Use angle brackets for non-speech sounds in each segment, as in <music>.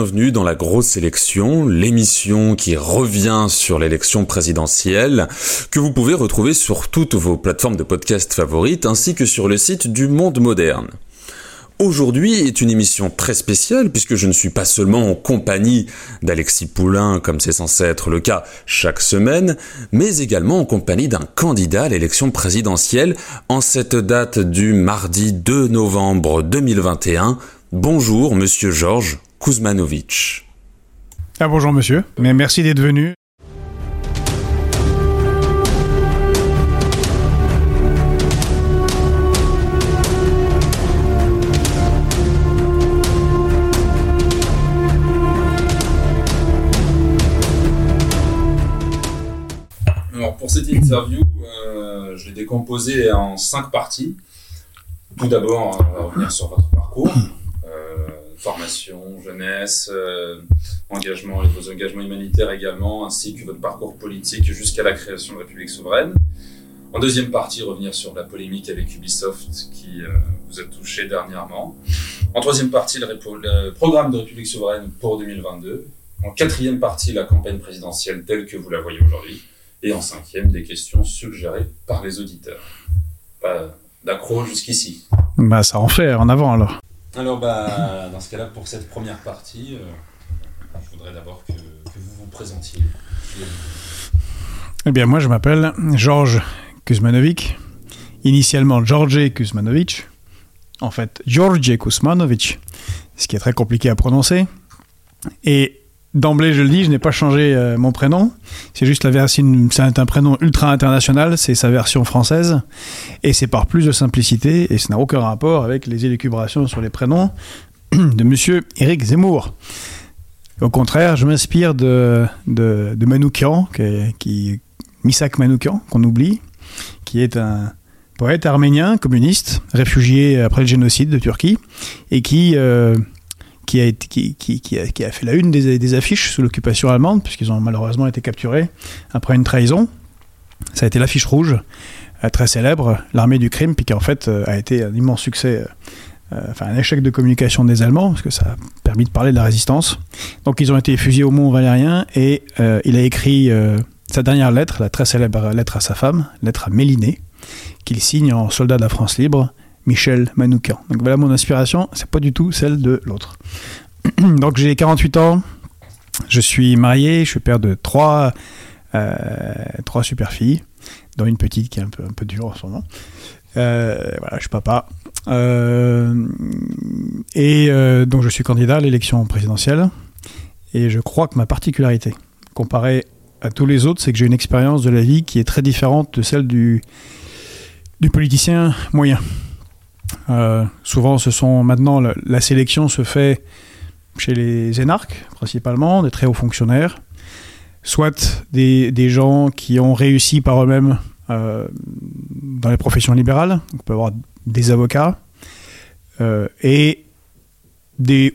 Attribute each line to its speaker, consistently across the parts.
Speaker 1: bienvenue dans la grosse élection, l'émission qui revient sur l'élection présidentielle, que vous pouvez retrouver sur toutes vos plateformes de podcast favorites ainsi que sur le site du Monde Moderne. Aujourd'hui est une émission très spéciale puisque je ne suis pas seulement en compagnie d'Alexis Poulain comme c'est censé être le cas chaque semaine, mais également en compagnie d'un candidat à l'élection présidentielle en cette date du mardi 2 novembre 2021. Bonjour monsieur Georges Kuzmanovic.
Speaker 2: Ah bonjour monsieur, mais merci d'être venu.
Speaker 1: pour cette interview, euh, je l'ai décomposée en cinq parties. Tout d'abord, on va revenir sur votre parcours, formation, jeunesse, euh, engagement, vos engagements humanitaires également, ainsi que votre parcours politique jusqu'à la création de la République souveraine. En deuxième partie, revenir sur la polémique avec Ubisoft qui vous a touché dernièrement. En troisième partie, le, le, programme de République souveraine pour 2022. En quatrième partie, la campagne présidentielle telle que vous la voyez aujourd'hui. Et en cinquième, des questions suggérées par les auditeurs. Pas d'accro jusqu'ici.
Speaker 2: Bah ça en fait, en avant alors.
Speaker 1: Alors bah <coughs> dans ce cas-là, pour cette première partie, euh, je voudrais d'abord que, vous vous présentiez.
Speaker 2: Eh bien moi je m'appelle Georges Kuzmanovic, initialement George Kuzmanovic, en fait George Kuzmanovic, ce qui est très compliqué à prononcer. Et D'emblée, je le dis, je n'ai pas changé euh, mon prénom. C'est juste la version, c'est un prénom ultra international, c'est sa version française. Et c'est par plus de simplicité, et ça n'a aucun rapport avec les élucubrations sur les prénoms <clears throat> de monsieur Éric Zemmour. Au contraire, je m'inspire de, de, Manoukian, qui, Misak Manoukian, qu'on oublie, qui est un poète arménien, communiste, réfugié après le génocide de Turquie, et qui, euh, qui a, fait la une des, des affiches sous l'occupation allemande, puisqu'ils ont malheureusement été capturés après une trahison. Ça a été l'affiche rouge, euh, très célèbre, l'armée du crime, puis qui en fait euh, a été un immense succès, euh, enfin un échec de communication des Allemands, parce que ça a permis de parler de la résistance. Donc ils ont été fusillés au Mont Valérien, et il a écrit sa dernière lettre, la très célèbre lettre à sa femme, lettre à Mélinée, qu'il signe en soldat de la France libre, Michel Manoukian. Donc voilà mon inspiration, c'est pas du tout celle de l'autre. <clears throat> Donc j'ai 48 ans, je suis marié, je suis père de trois, euh, trois super filles, dont une petite qui est un peu, un peu dure en ce moment. Euh, voilà, je suis papa. Euh, et donc je suis candidat à l'élection présidentielle. Et je crois que ma particularité, comparée à tous les autres, c'est que j'ai une expérience de la vie qui est très différente de celle du politicien moyen. Euh, souvent, ce sont maintenant la, sélection se fait chez les énarques principalement, des très hauts fonctionnaires, soit des, gens qui ont réussi par eux-mêmes euh, dans les professions libérales. On peut avoir des avocats euh,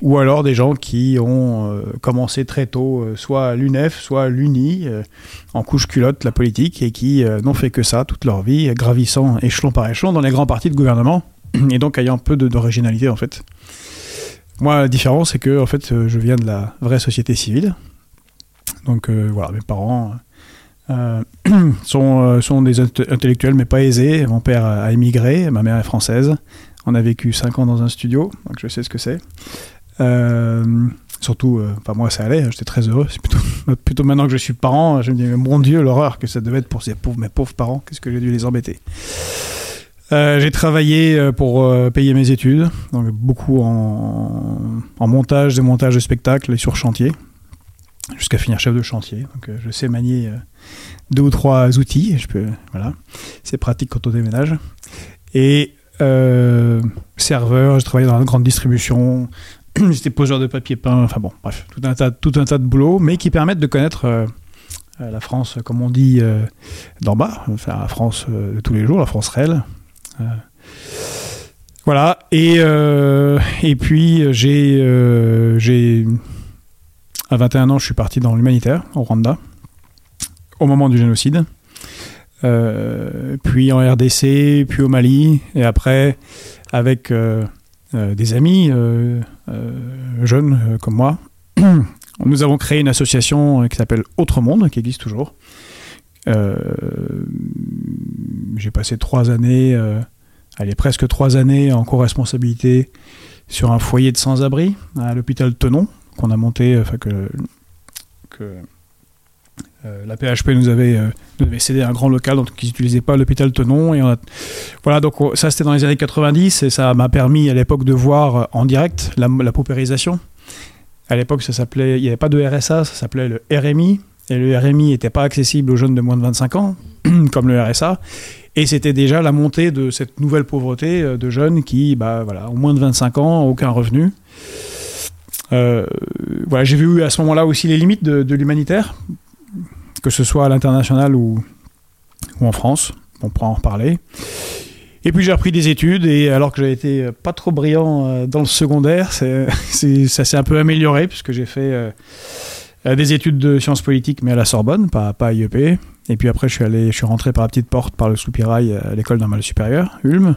Speaker 2: ou alors des gens qui ont commencé très tôt, soit à l'UNEF, soit à l'UNI, en couche culotte, la politique, et qui n'ont fait que ça toute leur vie, gravissant échelon par échelon dans les grands partis de gouvernement <clears throat> et donc ayant peu d'originalité en fait. Moi, la différence, c'est que en fait, euh, je viens de la vraie société civile. Donc euh, voilà, mes parents euh, <clears throat> sont, sont des intellectuels, mais pas aisés. Mon père a émigré, ma mère est française. On a vécu 5 ans dans un studio, donc je sais ce que c'est. surtout, pas moi, ça allait, j'étais très heureux. <laughs> Plutôt, maintenant que je suis parent, je me dis, mon Dieu, l'horreur que ça devait être pour ces pauvres, mes pauvres parents, qu'est-ce que j'ai dû les embêter. Euh, j'ai travaillé euh, pour euh, payer mes études, donc beaucoup en, en, montage, démontage de spectacles et sur chantier, jusqu'à finir chef de chantier. Donc je sais manier deux ou trois outils, voilà, c'est pratique quand on déménage. Et serveur, j'ai travaillé dans la grande distribution, <clears throat> j'étais poseur de papier peint, enfin bon, bref, tout un tas, tout un tas de boulot, mais qui permettent de connaître la France, comme on dit, d'en bas, enfin, la France de tous les jours, la France réelle, voilà. Et, euh, et puis, j'ai, euh, j'ai. À 21 ans, je suis parti dans l'humanitaire, au Rwanda, au moment du génocide. puis en RDC, puis au Mali, et après, avec des amis jeunes comme moi, <clears throat> nous avons créé une association qui s'appelle Autre Monde, qui existe toujours. J'ai passé trois années, allez, presque trois années en co-responsabilité sur un foyer de sans-abri à l'hôpital Tenon, qu'on a monté, enfin que, euh, la PHP nous avait, euh, nous cédé un grand local, donc ils n'utilisaient pas l'hôpital Tenon. Et voilà, donc ça c'était dans les années 90 et ça m'a permis à l'époque de voir euh, en direct la, la paupérisation. À l'époque, ça s'appelait, il n'y avait pas de RSA, ça s'appelait le RMI. Et le RMI n'était pas accessible aux jeunes de moins de 25 ans, <clears throat> comme le RSA. Et c'était déjà la montée de cette nouvelle pauvreté de jeunes qui, bah, voilà, ont moins de 25 ans, aucun revenu. voilà, j'ai vu à ce moment-là aussi les limites de, l'humanitaire, que ce soit à l'international ou, en France. On pourra en reparler. Et puis j'ai repris des études et alors que j'avais été pas trop brillant euh, dans le secondaire, <laughs> ça s'est un peu amélioré puisque j'ai fait euh, des études de sciences politiques mais à la Sorbonne, pas, pas à IEP. Et puis après je suis allé, je suis rentré par la petite porte par le soupirail à l'école normale supérieure, Ulm.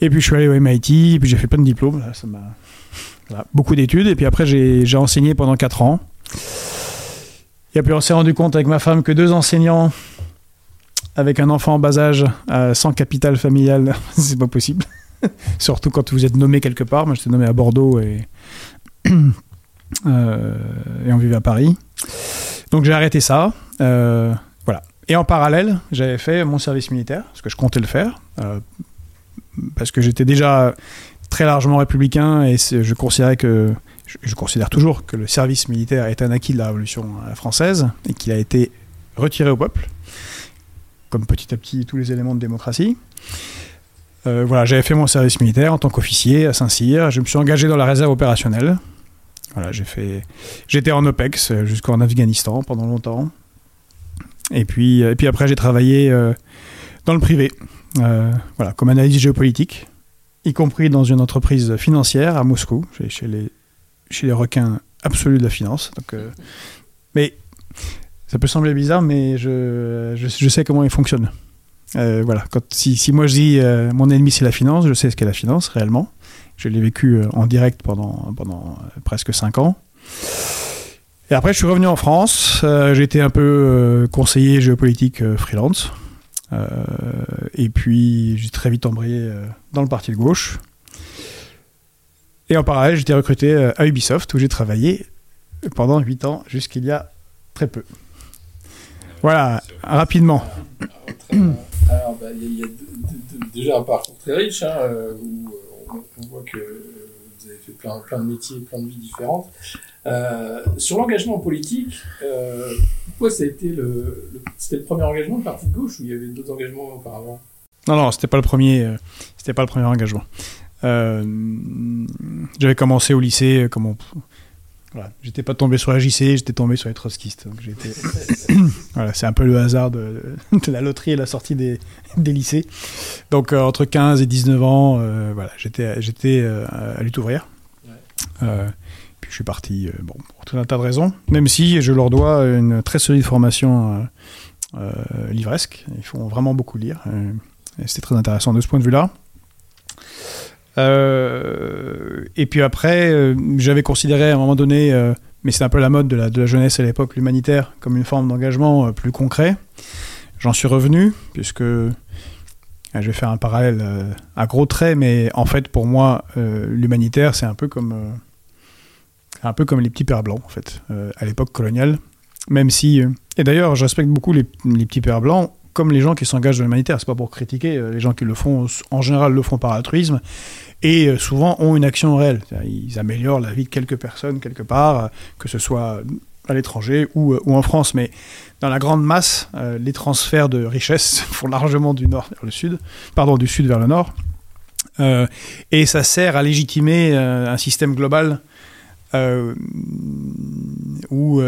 Speaker 2: Et puis je suis allé au MIT, et puis j'ai fait plein de diplômes, ça m'a beaucoup d'études. Et puis après j'ai, j'ai enseigné pendant 4 ans. Et puis on s'est rendu compte avec ma femme que deux enseignants avec un enfant en bas âge euh, sans capital familial, <laughs> c'est pas possible. <laughs> Surtout quand vous êtes nommé quelque part. Moi, j'étais nommé à Bordeaux et, euh, <clears throat> et on vivait à Paris. Donc j'ai arrêté ça. Euh, voilà. Et en parallèle, j'avais fait mon service militaire, parce que je comptais le faire, parce que j'étais déjà très largement républicain et je considérais que je, considère toujours que le service militaire est un acquis de la Révolution euh, française et qu'il a été retiré au peuple, comme petit à petit tous les éléments de démocratie. Euh, voilà, j'avais fait mon service militaire en tant qu'officier à Saint-Cyr. Je me suis engagé dans la réserve opérationnelle. Voilà, j'ai fait, j'étais en OPEX euh, jusqu'en Afghanistan pendant longtemps. Et puis, et puis après, j'ai travaillé dans le privé, voilà, comme analyste géopolitique, y compris dans une entreprise financière à Moscou, chez les chez les requins absolus de la finance. Donc, euh, mais ça peut sembler bizarre, mais je, je, sais comment ils fonctionnent. Euh, voilà, quand, si, si, moi je dis euh, mon ennemi c'est la finance, je sais ce qu'est la finance réellement. Je l'ai vécu en direct pendant, pendant presque 5 ans. Et après, je suis revenu en France. J'ai été un peu conseiller géopolitique freelance. et puis, j'ai très vite embrayé dans le parti de gauche. Et en parallèle, j'étais recruté euh, à Ubisoft où j'ai travaillé pendant 8 ans jusqu'il y a très peu. Voilà, rapidement.
Speaker 3: Alors, bah, il y, a déjà un parcours très riche hein, euh, où euh, on, voit que vous avez fait plein, de métiers, plein de vies différentes. sur l'engagement politique, pourquoi ça a été le, c'était le premier engagement de parti de gauche ou il y avait d'autres engagements auparavant?
Speaker 2: Non, non, c'était pas le premier, c'était pas le premier engagement. Euh, j'avais commencé au lycée, euh, comment voilà, j'étais pas tombé sur la JC, j'étais tombé sur les trotskistes. Donc j'étais, <coughs> voilà, c'est un peu le hasard de, la loterie et la sortie des, des lycées. Donc euh, entre 15 et 19 ans, voilà, j'étais, j'étais à lutte ouvrière. puis je suis parti, bon, pour tout un tas de raisons. Même si je leur dois une très solide formation livresque. Ils font vraiment beaucoup lire. et c'était très intéressant de ce point de vue-là. Euh, et puis après, euh, j'avais considéré à un moment donné, euh, mais c'est un peu la mode de la, jeunesse à l'époque, l'humanitaire, comme une forme d'engagement plus concret. J'en suis revenu, puisque je vais faire un parallèle à gros traits, mais en fait, pour moi, l'humanitaire, c'est un peu comme un peu comme les petits pères blancs, en fait, à l'époque coloniale. Même si, et d'ailleurs, je respecte beaucoup les petits pères blancs, comme les gens qui s'engagent dans l'humanitaire. C'est pas pour critiquer, les gens qui le font, en général, le font par altruisme et euh, souvent ont une action réelle. Ils améliorent la vie de quelques personnes quelque part, euh, que ce soit à l'étranger euh, ou, en France. Mais dans la grande masse, les transferts de richesses <laughs> font largement du nord vers le sud, pardon, du sud vers le nord. et ça sert à légitimer un système global où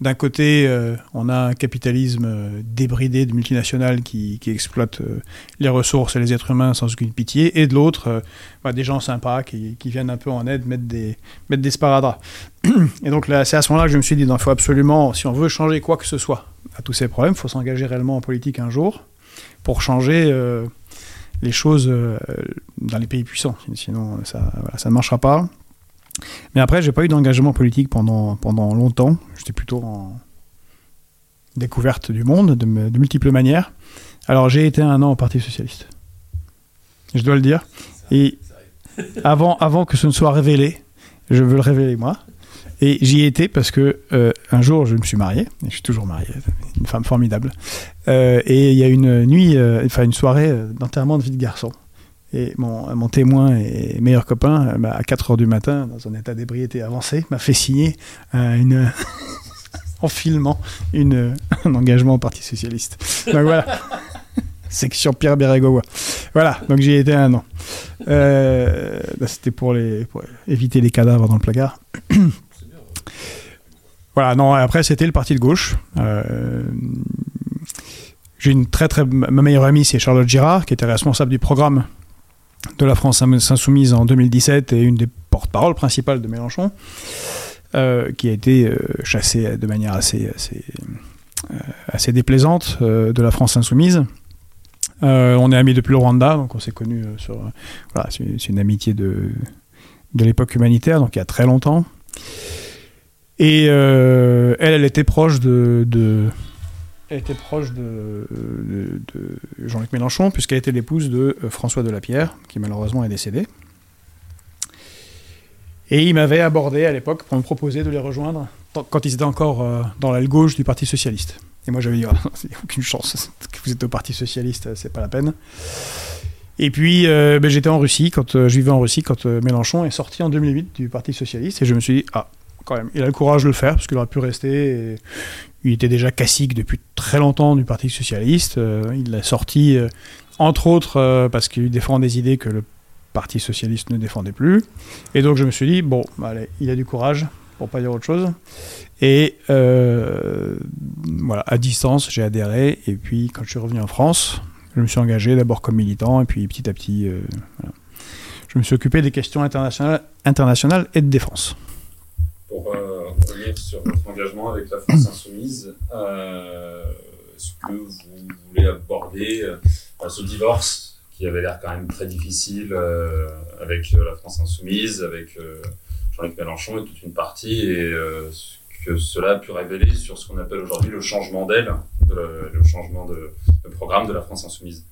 Speaker 2: d'un côté, euh, on a un capitalisme euh, débridé de multinationales qui, exploitent euh, les ressources et les êtres humains sans aucune pitié, et de l'autre, bah, des gens sympas qui, viennent un peu en aide, mettre des, mettre. <clears throat> Et donc c'est à ce moment-là que je me suis dit, il faut absolument, si on veut changer quoi que ce soit à tous ces problèmes, il faut s'engager réellement en politique un jour pour changer les choses dans les pays puissants. Sinon, ça ne marchera pas. Mais après, j'ai pas eu d'engagement politique pendant, pendant longtemps. J'étais plutôt en découverte du monde de, multiples manières. Alors, j'ai été un an au Parti Socialiste. Je dois le dire. Et avant, avant que ce ne soit révélé, je veux le révéler moi. Et j'y ai été parce que euh, un jour, je me suis marié, et je suis toujours marié, une femme formidable. Euh, et il y a une nuit, euh, enfin une soirée d'enterrement de vie de garçon. Et mon, mon témoin et meilleur copain, euh, bah, à 4 heures du matin, dans un état d'ébriété avancé, m'a fait signer euh, une, <laughs> en filmant une, un engagement au Parti Socialiste. Donc voilà. <laughs> Section Pierre Bérégovoy. Voilà, donc j'y ai été un an. Euh, bah, C'était pour éviter les cadavres dans le placard. <clears throat> Voilà, non, après c'était le parti de gauche. Euh, J'ai une très très. Ma meilleure amie, c'est Charlotte Girard, qui était responsable du programme de la France Insoumise en 2017 et une des porte-paroles principales de Mélenchon, euh, qui a été euh, chassée de manière assez, euh, déplaisante de la France Insoumise. On est amis depuis le Rwanda, donc on s'est connus sur. voilà, c'est une amitié de, l'époque humanitaire, donc il y a très longtemps. Et elle, elle était proche de, était proche de, de- de Jean-Luc Mélenchon, puisqu'elle était l'épouse de euh, François Delapierre, qui malheureusement est décédé. Et il m'avait abordé à l'époque pour me proposer de les rejoindre quand ils étaient encore euh, dans l'aile gauche du Parti Socialiste. Et moi j'avais dit, a aucune chance, <laughs> que vous êtes au Parti Socialiste, c'est pas la peine. Et puis euh, ben, j'étais en Russie, quand je vivais en Russie, quand Mélenchon est sorti en 2008 du Parti Socialiste, et je me suis dit, ah, quand même, il a le courage de le faire, parce qu'il aurait pu rester. Il était déjà cacique depuis très longtemps du Parti Socialiste. euh, il l'a sorti, euh, entre autres, euh, parce qu'il défend des idées que le Parti Socialiste ne défendait plus. Et donc je me suis dit, bon, allez, il a du courage, pour pas dire autre chose. Et voilà, à distance, j'ai adhéré. Et puis, quand je suis revenu en France, je me suis engagé d'abord comme militant, et puis petit à petit, voilà. je me suis occupé des questions internationales et de défense.
Speaker 1: Pour euh, revenir sur votre engagement avec la France Insoumise, euh, est-ce que vous voulez aborder euh, ce divorce qui avait l'air quand même très difficile avec la France Insoumise, avec Jean-Luc Mélenchon et toute une partie, et ce que cela a pu révéler sur ce qu'on appelle aujourd'hui le changement d'aile, le, changement de programme de la France Insoumise?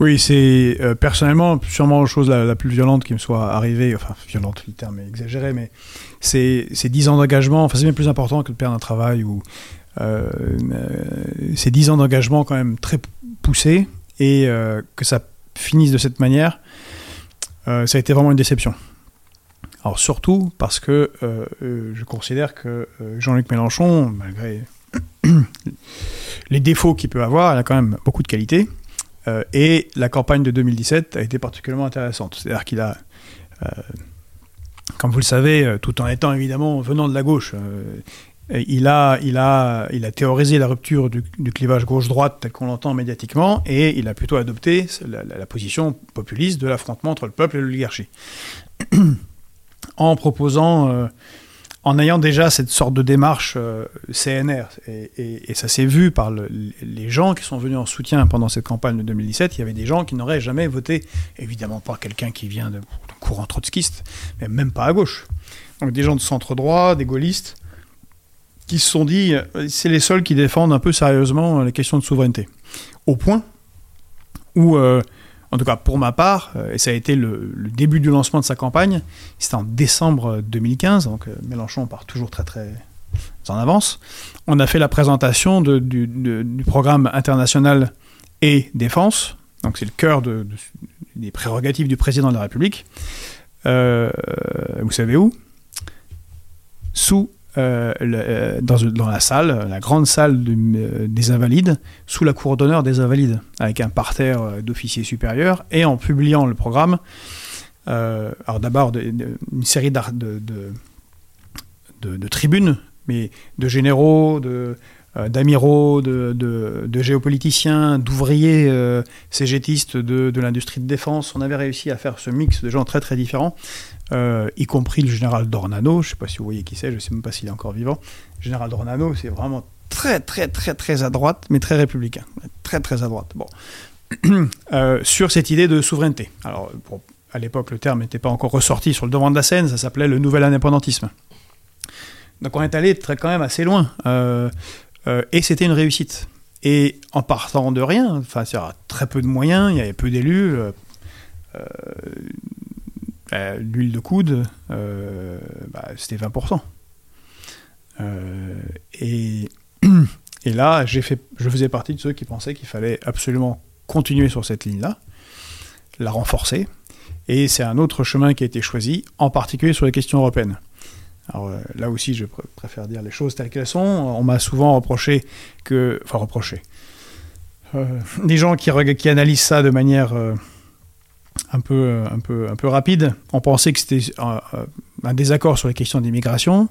Speaker 2: Oui, c'est euh, personnellement sûrement la chose la, plus violente qui me soit arrivée, enfin violente, le terme est exagéré, mais c'est c'est 10 ans d'engagement, enfin c'est même plus important que de perdre un travail ou euh, euh, c'est 10 ans d'engagement quand même très poussé et euh, que ça finisse de cette manière, ça a été vraiment une déception. Alors surtout parce que je considère que Jean-Luc Mélenchon, malgré <clears throat> les défauts qu'il peut avoir, il a quand même beaucoup de qualités. Euh, et la campagne de 2017 a été particulièrement intéressante. C'est-à-dire qu'il a, euh, comme vous le savez, euh, tout en étant évidemment venant de la gauche, il, a, il, a, il a théorisé la rupture du, clivage gauche-droite tel qu'on l'entend médiatiquement, et il a plutôt adopté la, position populiste de l'affrontement entre le peuple et l'oligarchie. <clears throat> en proposant, en ayant déjà cette sorte de démarche euh, CNR, et, ça s'est vu par le- les gens qui sont venus en soutien pendant cette campagne de 2017, il y avait des gens qui n'auraient jamais voté, évidemment pas quelqu'un qui vient de, courant trotskiste, mais même pas à gauche. Donc des gens de centre droit, des gaullistes, qui se sont dit, euh, c'est les seuls qui défendent un peu sérieusement les questions de souveraineté. Au point où, euh, en tout cas pour ma part, euh, et ça a été le, début du lancement de sa campagne, c'était en décembre 2015, donc euh, Mélenchon part toujours très très en avance. On a fait la présentation du, programme international et défense, donc c'est le cœur de- de- des prérogatives du président de la République. Euh, vous savez où? Sous euh, euh, dans, la salle, la grande salle euh, des Invalides, sous la cour d'honneur des Invalides, avec un parterre d'officiers supérieurs, et en publiant le programme, alors d'abord une série de, de, tribunes, mais de généraux, de, d'amiraux, de, géopoliticiens, d'ouvriers euh, de, l'industrie de défense. On avait réussi à faire ce mix de gens très très différents, euh, y compris le général Dornano. Je ne sais pas si vous voyez qui c'est, je ne sais même pas s'il est encore vivant. Le général Dornano, c'est vraiment très très très très à droite, mais très républicain. Très très à droite. Bon. <clears throat> Euh, sur cette idée de souveraineté. Alors, à l'époque le terme n'était pas encore ressorti sur le devant de la scène, ça s'appelait le nouvel indépendantisme. Donc on est allé très, quand même assez loin, euh, euh, et c'était une réussite. Et en partant de rien, enfin, c'est très peu de moyens, il y avait peu d'élus, euh, euh, l'huile de coude, bah, c'était 20%. Euh, et, <clears throat> là, fait, je faisais partie de ceux qui pensaient qu'il fallait absolument continuer sur cette ligne-là, la renforcer, et c'est un autre chemin qui a été choisi, en particulier sur les questions européennes. Alors euh, là aussi, je pr préfère dire les choses telles qu'elles sont. On m'a souvent reproché que, enfin reproché, euh, <laughs> des gens qui, analysent ça de manière euh, un peu rapide, ont pensé que c'était un, un, désaccord sur les questions d'immigration,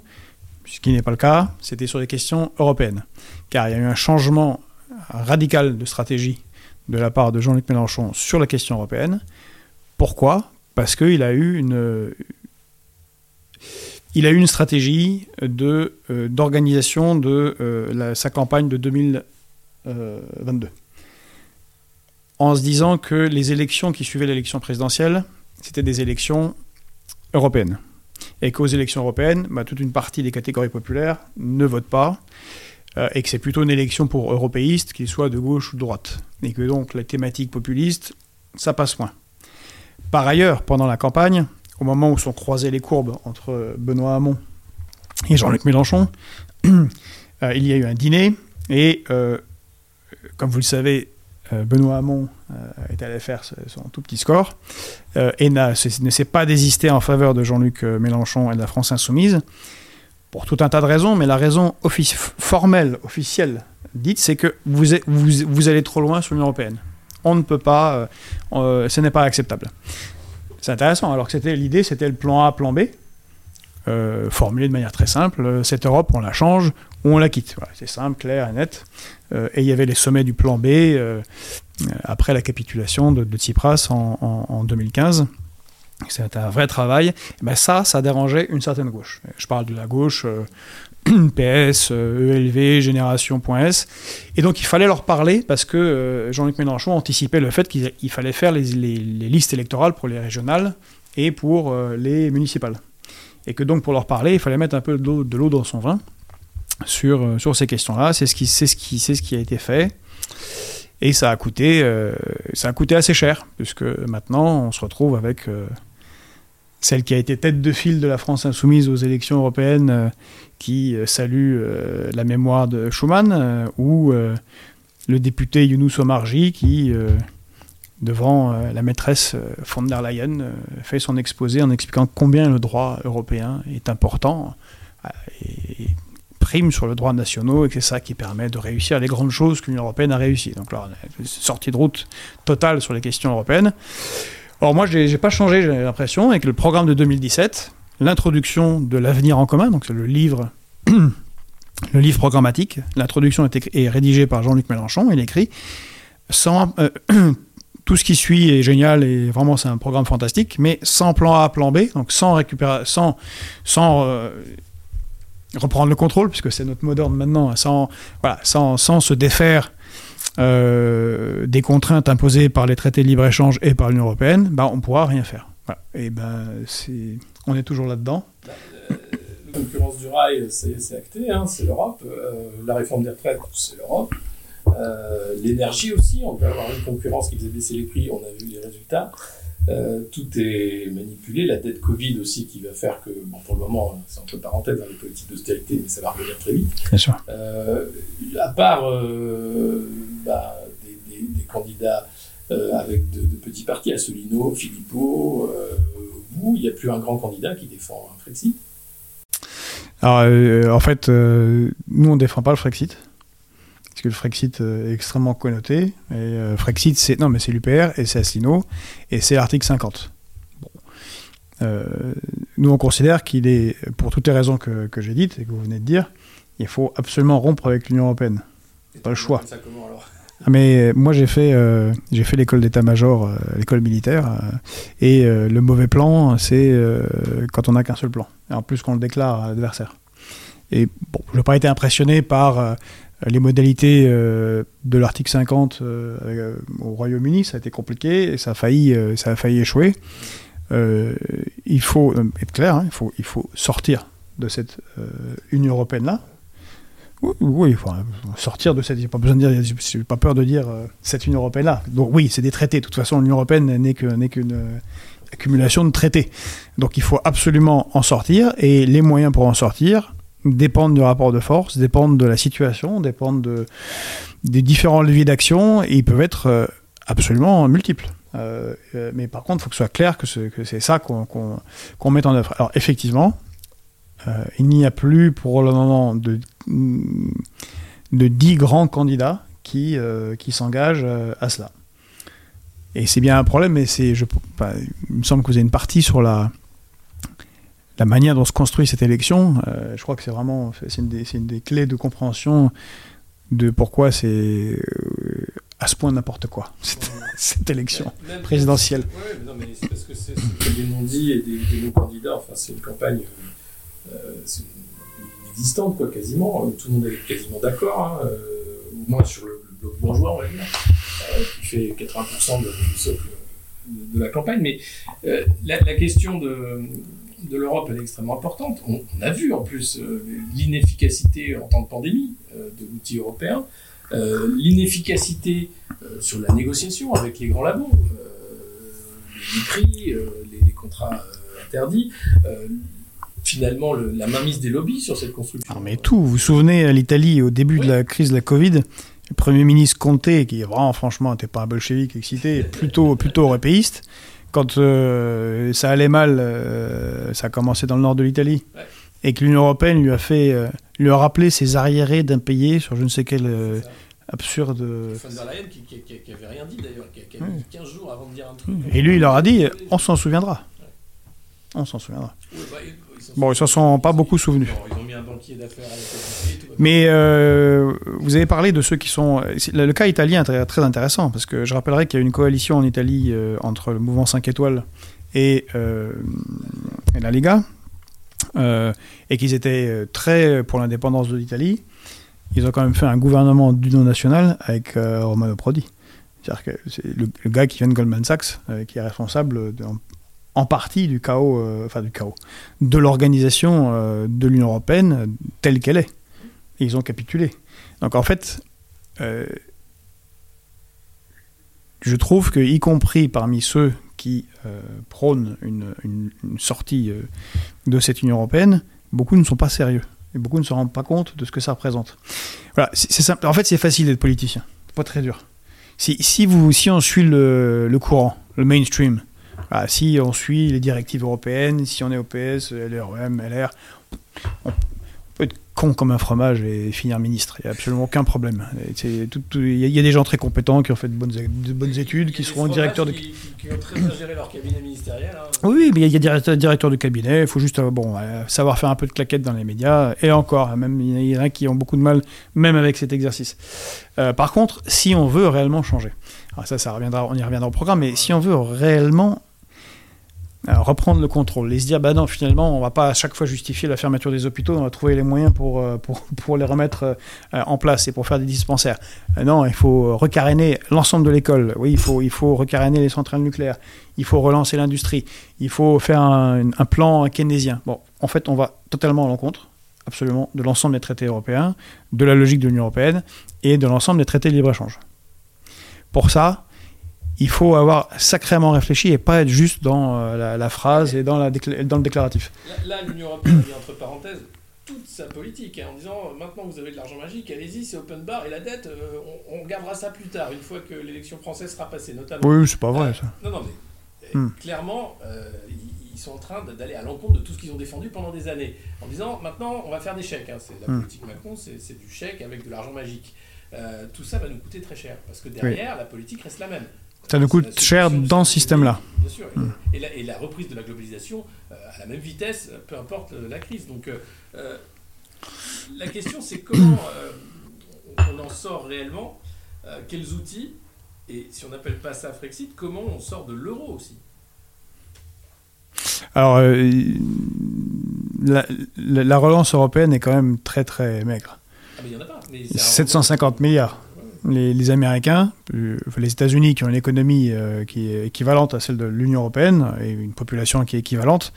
Speaker 2: ce qui n'est pas le cas. C'était sur les questions européennes, car il y a eu un changement radical de stratégie de la part de Jean-Luc Mélenchon sur la question européenne. Pourquoi? Parce qu'il a eu une, il a eu une stratégie euh, d'organisation de euh, sa campagne de 2022. En se disant que les élections qui suivaient l'élection présidentielle, c'était des élections européennes. Et qu'aux élections européennes, bah, toute une partie des catégories populaires ne votent pas, euh, et que c'est plutôt une élection pour européistes, qu'ils soient de gauche ou de droite. Et que donc la thématique populiste, ça passe moins. Par ailleurs, pendant la campagne, au moment où sont croisées les courbes entre Benoît Hamon et Jean-Luc Mélenchon, <clears throat> euh, il y a eu un dîner et, euh, comme vous le savez, euh, Benoît Hamon est allé faire son tout petit score et ne s'est pas désisté en faveur de Jean-Luc Mélenchon et de la France Insoumise pour tout un tas de raisons, mais la raison formelle, officielle, dite, c'est que vous, allez trop loin sur l'Union européenne. On ne peut pas, ce n'est pas acceptable. C'est intéressant, alors que c'était l'idée, c'était le plan A, plan B, euh, formulé de manière très simple. Cette Europe, on la change ou on la quitte. C'est simple, clair et net. Euh, et il y avait les sommets du plan B euh, après la capitulation de, Tsipras en, en, en 2015. C'était un vrai travail. Ben ça, ça dérangeait une certaine gauche. Je parle de la gauche <clears throat> PS, ELV, Génération.s. Et donc il fallait leur parler parce que Jean-Luc Mélenchon anticipait le fait qu'il fallait faire les, listes électorales pour les régionales et pour les municipales. Et que donc pour leur parler, il fallait mettre un peu de l'eau dans son vin sur, sur ces questions-là. C'est ce, qui, ce, ce qui a été fait. Et ça a coûté, euh, ça a coûté assez cher, puisque maintenant on se retrouve avec euh, celle qui a été tête de file de la France insoumise aux élections européennes, euh, qui salue la mémoire de Schuman, ou le député Younous Omarji qui, devant la maîtresse von der Leyen, fait son exposé en expliquant combien le droit européen est important et prime sur le droit national et que c'est ça qui permet de réussir les grandes choses que l'Union européenne a réussi. Donc là, sortie de route totale sur les questions européennes. Or, moi, je n'ai pas changé, j'ai l'impression, avec le programme de 2017, l'introduction de l'avenir en commun, donc c'est le livre, <clears throat> le livre programmatique. L'introduction est, rédigée par Jean-Luc Mélenchon. Il écrit sans euh, <clears throat> tout ce qui suit est génial et vraiment c'est un programme fantastique, mais sans plan A, plan B, donc sans récupérer, sans, sans euh, reprendre le contrôle, puisque c'est notre mot d'ordre maintenant, sans, voilà, sans, sans se défaire euh, des contraintes imposées par les traités de libre-échange et par l'Union européenne, bah, on ne pourra rien faire. Et ben, c'est, on est toujours là-dedans.
Speaker 3: La concurrence du rail, c'est, acté, hein, c'est l'Europe. Euh, la réforme des retraites, c'est l'Europe. Euh, l'énergie aussi, on peut avoir une concurrence qui faisait baisser les prix, on a vu les résultats. Euh, tout est manipulé, la dette Covid aussi qui va faire que, bon, pour le moment, c'est entre parenthèses dans les politiques d'austérité, mais ça va revenir très vite.
Speaker 2: Bien sûr.
Speaker 3: Euh, à part euh, bah, des, des, des, candidats avec de, de, petits partis, Asselineau, Philippot, il n'y a plus un grand candidat qui défend un Frexit
Speaker 2: Alors, en fait, nous, on ne défend pas le Frexit parce que le Frexit est extrêmement connoté. Et euh, Frexit, c'est non, mais c'est l'UPR et c'est Asselineau et c'est l'article 50. Bon. Euh, nous, on considère qu'il est, pour toutes les raisons que, que j'ai dites et que vous venez de dire, il faut absolument rompre avec l'Union européenne. Pas le choix.
Speaker 3: Ça comment, alors?
Speaker 2: Mais moi j'ai fait euh, fait l'école d'état-major, euh, l'école militaire, euh, et le mauvais plan c'est quand on n'a qu'un seul plan. En plus qu'on le déclare à l'adversaire. Et bon, je n'ai pas été impressionné par les modalités euh, de l'article 50 euh, au Royaume-Uni, ça a été compliqué et ça a failli, euh, ça a failli échouer. euh, il faut euh, être clair, hein, il, faut, il faut sortir de cette euh, Union européenne-là. Oui, il faut euh, sortir de cette. J'ai pas besoin de dire, j'ai pas peur de dire euh, cette Union européenne-là. Donc oui, c'est des traités. De toute façon, l'Union européenne n'est qu'une euh, accumulation de traités. Donc il faut absolument en sortir, et les moyens pour en sortir dépendent du rapport de force, dépendent de la situation, dépendent de, des différents leviers d'action, et ils peuvent être euh, absolument multiples. Mais par contre, il faut que ce soit clair que c'est ça qu'on met en œuvre. Alors effectivement, il n'y a plus pour le moment de, de 10 grands candidats qui, euh, qui s'engagent euh, à cela. Et c'est bien un problème, mais c'est, je, enfin, il me semble que vous avez une partie sur la, la manière dont se construit cette élection. Euh, je crois que c'est vraiment c'est une, des, c'est une des clés de compréhension de pourquoi c'est euh, à ce point n'importe quoi, <laughs> cette, cette élection
Speaker 3: Même-
Speaker 2: présidentielle.
Speaker 3: Mais non, mais c'est parce que c'est c'est des non-dits et des, des non-candidats. Enfin, c'est une campagne euh, inexistante, quoi, quasiment. Tout le monde est quasiment d'accord, hein, euh, au moins sur le, bloc bourgeois, on va dire, euh, qui fait 80% de- du socle de, la campagne. Mais euh, la, question de, de l'Europe, elle est extrêmement importante. On, a vu, en plus, euh, l'inefficacité en temps de pandémie euh, de l'outil européen. Euh, l'inefficacité euh, sur la négociation avec les grands labos, euh, les prix, euh, les, contrats euh, interdits, euh, finalement le- la mainmise des lobbies sur cette construction.
Speaker 2: Non, mais tout, vous vous souvenez, à l'Italie, au début de la crise de la Covid, le Premier ministre Conte, qui vraiment, franchement, n'était pas un bolchevique excité, <laughs> plutôt, plutôt européiste, quand euh, ça allait mal, euh, ça a commencé dans le nord de l'Italie,
Speaker 3: Ouais.
Speaker 2: et que l'Union Européenne lui a fait, euh, lui a rappelé ses arriérés d'impayés sur je ne sais quel euh, absurde...
Speaker 3: Von der Leyen qui, qui, qui- avait rien dit d'ailleurs, qui, qui a mis 15 jours avant de dire un truc.
Speaker 2: Et lui, il leur a dit, on s'en souviendra. On s'en souviendra.
Speaker 3: Ouais, bah,
Speaker 2: Bon, ils s'en sont pas beaucoup souvenus.
Speaker 3: Ils ont mis un banquier d'affaires à.
Speaker 2: Mais euh, vous avez parlé de ceux qui sont. Le, cas italien est très, très intéressant parce que je rappellerai qu'il y a une coalition en Italie euh, entre le mouvement 5 étoiles et, euh, et la Lega et qu'ils étaient très pour l'indépendance de l'Italie. Ils ont quand même fait un gouvernement d'union nationale avec Romano Prodi. C'est-à-dire que c'est le, le gars qui vient de Goldman Sachs qui est responsable de- en, partie du chaos, euh, enfin du chaos, de l'organisation euh, de l'Union européenne telle qu'elle est. Ils ont capitulé. Donc en fait, euh, je trouve que, y compris parmi ceux qui prônent une, sortie de cette Union européenne, beaucoup ne sont pas sérieux. Et beaucoup ne se rendent pas compte de ce que ça représente. Voilà. En fait, c'est facile d'être politicien. Pas très dur. Si, si, on suit le courant, le mainstream, voilà, si on suit les directives européennes, si on est OPS, LREM, LR, on peut être con comme un fromage et finir ministre. Il n'y a absolument aucun problème. Il y, a- il y a des gens très compétents qui ont fait de bonnes, de bonnes études, qui
Speaker 3: des
Speaker 2: seront directeurs de...
Speaker 3: Qui, qui ont très bien géré leur cabinet ministériel. hein.
Speaker 2: Oui, mais il y a directeur, directeur de cabinet, il faut juste euh, bon, euh, savoir faire un peu de claquette dans les médias, et encore, même il y en a qui ont beaucoup de mal, même avec cet exercice. Euh, par contre, si on veut réellement changer, alors ça, ça reviendra, on y reviendra au programme, mais si on veut réellement reprendre le contrôle et se dire, bah non, finalement, on va pas à chaque fois justifier la fermeture des hôpitaux, on va trouver les moyens pour, euh, pour, <laughs> pour les remettre euh, en place et pour faire des dispensaires. Euh, non, il faut recaréner l'ensemble de l'école, oui, il faut, il faut recaréner les centrales nucléaires, il faut relancer l'industrie, il faut faire un, un plan keynésien. Bon, en fait, on va totalement à l'encontre, absolument, de l'ensemble des traités européens, de la logique de l'Union européenne et de l'ensemble des traités de libre-échange. Pour ça, il faut avoir sacrément réfléchi et pas être juste dans euh, la, la phrase et dans, la décla- dans le déclaratif.
Speaker 3: Là, l'Union européenne a mis entre parenthèses toute sa politique hein, en disant euh, maintenant vous avez de l'argent magique, allez-y, c'est open bar et la dette, euh, on, on gardera ça plus tard, une fois que l'élection française sera passée, notamment.
Speaker 2: Oui, c'est pas vrai ça.
Speaker 3: Non, non, mais
Speaker 2: Hmm.
Speaker 3: clairement, euh, ils, ils sont en train d'aller à l'encontre de tout ce qu'ils ont défendu pendant des années, en disant maintenant on va faire des chèques. hein. C'est la
Speaker 2: Hmm.
Speaker 3: politique Macron, c'est du chèque avec de l'argent magique. Tout ça va nous coûter très cher parce que derrière, la politique reste la même.
Speaker 2: Ça nous coûte cher dans ce système-là.
Speaker 3: Bien sûr. Et-
Speaker 2: Hmm.
Speaker 3: Et, la, et la reprise de la globalisation euh, à la même vitesse, euh, peu importe la crise. Donc euh, la question c'est comment on en sort réellement, quels outils, et si on n'appelle pas ça Frexit, comment on sort de l'euro aussi?
Speaker 2: Alors, euh, la, la- la relance européenne est quand même très très maigre.
Speaker 3: Ah mais il n'y en a pas. Mais c'est un
Speaker 2: 750 milliards. Les, Américains, euh, les États-Unis qui ont une économie euh, qui est équivalente à celle de l'Union européenne et une population qui est équivalente.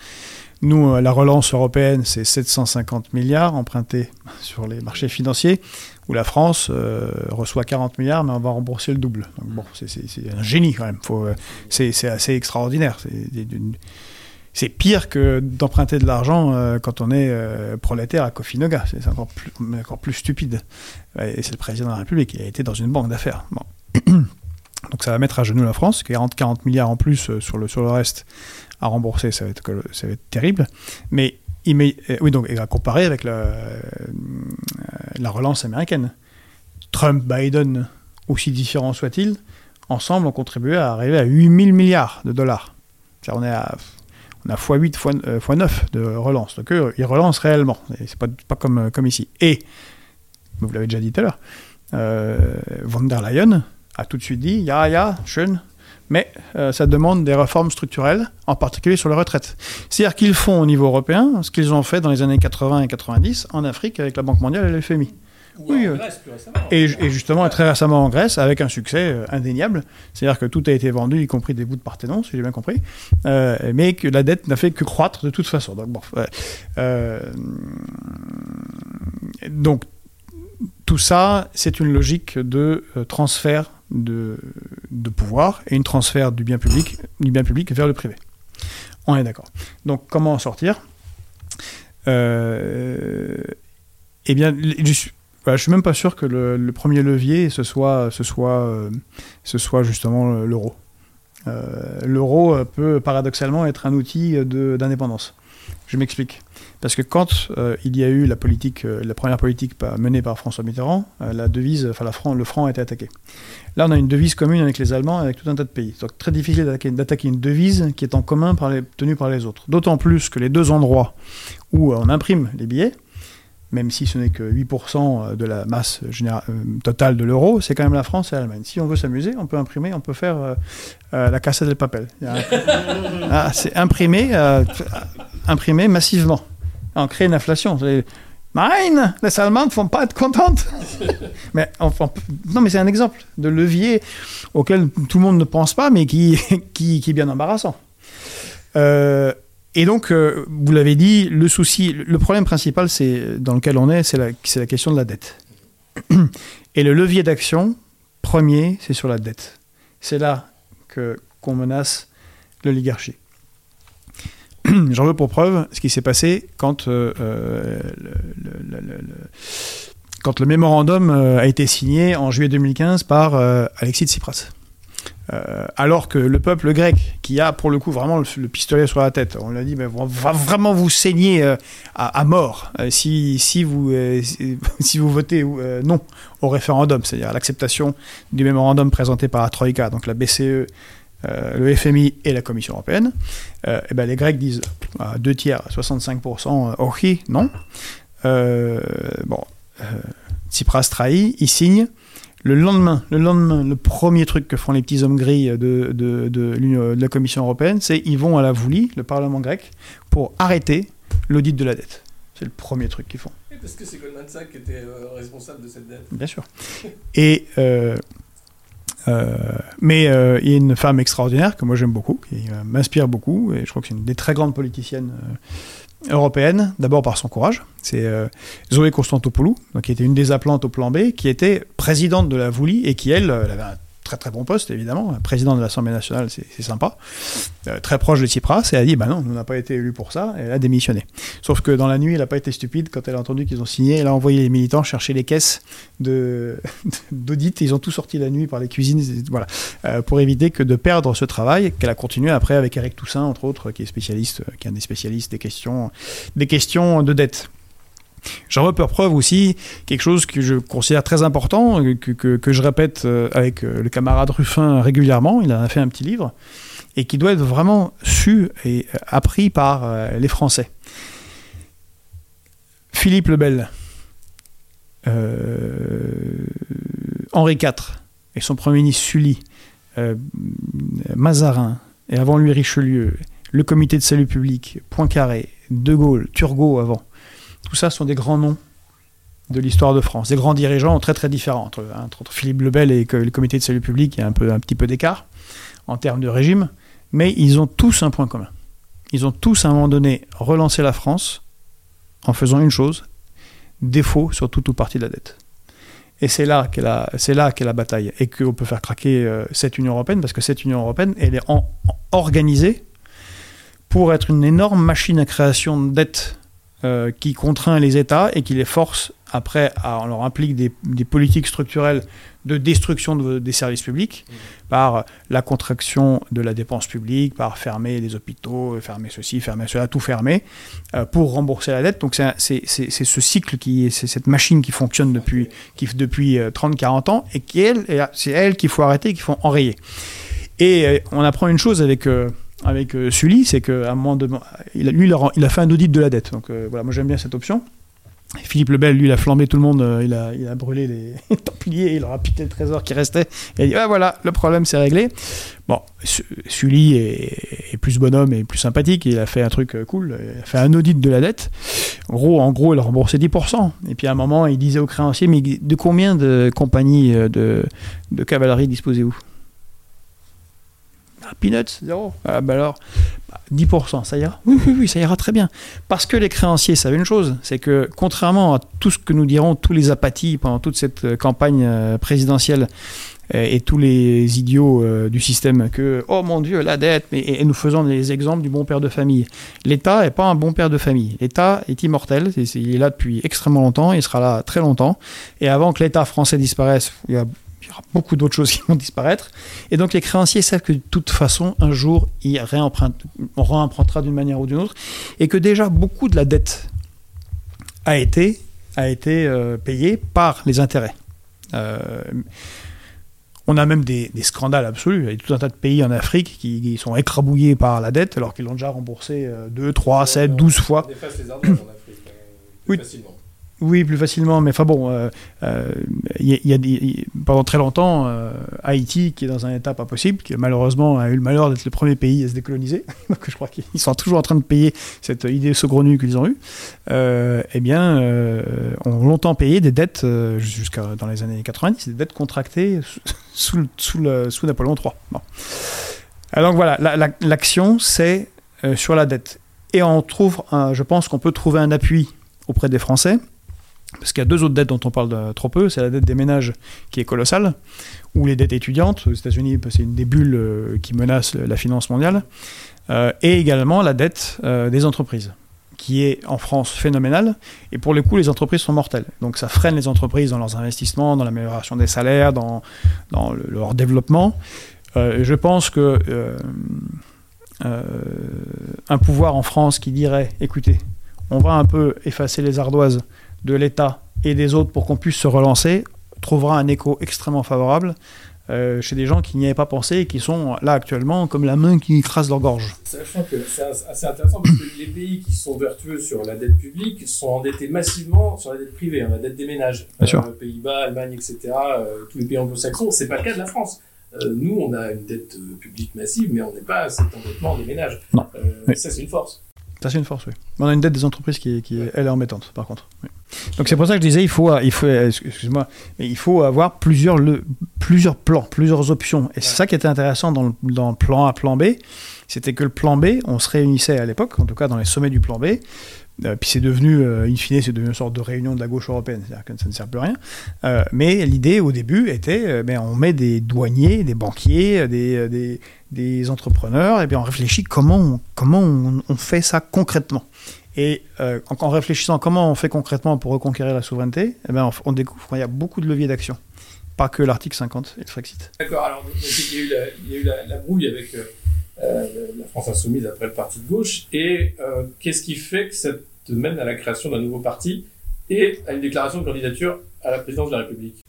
Speaker 2: Nous, euh, la relance européenne, c'est 750 milliards empruntés <laughs> sur les marchés financiers, où la France reçoit 40 milliards, mais on va rembourser le double. Donc bon, c'est- un génie quand même. C'est assez extraordinaire. C'est pire que d'emprunter de l'argent euh, quand on est euh, prolétaire à Kofinoga. C'est encore plus, stupide. Et c'est le président de la République. Il a été dans une banque d'affaires. <clears throat> Donc ça va mettre à genoux la France. 40, 40 milliards en plus euh, sur le, sur le reste à rembourser, ça va être, terrible. Mais euh, oui, donc, à comparer avec la, la relance américaine. Trump, Biden, aussi différents soient-ils, ensemble ont contribué à arriver à 8000 milliards de dollars. C'est-à-dire, on est à on a x8, x9 de relance. Donc ils relancent réellement. C'est pas, pas comme, euh, comme ici. Et, vous l'avez déjà dit tout à l'heure, euh, von der Leyen a tout de suite dit, ya, ya, schön, mais euh, ça demande des réformes structurelles, en particulier sur les retraites. C'est-à-dire qu'ils font au niveau européen ce qu'ils ont fait dans les années 80 et 90 en Afrique avec la Banque mondiale et le FMI.
Speaker 3: Ou
Speaker 2: Oui,
Speaker 3: en
Speaker 2: euh,
Speaker 3: Grèce, plus récemment.
Speaker 2: Et, et justement, très récemment en Grèce, avec un succès euh, indéniable. C'est-à-dire que tout a été vendu, y compris des bouts de Parthénon, si j'ai bien compris. Euh, mais que la dette n'a fait que croître de toute façon. Donc, bon. Euh, donc tout ça, c'est une logique de transfert de, de pouvoir et une transfert du bien public, du bien public vers le privé. On est d'accord. Donc, comment en sortir? Euh, Eh bien, voilà, je suis même pas sûr que le, premier levier ce soit, euh, justement l'euro. Euh, l'euro euh, peut paradoxalement être un outil d'indépendance. Je m'explique. Parce que quand il y a eu la politique, la première politique menée par François Mitterrand, la devise, le franc a été attaqué. Là, on a une devise commune avec les Allemands, avec tout un tas de pays. Donc très difficile d'attaquer- une devise qui est en commun tenue par les autres. D'autant plus que les deux endroits où on imprime les billets, même si ce n'est que 8% de la masse euh, totale de l'euro, c'est quand même la France et l'Allemagne. Si on veut s'amuser, on peut imprimer, on peut faire euh, euh, la Casa del Papel. <laughs> Ah, c'est imprimer, euh, massivement. On crée une inflation. Nein, les Allemands ne vont pas être contentes. <laughs> mais enfin, non, mais c'est un exemple de levier auquel tout le monde ne pense pas, mais qui, <laughs> est bien embarrassant. Euh, et donc, euh, vous l'avez dit, le souci, le problème principal, dans lequel on est, c'est la, c'est la question de la dette. Et le levier d'action premier, c'est sur la dette. C'est là que qu'on menace l'oligarchie. J'en veux pour preuve ce qui s'est passé quand, euh, euh, le, quand le mémorandum a été signé en juillet 2015 par Alexis Tsipras. Euh, alors que le peuple grec, qui a pour le coup vraiment le, le pistolet sur la tête, on l'a dit, mais on va vraiment vous saigner euh, à, mort euh, si, <laughs> vous, votez non au référendum, c'est-à-dire l'acceptation du mémorandum présenté par la Troïka, donc la BCE, le FMI et la Commission européenne. Et ben les Grecs disent à deux tiers, 65%, euh, ok, non. Bon, Tsipras trahit, il signe. Le lendemain, le lendemain, le premier truc que font les petits hommes gris de, de, de l'Union- de la Commission européenne, c'est ils vont à la Voulie, le Parlement grec, pour arrêter l'audit de la dette. C'est le premier truc qu'ils font.
Speaker 3: Et Parce que c'est Goldman Sachs qui était euh, responsable de cette dette.
Speaker 2: Bien sûr. Et euh, euh, mais euh, il y a une femme extraordinaire que moi j'aime beaucoup, qui euh, m'inspire beaucoup, et je crois que c'est une des très grandes politiciennes euh, européennes, d'abord par son courage. C'est euh, Zoé Constantopoulou, donc, qui était une des appelantes au plan B, qui était présidente de la Voulie et qui, elle, elle avait un très très bon poste évidemment, président de l'Assemblée nationale, c'est sympa, Euh, très proche de Tsipras, et a dit bah non, on n'a pas été élu pour ça, et elle a démissionné. Sauf que dans la nuit, elle n'a pas été stupide quand elle a entendu qu'ils ont signé, elle a envoyé les militants chercher les caisses <laughs> d'audit, ils ont tout sorti la nuit par les cuisines, voilà, euh, pour éviter que de perdre ce travail qu'elle a continué après avec Eric Toussaint entre autres, qui est spécialiste, euh, qui est un des spécialistes des questions, des questions de dette. J'en veux pour preuve aussi quelque chose que je considère très important, euh, que, je répète euh, avec euh, le camarade Ruffin régulièrement, il en a fait un petit livre, et qui doit être vraiment su et appris par les Français. Philippe le Bel, Henri IV et son premier ministre Sully, Mazarin, et avant lui Richelieu, le comité de salut public, Poincaré, De Gaulle, Turgot avant, tout ça sont des grands noms de l'histoire de France. Des grands dirigeants très très différents. Entre, entre Philippe Lebel et le comité de salut public, il y a un, peu, petit peu d'écart en termes de régime, mais ils ont tous un point commun. Ils ont tous à un moment donné relancé la France en faisant une chose, défaut sur toute ou partie de la dette. Et c'est là qu'est la, c'est là qu'est la bataille et qu'on peut faire craquer euh, cette Union européenne parce que cette Union européenne, elle est organisée pour être une énorme machine à création de dettes euh, qui contraint les États et qui les force après, à, on leur implique des, politiques structurelles de destruction des services publics par la contraction de la dépense publique, par fermer les hôpitaux, fermer ceci, fermer cela, tout fermer, euh, pour rembourser la dette. Donc c'est ce cycle, qui, c'est cette machine qui fonctionne depuis, qui, depuis 30-40 euh, ans et qui, c'est elle qu'il faut arrêter, qu'il faut enrayer. Et on apprend une chose avec avec euh, Sully, c'est qu'à un moment a, lui, il a, fait un audit de la dette. Donc euh, voilà, moi j'aime bien cette option. Philippe Lebel, lui, il a flambé tout le monde, euh, il, a, brûlé <laughs> les Templiers, il leur a piqué le trésor qui restait, et il a dit ah, voilà, le problème c'est réglé. Bon, Sully est, plus bonhomme et plus sympathique, il a fait un truc cool, il a fait un audit de la dette. En gros, en gros il a remboursé 10%. Et puis à un moment, il disait aux créanciers mais de combien de compagnies de cavalerie disposez-vous? Ah, peanuts, zéro. Ah, bah alors, 10%, bah, ça ira oui, oui, oui, ça ira très bien. Parce que les créanciers savent une chose, c'est que contrairement à tout ce que nous diront tous les apathies pendant toute cette euh, campagne euh, présidentielle euh, et tous les idiots du système que, oh mon Dieu, la dette, et, nous faisons les exemples du bon père de famille. L'État n'est pas un bon père de famille. L'État est immortel, il est là depuis extrêmement longtemps, il sera là très longtemps. Et avant que l'État français disparaisse, il y a il y aura beaucoup d'autres choses <laughs> qui vont disparaître. Et donc les créanciers savent que de toute façon, un jour, ils on réempruntera d'une manière ou d'une autre, et que déjà beaucoup de la dette a été, a été euh, payée par les intérêts. Euh, on a même des, scandales absolus. Il y a tout un tas de pays en Afrique qui, sont écrabouillés par la dette alors qu'ils l'ont déjà remboursé 2, 3, 7, 12 fois.
Speaker 3: les en Afrique, euh, oui. facilement.
Speaker 2: Oui, plus facilement, mais enfin bon, euh, euh, y, a, pendant très longtemps, euh, Haïti, qui est dans un état pas possible, qui malheureusement a eu le malheur d'être le premier pays à se décoloniser, <laughs> donc je crois qu'ils sont toujours en train de payer cette idée saugrenue qu'ils ont eue, eh bien, ont longtemps payé des dettes, jusqu'à dans les années 90, des dettes contractées sous, sous, sous Napoléon III. Bon. Alors donc voilà, l'action, c'est sur la dette. Et on trouve, je pense qu'on peut trouver un appui auprès des Français parce qu'il y a deux autres dettes dont on parle trop peu. C'est la dette des ménages qui est colossale, ou les dettes étudiantes. Aux États-Unis, c'est une des bulles euh, qui menace la finance mondiale. Euh, et également la dette euh, des entreprises, qui est en France phénoménale. Et pour le coup, les entreprises sont mortelles. Donc ça freine les entreprises dans leurs investissements, dans l'amélioration des salaires, dans, dans leur développement. je pense que un pouvoir en France qui dirait, écoutez, on va un peu effacer les ardoises de l'État et des autres pour qu'on puisse se relancer trouvera un écho extrêmement favorable euh, chez des gens qui n'y avaient pas pensé et qui sont là actuellement comme la main qui écrase leur gorge.
Speaker 3: Sachant que c'est assez intéressant parce que les pays qui sont vertueux sur la dette publique sont endettés massivement sur la dette privée, hein, la dette des ménages.
Speaker 2: Bien sûr.
Speaker 3: Euh, Pays-Bas, Allemagne, etc., euh, tous les pays anglo-saxons, c'est pas le cas de la France. nous, on a une dette publique massive, mais on n'est pas à cet endettement des ménages.
Speaker 2: Non.
Speaker 3: Ça, c'est une force.
Speaker 2: Ça, c'est une force, oui. On a une dette des entreprises qui, qui elle, est embêtante, par contre. Donc c'est pour ça que je disais, il faut, il faut, excuse-moi, mais il faut avoir plusieurs, le, plusieurs plans, plusieurs options. Et c'est ça qui était intéressant dans le, dans le plan A, plan B, c'était que le plan B, on se réunissait à l'époque, en tout cas dans les sommets du plan B, euh, puis c'est devenu, euh, in fine, c'est devenu une sorte de réunion de la gauche européenne, c'est-à-dire que ça ne sert plus à rien. Euh, mais l'idée au début était, ben, on met des douaniers, des banquiers, des, des, entrepreneurs, et bien on réfléchit comment on, comment on, fait ça concrètement. Et en, réfléchissant comment on fait concrètement pour reconquérir la souveraineté, eh ben, on, découvre qu'il y a beaucoup de leviers d'action. Pas que l'article 50 et le Frexit.
Speaker 3: D'accord, alors il y a eu y a eu la, brouille avec la France insoumise après le parti de gauche. Et euh, qu'est-ce qui fait que ça te mène à la création d'un nouveau parti et à une déclaration de candidature à la présidence de la République?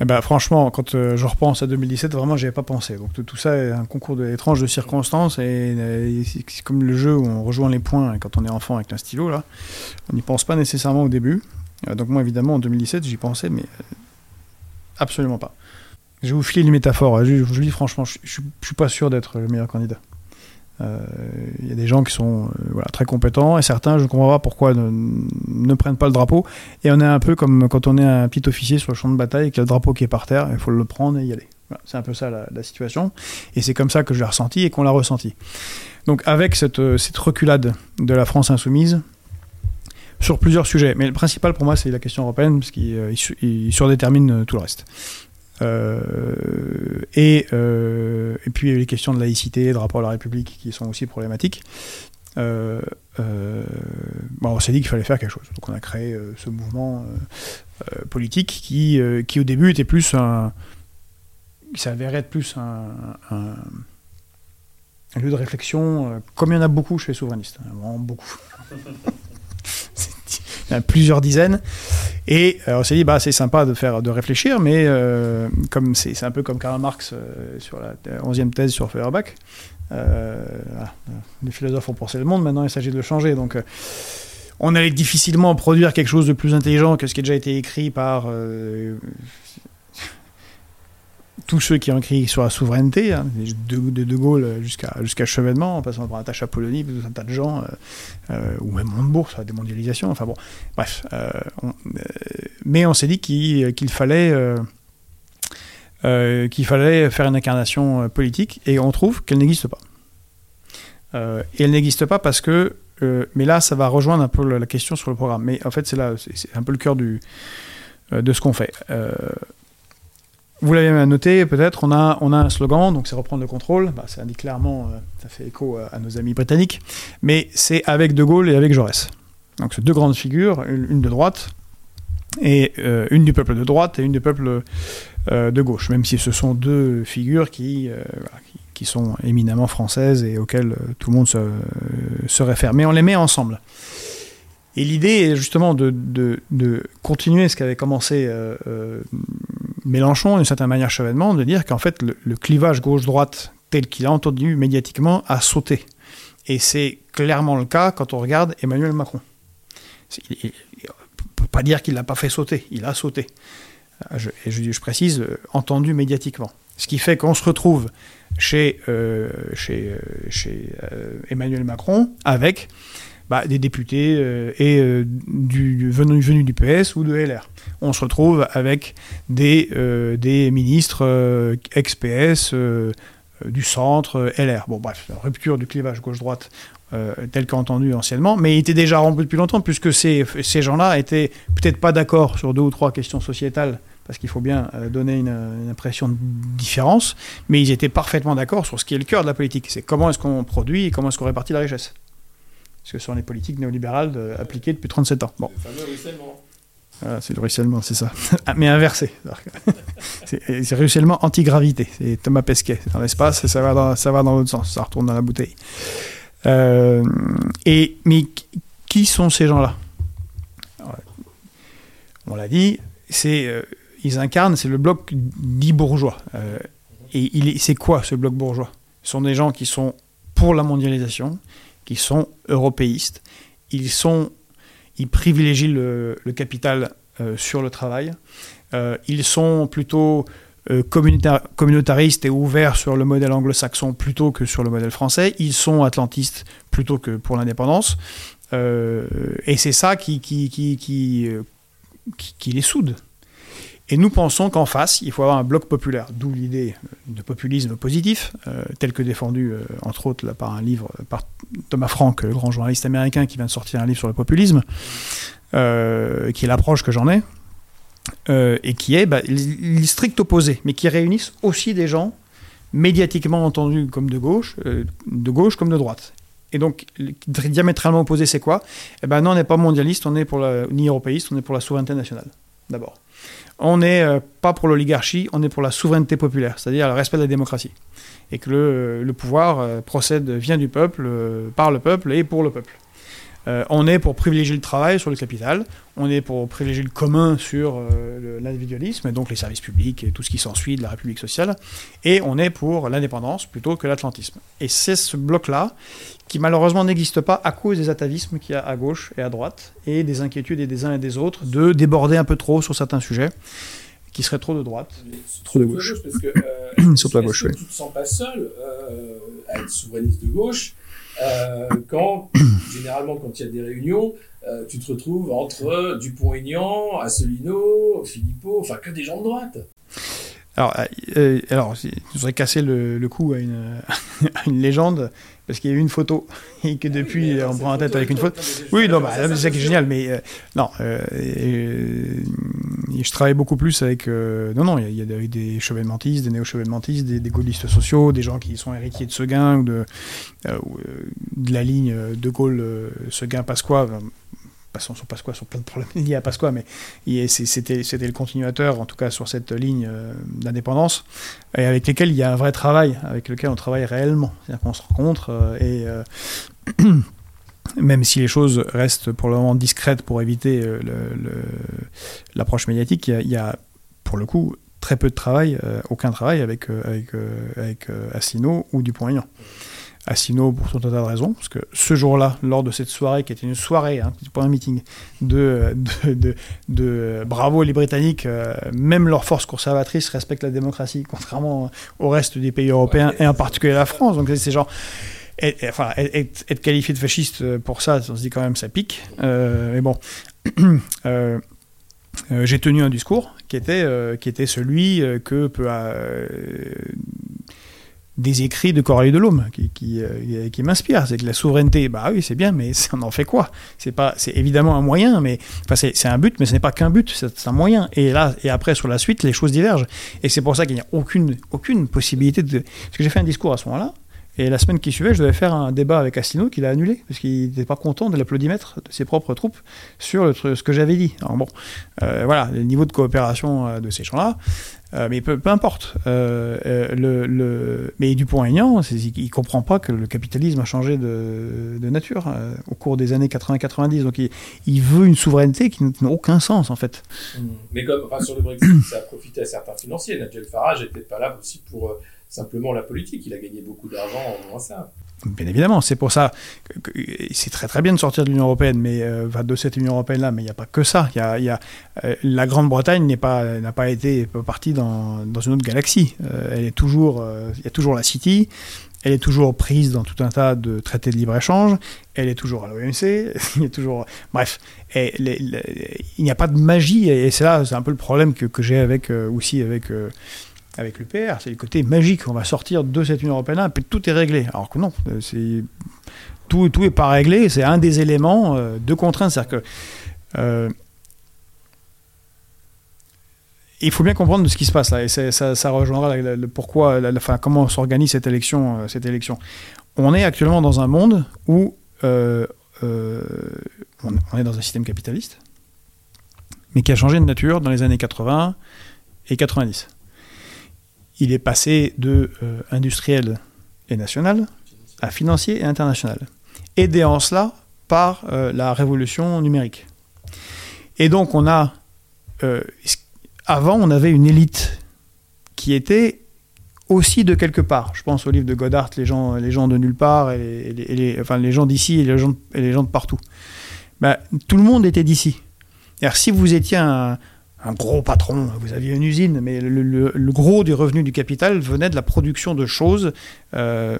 Speaker 2: Eh ben, franchement, quand euh, je repense à 2017, vraiment, j'y avais pas pensé. Donc tout ça est un concours d'étranges de circonstances et, c'est comme le jeu où on rejoint les points quand on est enfant avec un stylo là. On n'y pense pas nécessairement au début. donc moi, évidemment, en 2017, j'y pensais, mais absolument pas. Je vous filer une métaphore. Je, vous dis franchement, je, ne suis pas sûr d'être le meilleur candidat. Il y a des gens qui sont voilà, très compétents et certains, je ne comprends pas pourquoi, ne, ne, prennent pas le drapeau. Et on est un peu comme quand on est un petit officier sur le champ de bataille et qu'il y a le drapeau qui est par terre, il faut le prendre et y aller. C'est un peu ça la, situation. Et c'est comme ça que je l'ai ressenti et qu'on l'a ressenti. Donc avec cette, cette reculade de la France insoumise, sur plusieurs sujets. Mais le principal pour moi, c'est la question européenne, parce qu'il euh, surdétermine tout le reste. Euh, et, euh, et, puis les questions de laïcité, de rapport à la République, qui sont aussi problématiques. Euh, bon, on s'est dit qu'il fallait faire quelque chose. Donc on a créé ce mouvement politique qui, qui au début était plus un... qui s'avérait être plus un, un, un, lieu de réflexion, comme il y en a beaucoup chez les souverainistes, hein, vraiment beaucoup. <laughs> plusieurs dizaines. Et euh, on s'est dit, bah, c'est sympa de faire de réfléchir, mais euh, comme c'est un peu comme Karl Marx euh, sur la 11e thèse sur Feuerbach. Euh. Les philosophes ont pensé le monde, maintenant il s'agit de le changer. Donc on allait difficilement produire quelque chose de plus intelligent que ce qui a déjà été écrit par tous ceux qui ont écrit sur la souveraineté, hein, de, de, Gaulle jusqu'à jusqu'à Chevènement, en passant par Natacha Polony, tout un tas de gens, euh, euh, ou même Montebourg sur la démondialisation, enfin bon, bref. Euh, mais on s'est dit qu'il fallait, fallait faire une incarnation politique, et on trouve qu'elle n'existe pas. et elle n'existe pas parce que, mais là, ça va rejoindre un peu la question sur le programme. Mais en fait, c'est là, c'est un peu le cœur du, de ce qu'on fait. Vous l'avez noté, peut-être, on a, on a un slogan, donc c'est reprendre le contrôle. Bah, ça indique clairement, euh, ça fait écho à, à, nos amis britanniques, mais c'est avec De Gaulle et avec Jaurès. Donc c'est deux grandes figures, une, de droite, et euh, une du peuple de droite et une du peuple euh, de gauche, même si ce sont deux figures qui, euh, sont éminemment françaises et auxquelles tout le monde se, se réfère. Mais on les met ensemble. Et l'idée est justement de, de, de, continuer ce qu'avait commencé euh, euh, Mélenchon, d'une certaine manière Chevènement, de dire qu'en fait le, clivage gauche-droite tel qu'il a entendu médiatiquement a sauté. Et c'est clairement le cas quand on regarde Emmanuel Macron. Il ne peut pas dire qu'il ne l'a pas fait sauter, il a sauté. Je, et je, précise, entendu médiatiquement. Ce qui fait qu'on se retrouve chez, euh, Emmanuel Macron avec bah, des députés et euh, du, venus PS ou de LR. On se retrouve avec des, euh, ministres euh, ex-PS du centre LR. Bon, bref, rupture du clivage gauche-droite tel qu'entendu anciennement, mais il était déjà rompu depuis longtemps, puisque ces, ces gens-là étaient peut-être pas d'accord sur deux ou trois questions sociétales parce qu'il faut bien donner une, une, impression de différence, mais ils étaient parfaitement d'accord sur ce qui est le cœur de la politique. C'est comment est-ce qu'on produit et comment est-ce qu'on répartit la richesse parce que ce sont les politiques néolibérales de, appliquées depuis 37 ans. Bon. Voilà, c'est le ruissellement, c'est ça. <laughs> Mais inversé. <laughs> c'est ruissellement anti-gravité. C'est Thomas Pesquet. C'est dans l'espace et ça va dans, ça va dans l'autre sens. Ça retourne dans la bouteille. Euh, et, mais qui sont ces gens-là? On l'a dit, c'est, euh, ils incarnent, c'est le bloc dit bourgeois. Euh, et c'est quoi ce bloc bourgeois? Ce sont des gens qui sont pour la mondialisation, qui sont européistes. Ils, sont, ils privilégient le, capital euh, sur le travail. Euh, ils sont plutôt euh, communautar communautaristes et ouverts sur le modèle anglo-saxon plutôt que sur le modèle français. Ils sont atlantistes plutôt que pour l'indépendance. Et c'est ça qui, qui les soude. Et nous pensons qu'en face, il faut avoir un bloc populaire, d'où l'idée de populisme positif, euh, tel que défendu, euh, entre autres, par un livre par Thomas Frank, le grand journaliste américain qui vient de sortir un livre sur le populisme, euh, qui est l'approche que j'en ai, et qui est bah, le strict opposé, mais qui réunissent aussi des gens médiatiquement entendus comme de gauche, de gauche comme de droite. Et donc, diamétralement opposé, c'est quoi? Eh ben non, on n'est pas mondialiste, on est pour ni européiste, on est pour la souveraineté nationale, d'abord on n'est euh, pas pour l'oligarchie, on est pour la souveraineté populaire, c'est-à-dire le respect de la démocratie. Et que le, pouvoir euh, procède, vient du peuple, euh, par le peuple et pour le peuple. Euh, on est pour privilégier le travail sur le capital, on est pour privilégier le commun sur euh, l'individualisme, et donc les services publics et tout ce qui s'ensuit de la République sociale, et on est pour l'indépendance plutôt que l'atlantisme. Et c'est ce bloc-là qui malheureusement n'existe pas à cause des atavismes qu'il y a à gauche et à droite, et des inquiétudes et des uns et des autres de déborder un peu trop sur certains sujets. qui serait trop de droite.
Speaker 3: Trop de gauche. parce que, euh,
Speaker 2: Surtout à gauche,
Speaker 3: oui. Tu te sens pas seul euh, à être souverainiste de gauche euh, quand, généralement, quand il y a des réunions, euh, tu te retrouves entre Dupont-Aignan, Asselineau, Philippot, enfin que des gens de droite.
Speaker 2: Alors, euh, alors je voudrais casser le, le cou à une, <laughs> à une légende parce qu'il y a eu une photo <laughs> et que depuis oui, on prend en tête avec une photo. Oui, non, bah, c'est ça qui est génial, mais euh, non, euh, et, et je travaille beaucoup plus avec. Euh, non, non, il y a, il y a des chevènementistes, des néo-chevènementistes, des, des, gaullistes sociaux, des gens qui sont héritiers de Seguin ou de, de la ligne de Gaulle, Seguin-Pasqua sont sur Pasqua, sont plein de problèmes <laughs> liés à Pasqua, mais c'était le continuateur, en tout cas sur cette ligne euh, d'indépendance, et avec lesquels il y a un vrai travail, avec lequel on travaille réellement. C'est-à-dire qu'on se rencontre euh, et. Euh, <clears throat> même si les choses restent pour le moment discrètes pour éviter l'approche médiatique, il y, a, pour le coup très peu de travail, aucun travail avec, avec, Asselineau ou Dupont-Aignan. Assino pour tout un tas de raisons, parce que ce jour-là, lors de cette soirée, qui était une soirée, hein, pas un meeting, de, de, de, de bravo les Britanniques, euh, même leurs forces conservatrices respectent la démocratie, contrairement au reste des pays européens, et en particulier la France. Donc c'est genre... Et, enfin, être, être, qualifié de fasciste pour ça, on se dit quand même ça pique. Euh, mais bon, <clears throat> euh, euh, j'ai tenu un discours qui était, euh, qui était celui que peut des écrits de Coralie Delhomme qui, qui, euh, qui m'inspirent. C'est que la souveraineté, bah oui, c'est bien, mais <laughs> on en fait quoi? C'est pas, c'est évidemment un moyen, mais enfin c'est un but, mais ce n'est pas qu'un but, c'est un moyen. Et là, et après sur la suite, les choses divergent. Et c'est pour ça qu'il n'y a aucune, aucune possibilité de. Parce que j'ai fait un discours à ce moment-là. Et la semaine qui suivait, je devais faire un débat avec Asselineau qu'il a annulé, parce qu'il n'était pas content de l'applaudimètre de ses propres troupes sur le, ce que j'avais dit. Alors bon, euh, voilà, le niveau de coopération euh, de ces gens-là. Euh, mais peu, peu importe. Euh, euh, le, le... Mais Dupont-Aignan, il ne comprend pas que le capitalisme a changé de, nature au cours des années 80-90. Donc il, il, veut une souveraineté qui n'a aucun sens en fait.
Speaker 3: Mmh. Mais comme enfin, sur le Brexit, <coughs> ça a profité à certains financiers. Nigel Farage n'était pas là aussi pour simplement la politique. Il a gagné beaucoup d'argent en faisant ça.
Speaker 2: Bien évidemment, c'est pour ça que, c'est très très bien de sortir de l'Union européenne, mais euh, de cette Union européenne là, mais il n'y a pas que ça. Y y a euh, la Grande-Bretagne n'a pas été partie dans, une autre galaxie. Euh, elle est toujours, il y a toujours la City. Elle est toujours prise dans tout un tas de traités de libre-échange. Elle est toujours à l'OMC. <laughs> il a toujours, bref, il n'y a pas de magie. Et c'est là, c'est un peu le problème que, que j'ai avec aussi avec avec l'UPR, c'est le côté magique. On va sortir de cette Union européenne et puis tout est réglé. Alors que non, c'est tout, tout pas réglé. C'est un des éléments euh, de contrainte. C'est-à-dire que euh, il faut bien comprendre ce qui se passe là, et ça, rejoindra le, pourquoi, la, comment s'organise cette élection, euh, cette élection. On est actuellement dans un monde où euh, euh, on, est dans un système capitaliste, mais qui a changé de nature dans les années 80 et 90 il est passé de euh, industriel et national à financier et international, aidé en cela par euh, la révolution numérique. Et donc on a, euh, avant on avait une élite qui était aussi de quelque part. Je pense au livre de Godard, les gens, de nulle part, les, enfin les gens d'ici et les gens, et les gens de partout. Ben, tout le monde était d'ici. Si vous étiez un, un gros patron, vous aviez une usine, mais le, gros du revenu du capital venait de la production de choses euh,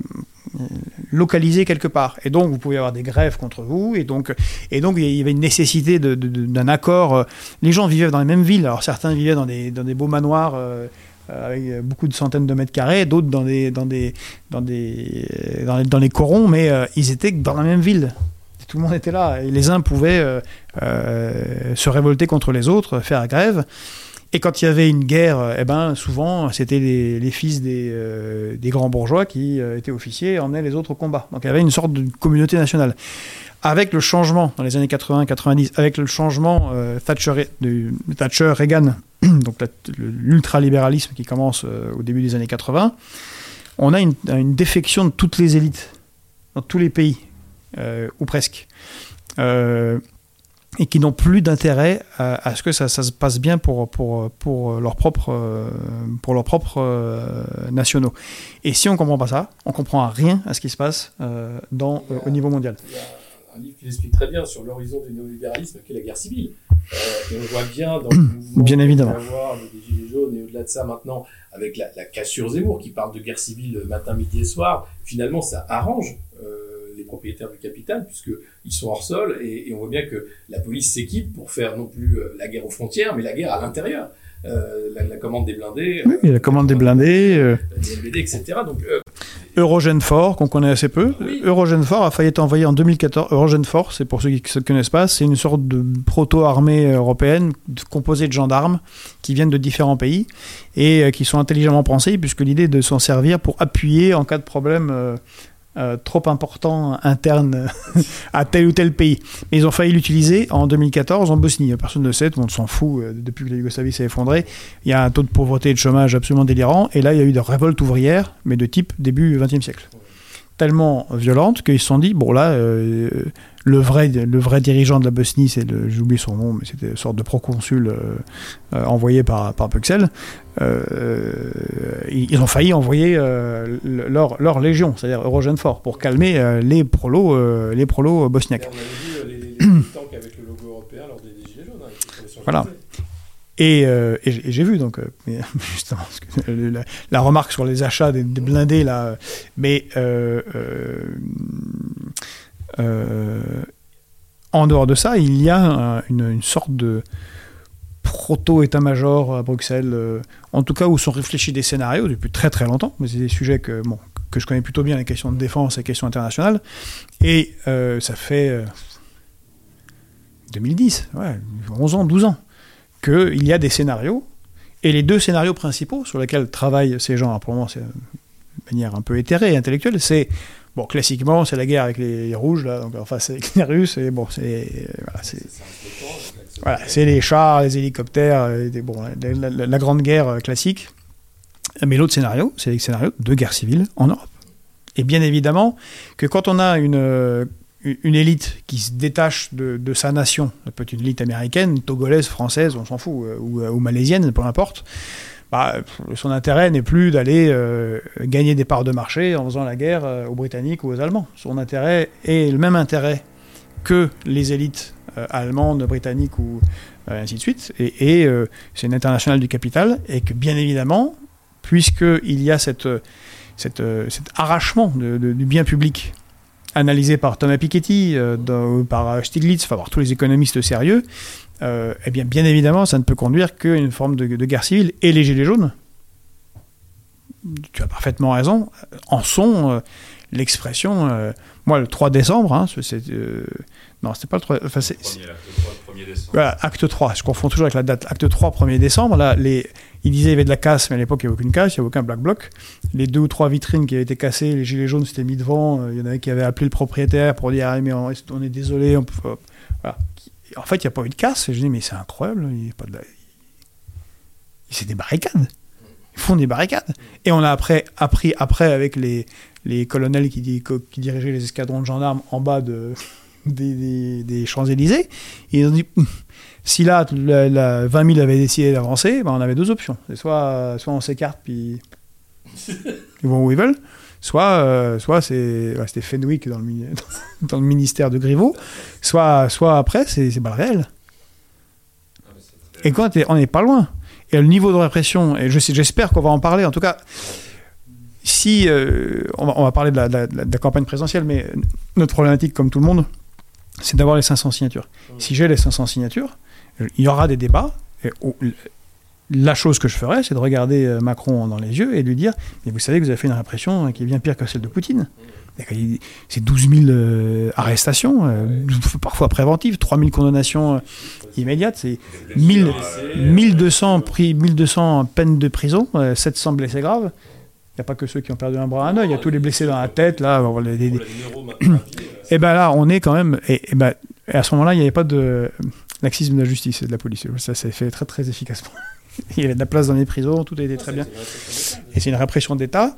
Speaker 2: localisées quelque part. Et donc, vous pouviez avoir des grèves contre vous, et donc, il y avait une nécessité d'un accord. Les gens vivaient dans les mêmes villes, alors certains vivaient dans des, des beaux manoirs. Euh, avec beaucoup de centaines de mètres carrés, d'autres dans des des des les corons, mais euh, ils étaient dans la même ville tout le monde était là. Et les uns pouvaient euh, euh, se révolter contre les autres, faire grève. Et quand il y avait une guerre, eh ben, souvent, c'était les, fils des, euh, grands bourgeois qui euh, étaient officiers et emmenaient les autres au combat. Donc il y avait une sorte de communauté nationale. Avec le changement, dans les années 80-90, avec le changement euh, Thatcher, de, Thatcher Reagan, <clears throat> donc l'ultralibéralisme qui commence au début des années 80, on a une, défection de toutes les élites dans tous les pays euh, ou presque, euh, et qui n'ont plus d'intérêt à, à, ce que ça, ça, se passe bien pour, pour, pour leurs propres, pour leurs propres euh, nationaux. Et si on ne comprend pas ça, on ne comprend rien à ce qui se passe euh, dans, au niveau mondial.
Speaker 3: Il y a un livre qui explique très bien sur l'horizon du néolibéralisme, qui est la guerre civile. Euh, et on voit bien dans le <coughs> mouvement
Speaker 2: bien évidemment.
Speaker 3: avoir des au-delà de ça maintenant, avec la, la cassure Zemmour qui parle de guerre civile matin, midi et soir, finalement ça arrange euh, les propriétaires du capital puisque ils sont hors sol et, et on voit bien que la police s'équipe pour faire non plus euh, la guerre aux frontières, mais la guerre à l'intérieur. Euh, la, la commande des blindés,
Speaker 2: Oui, la commande des blindés. euh,
Speaker 3: la DLBD, etc. Donc euh,
Speaker 2: Eurogène Fort, qu'on connaît assez peu.
Speaker 3: Oui.
Speaker 2: Eurogène Fort a failli être envoyé en 2014. Eurogène Fort, c'est pour ceux qui ne connaissent pas, c'est une sorte de proto-armée européenne composée de gendarmes qui viennent de différents pays et euh, qui sont intelligemment pensés, puisque l'idée est de s'en servir pour appuyer en cas de problème euh, trop important interne <laughs> à tel ou tel pays. Mais ils ont failli l'utiliser en 2014 en Bosnie. Personne ne sait, monde s'en fout. euh, Depuis que la Yougoslavie s'est effondrée, il y a un taux de pauvreté et de chômage absolument délirant. Et là, il y a eu des révoltes ouvrières, mais de type début XXe siècle. Tellement violentes qu'ils se sont dit, bon là, euh, le, vrai, le vrai dirigeant de la Bosnie, c'est oublié son nom, mais c'était une sorte de proconsul euh, envoyé par, par Bruxelles. Euh, ils ont failli envoyer le- leur, leur légion, c'est-à-dire Eurogène Fort, pour calmer les prolos, les prolos bosniaques.
Speaker 3: on avait vu les, les, les <coughs> tanks avec le logo européen lors des, des Gilets jaunes. Hein,
Speaker 2: Voilà.
Speaker 3: Champs-Élysées.
Speaker 2: Et, euh, et j'ai- vu donc euh, <laughs> justement la, remarque sur les achats des, blindés là, euh, mais en dehors de ça, il y a un- une, sorte de proto-état-major à Bruxelles, en tout cas où sont réfléchis des scénarios depuis très très longtemps, mais c'est des sujets que, bon, que je connais plutôt bien, les questions de défense et les questions internationales, et ça fait euh, 2010, ouais, 11 ans, 12 ans qu'il y a des scénarios, et les deux scénarios principaux sur lesquels travaillent ces gens, pour le c'est de manière un peu éthérée, intellectuelle, c'est, bon, classiquement, c'est la guerre avec les, rouges, là, donc enfin c'est <laughs> les Russes, et bon, c'est, voilà, c'est, les chars, les hélicoptères, la grande guerre euh, classique. Mais l'autre scénario, c'est les scénarios de guerre civile en Europe. Et bien évidemment que quand on a une, euh, une élite qui se détache de, sa nation, peut être une élite américaine, togolaise, française, on s'en fout, euh, ou, ou malaisienne, peu importe, bah, son intérêt n'est plus d'aller euh, gagner des parts de marché en faisant la guerre euh, aux Britanniques ou aux Allemands. Son intérêt est le même intérêt que les élites euh, allemandes, britanniques ou euh, ainsi de suite. Et, euh, c'est une internationale du capital et que bien évidemment, puisqu'il y a euh, euh, cet arrachement du bien public analysé par Thomas Piketty, euh, dans- par euh, Stiglitz, enfin par tous les économistes sérieux, euh, eh bien, bien évidemment, ça ne peut conduire qu'à une forme de, de guerre civile. Et les Gilets jaunes, tu as parfaitement raison, en sont l'expression. euh, moi, le 3 décembre, hein, c'est, euh, non, c'était pas le 3, enfin, c'est,
Speaker 1: Premier, l'acte 3, le 1er décembre.
Speaker 2: voilà, acte 3, je confonds toujours avec la date. Acte 3, 1er décembre, là, les, il disait qu'il y avait de la casse, mais à l'époque, il n'y avait aucune casse, il n'y avait aucun black bloc. Les deux ou trois vitrines qui avaient été cassées, les gilets jaunes s'étaient mis devant, euh, il y en avait qui avaient appelé le propriétaire pour dire Ah, mais on, est désolé. On peut, voilà. En fait, il n'y a pas eu de casse. Et je dis Mais c'est incroyable, il y a pas de C'est des barricades. Ils font des barricades. Et on a après, appris après avec les, les colonels qui dirigeaient les escadrons de gendarmes en bas de, <laughs> des, des- des Champs-Élysées. Ils ont dit si là, la, la 20 000 avaient décidé d'avancer, ben on avait deux options. C'est soit, soit on s'écarte, puis <laughs> ils vont où ils veulent, soit, euh, soit c'est, ouais, c'était Fenwick dans le, mini- <laughs> dans le ministère de Griveaux, soit, soit après, c'est, c'est
Speaker 1: c'est très-
Speaker 2: Et quand on n'est pas loin. Et le niveau de répression, et je sais- j'espère qu'on va en parler, en tout cas, si euh, on, va, on va parler de la, de la- de la campagne présidentielle, mais notre problématique, comme tout le monde, c'est d'avoir les 500 signatures. Si j'ai les 500 signatures, il y aura des débats. Et la chose que je ferais, c'est de regarder euh, Macron dans les yeux et de lui dire Mais vous savez que vous avez fait une répression qui est bien pire que celle de Poutine. C'est 12 000 euh, arrestations, euh, <laughs> parfois préventives, 3 000 condamnations euh, immédiates. C'est
Speaker 1: des blessures,
Speaker 2: 1000
Speaker 1: euh,
Speaker 2: 1200 pris, 1200 peines de prison, euh, 700 blessés graves. Il n'y a pas que ceux qui ont perdu un bras, un œil, il y a tous les blessés dans la tête, là. les- les-
Speaker 3: euh, <coughs>
Speaker 2: et ben là, on est quand même. Et, et ben, et à ce moment-là, il n'y avait pas de laxisme de la justice et de la police. Ça s'est fait très très efficacement. <laughs> il y avait de la place dans les prisons, tout était très bien. Et c'est une répression d'État.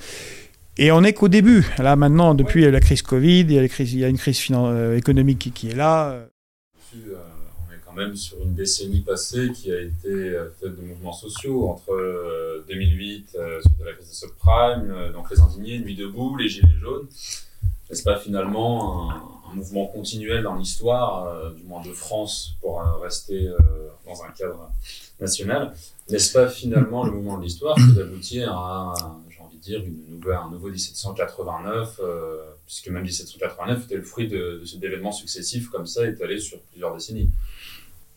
Speaker 2: Et on n'est qu'au début. Là, maintenant, depuis la crise Covid, il y a, a une crise euh, économique qui, qui est là.
Speaker 1: euh, on est quand même sur une décennie passée qui a été euh, faite de mouvements sociaux entre euh, 2008, euh, suite à la crise des subprimes, donc les indignés, Nuit debout, les gilets jaunes. N'est-ce pas finalement un, un mouvement continuel dans l'histoire, euh, du moins de France, pour euh, rester euh, dans un cadre national. N'est-ce pas finalement le mouvement de l'histoire qui d'aboutir à, j'ai envie de dire, une nouvelle, un nouveau 1789, euh, puisque même 1789 était le fruit de, de d'événements successifs comme ça, étalés sur plusieurs décennies.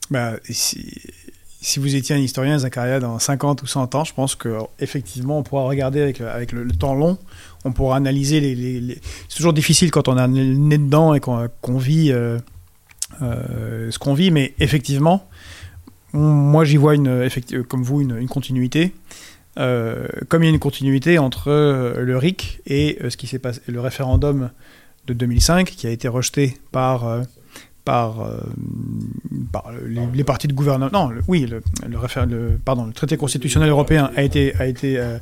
Speaker 2: Bah, si, vous étiez un historien, Zakaria, dans 50 ou 100 ans, je pense qu'effectivement, on pourra regarder avec, le, temps long, on pourra analyser les. les, les... C'est toujours difficile quand on a le nez dedans et qu'on vit euh, euh, ce qu'on vit, mais effectivement, on, moi j'y vois, une, comme vous, une, une continuité. Euh, comme il y a une continuité entre euh, le RIC et euh, ce qui s'est passé, le référendum de 2005 qui a été rejeté par euh, par, euh, par les, les, partis de gouvernement. Non, le, oui, le, le, le, pardon, le traité constitutionnel européen a été, a été, euh,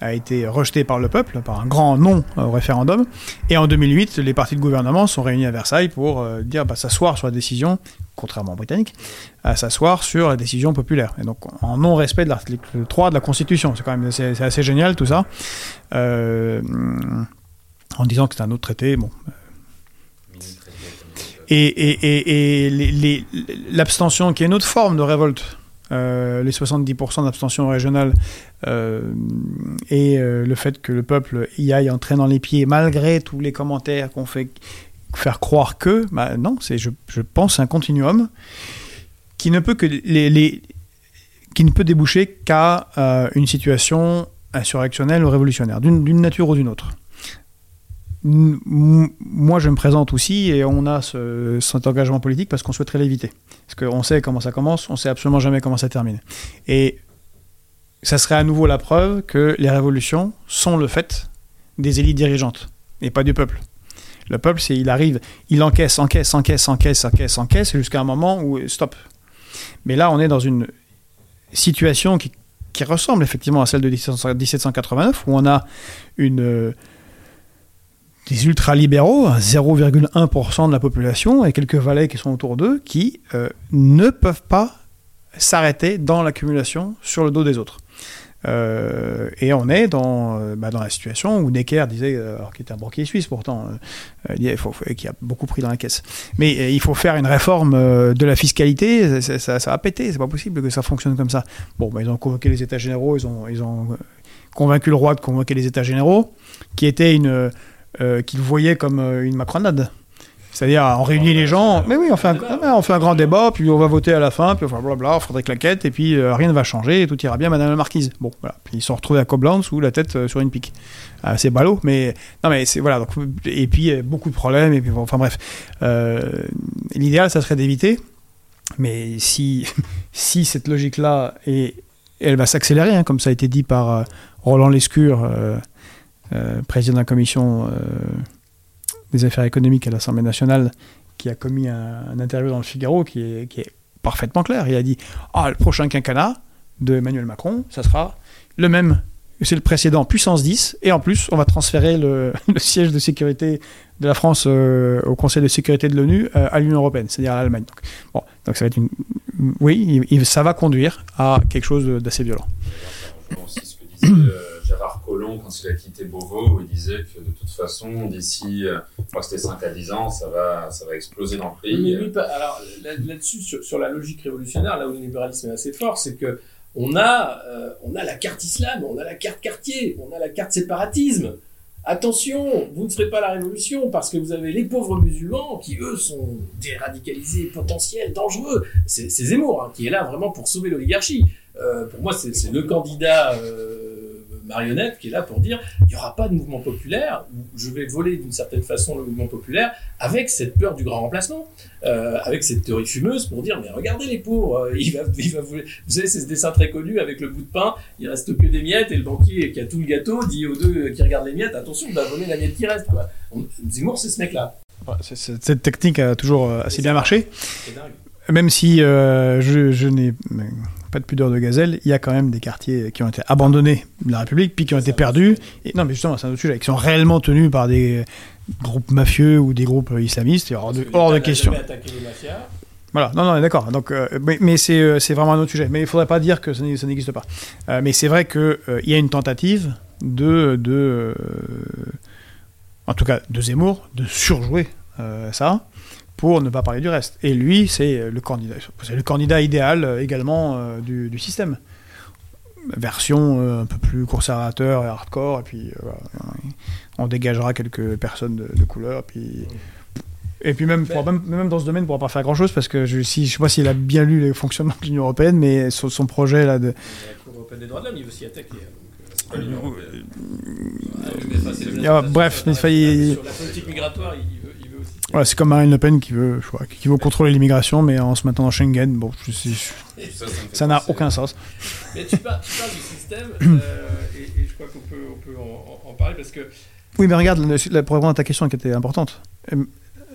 Speaker 2: a été rejeté par le peuple, par un grand non au référendum. Et en 2008, les partis de gouvernement sont réunis à Versailles pour euh, dire bah, s'asseoir sur la décision, contrairement aux Britanniques, à s'asseoir sur la décision populaire. Et donc en non-respect de l'article 3 de la Constitution. C'est quand même c'est assez génial tout ça. Euh, en disant que c'est un autre traité, bon. Et, et, et, l'abstention, qui est une autre forme de révolte, euh, les 70% d'abstention régionale, euh, et euh, le fait que le peuple y aille en traînant les pieds, malgré tous les commentaires qu'on fait faire croire que, bah non, c'est, je, je, pense, un continuum qui ne peut que les, qui ne peut déboucher qu'à une situation insurrectionnelle ou révolutionnaire, d'une nature ou d'une autre moi, je me présente aussi et on a ce, cet engagement politique parce qu'on souhaiterait l'éviter. Parce qu'on sait comment ça commence, on sait absolument jamais comment ça termine. Et ça serait à nouveau la preuve que les révolutions sont le fait des élites dirigeantes et pas du peuple. Le peuple, c'est il arrive, il encaisse, encaisse, encaisse, encaisse, encaisse, encaisse jusqu'à un moment où stop. Mais là, on est dans une situation qui, qui ressemble effectivement à celle de 1789 où on a une des ultralibéraux, 0,1% de la population, et quelques valets qui sont autour d'eux, qui euh, ne peuvent pas s'arrêter dans l'accumulation sur le dos des autres. Euh, et on est dans, euh, bah, dans la situation où Necker disait, alors qu'il était un banquier suisse pourtant, il faut, qui a beaucoup pris dans la caisse, mais il faut faire une réforme de la fiscalité, ça, va péter, c'est pas possible que ça fonctionne comme ça. Bon, bah, ils ont convoqué les États généraux, ils ont, ils ont convaincu le roi de convoquer les États généraux, qui était une euh, qu'ils voyaient comme euh, une macronade. C'est-à-dire, on réunit les gens, mais oui, on fait, un, on fait un grand débat, puis on va voter à la fin, puis blablabla, on faudrait claquette, et puis euh, rien ne va changer, et tout ira bien, Madame la Marquise. Bon, voilà. Puis ils sont retrouvés à Koblenz, ou la tête euh, sur une pique. Euh, c'est ballot, mais non, mais c'est voilà. Donc, et puis beaucoup de problèmes, et puis bon, enfin bref. L'idéal, ça serait d'éviter, mais si <laughs> si cette logique-là est, elle va s'accélérer, hein, comme ça a été dit par Roland Lescure. Euh, président de la commission euh, des affaires économiques à l'Assemblée nationale, qui a commis un, interview dans le Figaro qui est, parfaitement clair. Il a dit Ah, le prochain quinquennat de Emmanuel Macron, ça sera le même. C'est le précédent, puissance 10, et en plus, on va transférer <laughs> le, siège de sécurité de la France euh, au Conseil de sécurité de l'ONU à l'Union européenne, c'est-à-dire à l'Allemagne. Donc, bon, donc ça va être une. Oui, ça va conduire à quelque chose d'assez violent.
Speaker 1: Ce que disait Gérard Collomb quand il a quitté Beauvau, où il disait que de toute façon, d'ici, euh, je crois que c'était 5 à 10 ans, ça va, ça va exploser dans le pays.
Speaker 3: Mais alors là-dessus, sur, la logique révolutionnaire, là où le libéralisme est assez fort, c'est que on a, euh, on a la carte islam, on a la carte quartier, on a la carte séparatisme. Attention, vous ne ferez pas la révolution parce que vous avez les pauvres musulmans qui, eux, sont déradicalisés, potentiels, dangereux. C'est Zemmour hein, qui est là vraiment pour sauver l'oligarchie. Euh, pour moi, c'est le candidat marionnette qui est là pour dire il n'y aura pas de mouvement populaire, je vais voler d'une certaine façon le mouvement populaire avec cette peur du grand remplacement, euh, avec cette théorie fumeuse pour dire mais regardez les pauvres, euh, il va, il va voler. Vous savez, c'est ce dessin très connu avec le bout de pain, il reste que des miettes et le banquier qui a tout le gâteau dit aux deux qui regardent les miettes attention, on va voler la miette qui reste. Quoi. On, Zemmour, c'est ce mec-là.
Speaker 2: Cette technique a toujours assez bien marché. Même si euh, je, je n'ai pas de pudeur de gazelle, il y a quand même des quartiers qui ont été abandonnés de la République, puis qui ont été perdus. Et, non, mais justement, c'est un autre sujet, qui sont réellement tenus par des groupes mafieux ou des groupes islamistes, hors de, hors de question. Voilà, non, non, d'accord. Donc, euh, mais, mais c'est vraiment un autre sujet. Mais il ne faudrait pas dire que ça n'existe pas. Euh, mais c'est vrai qu'il euh, y a une tentative de, de en tout cas de Zemmour, de surjouer euh, ça pour ne pas parler du reste. Et lui, c'est le candidat, c'est le candidat idéal euh, également euh, du, du système. Version euh, un peu plus conservateur et hardcore, et puis euh, voilà, on dégagera quelques personnes de, de couleur, puis. Et puis même, pour- même, même dans ce domaine, on ne pourra pas faire grand-chose parce que je, si, je sais pas s'il a bien lu les fonctionnements de l'Union européenne, mais son, son projet là de,
Speaker 3: La Cour européenne des droits de l'homme, il veut s'y attaquer. donc, euh, pas le-
Speaker 2: Ah, bref, mais il
Speaker 3: Sur la politique migratoire, il
Speaker 2: c'est comme Marine Le Pen qui veut, je crois, qui veut contrôler l'immigration, mais en se mettant dans Schengen, bon, je sais- je-
Speaker 1: Ça,
Speaker 2: n'a aucun sens.
Speaker 3: Mais tu parles, tu parles du système, euh, et, et je crois qu'on peut, on peut en, parler parce que
Speaker 2: Oui, mais regarde, la- pour répondre à ta question qui était importante, euh,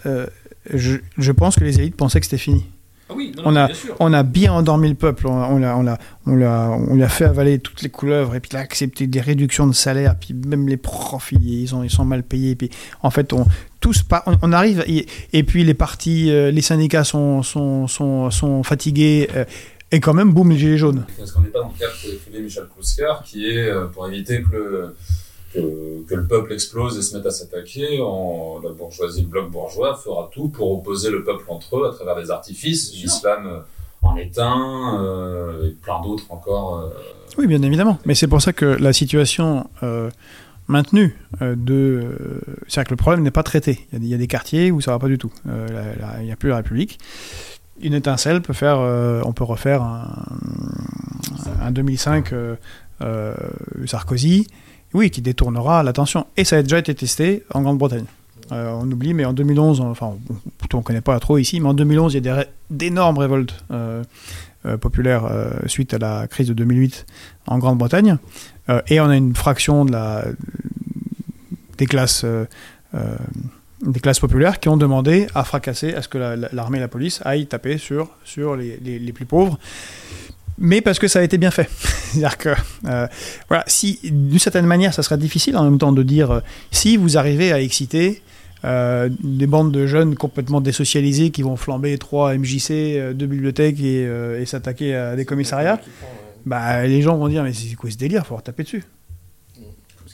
Speaker 2: euh, je, je pense que les élites pensaient que c'était fini.
Speaker 3: Ah oui, non,
Speaker 2: On a-
Speaker 3: bien sûr.
Speaker 2: On a bien endormi le peuple, on, on l'a, on, l'a, on, l'a, on lui a fait avaler toutes les couleuvres, et puis il a accepté des réductions de salaire, puis même les profs, ils, ils ont, ils sont mal payés, puis en fait, on, tous pas, on, on arrive, et, et puis les partis, euh, les syndicats sont, sont, sont, sont fatigués, euh, et quand même, boum, les gilets jaunes.
Speaker 1: Est-ce qu'on n'est pas dans le cadre qu'écrivait Michel Clouscar, qui est euh, pour éviter que le, que, que le peuple explose et se mette à s'attaquer, en- la bourgeoisie, le bloc bourgeois fera tout pour opposer le peuple entre eux à travers des artifices, l'islam euh, en est un, euh, et plein d'autres encore. euh,
Speaker 2: Oui, bien évidemment. Mais c'est pour ça que la situation euh, maintenue euh, de. C'est-à-dire que le problème n'est pas traité. Il y, a des, il y a des quartiers où ça va pas du tout. Euh, la- la- il n'y a plus la République. Une étincelle peut faire. euh, on peut refaire un, un 2005 euh, euh, Sarkozy, oui, qui détournera l'attention. Et ça a déjà été testé en Grande-Bretagne. Euh, on oublie, mais en 2011, enfin, on- plutôt on ne connaît pas trop ici, mais en 2011, il y a d'énormes révoltes euh, euh, populaires suite à la crise de 2008 en Grande-Bretagne. Et on a une fraction de la, des, classes, des classes populaires qui ont demandé à fracasser, à ce que la- la- l'armée et la police aillent taper sur, sur les- les plus pauvres. Mais parce que ça a été bien fait. <laughs> C'est-à-dire que, euh, voilà, si d'une certaine manière, ça serait difficile en même temps de dire euh, si vous arrivez à exciter euh, des bandes de jeunes complètement désocialisés qui vont flamber trois MJC, deux bibliothèques et, et s'attaquer à des commissariats, bah, les gens vont dire mais c'est quoi ce délire, faut leur taper dessus.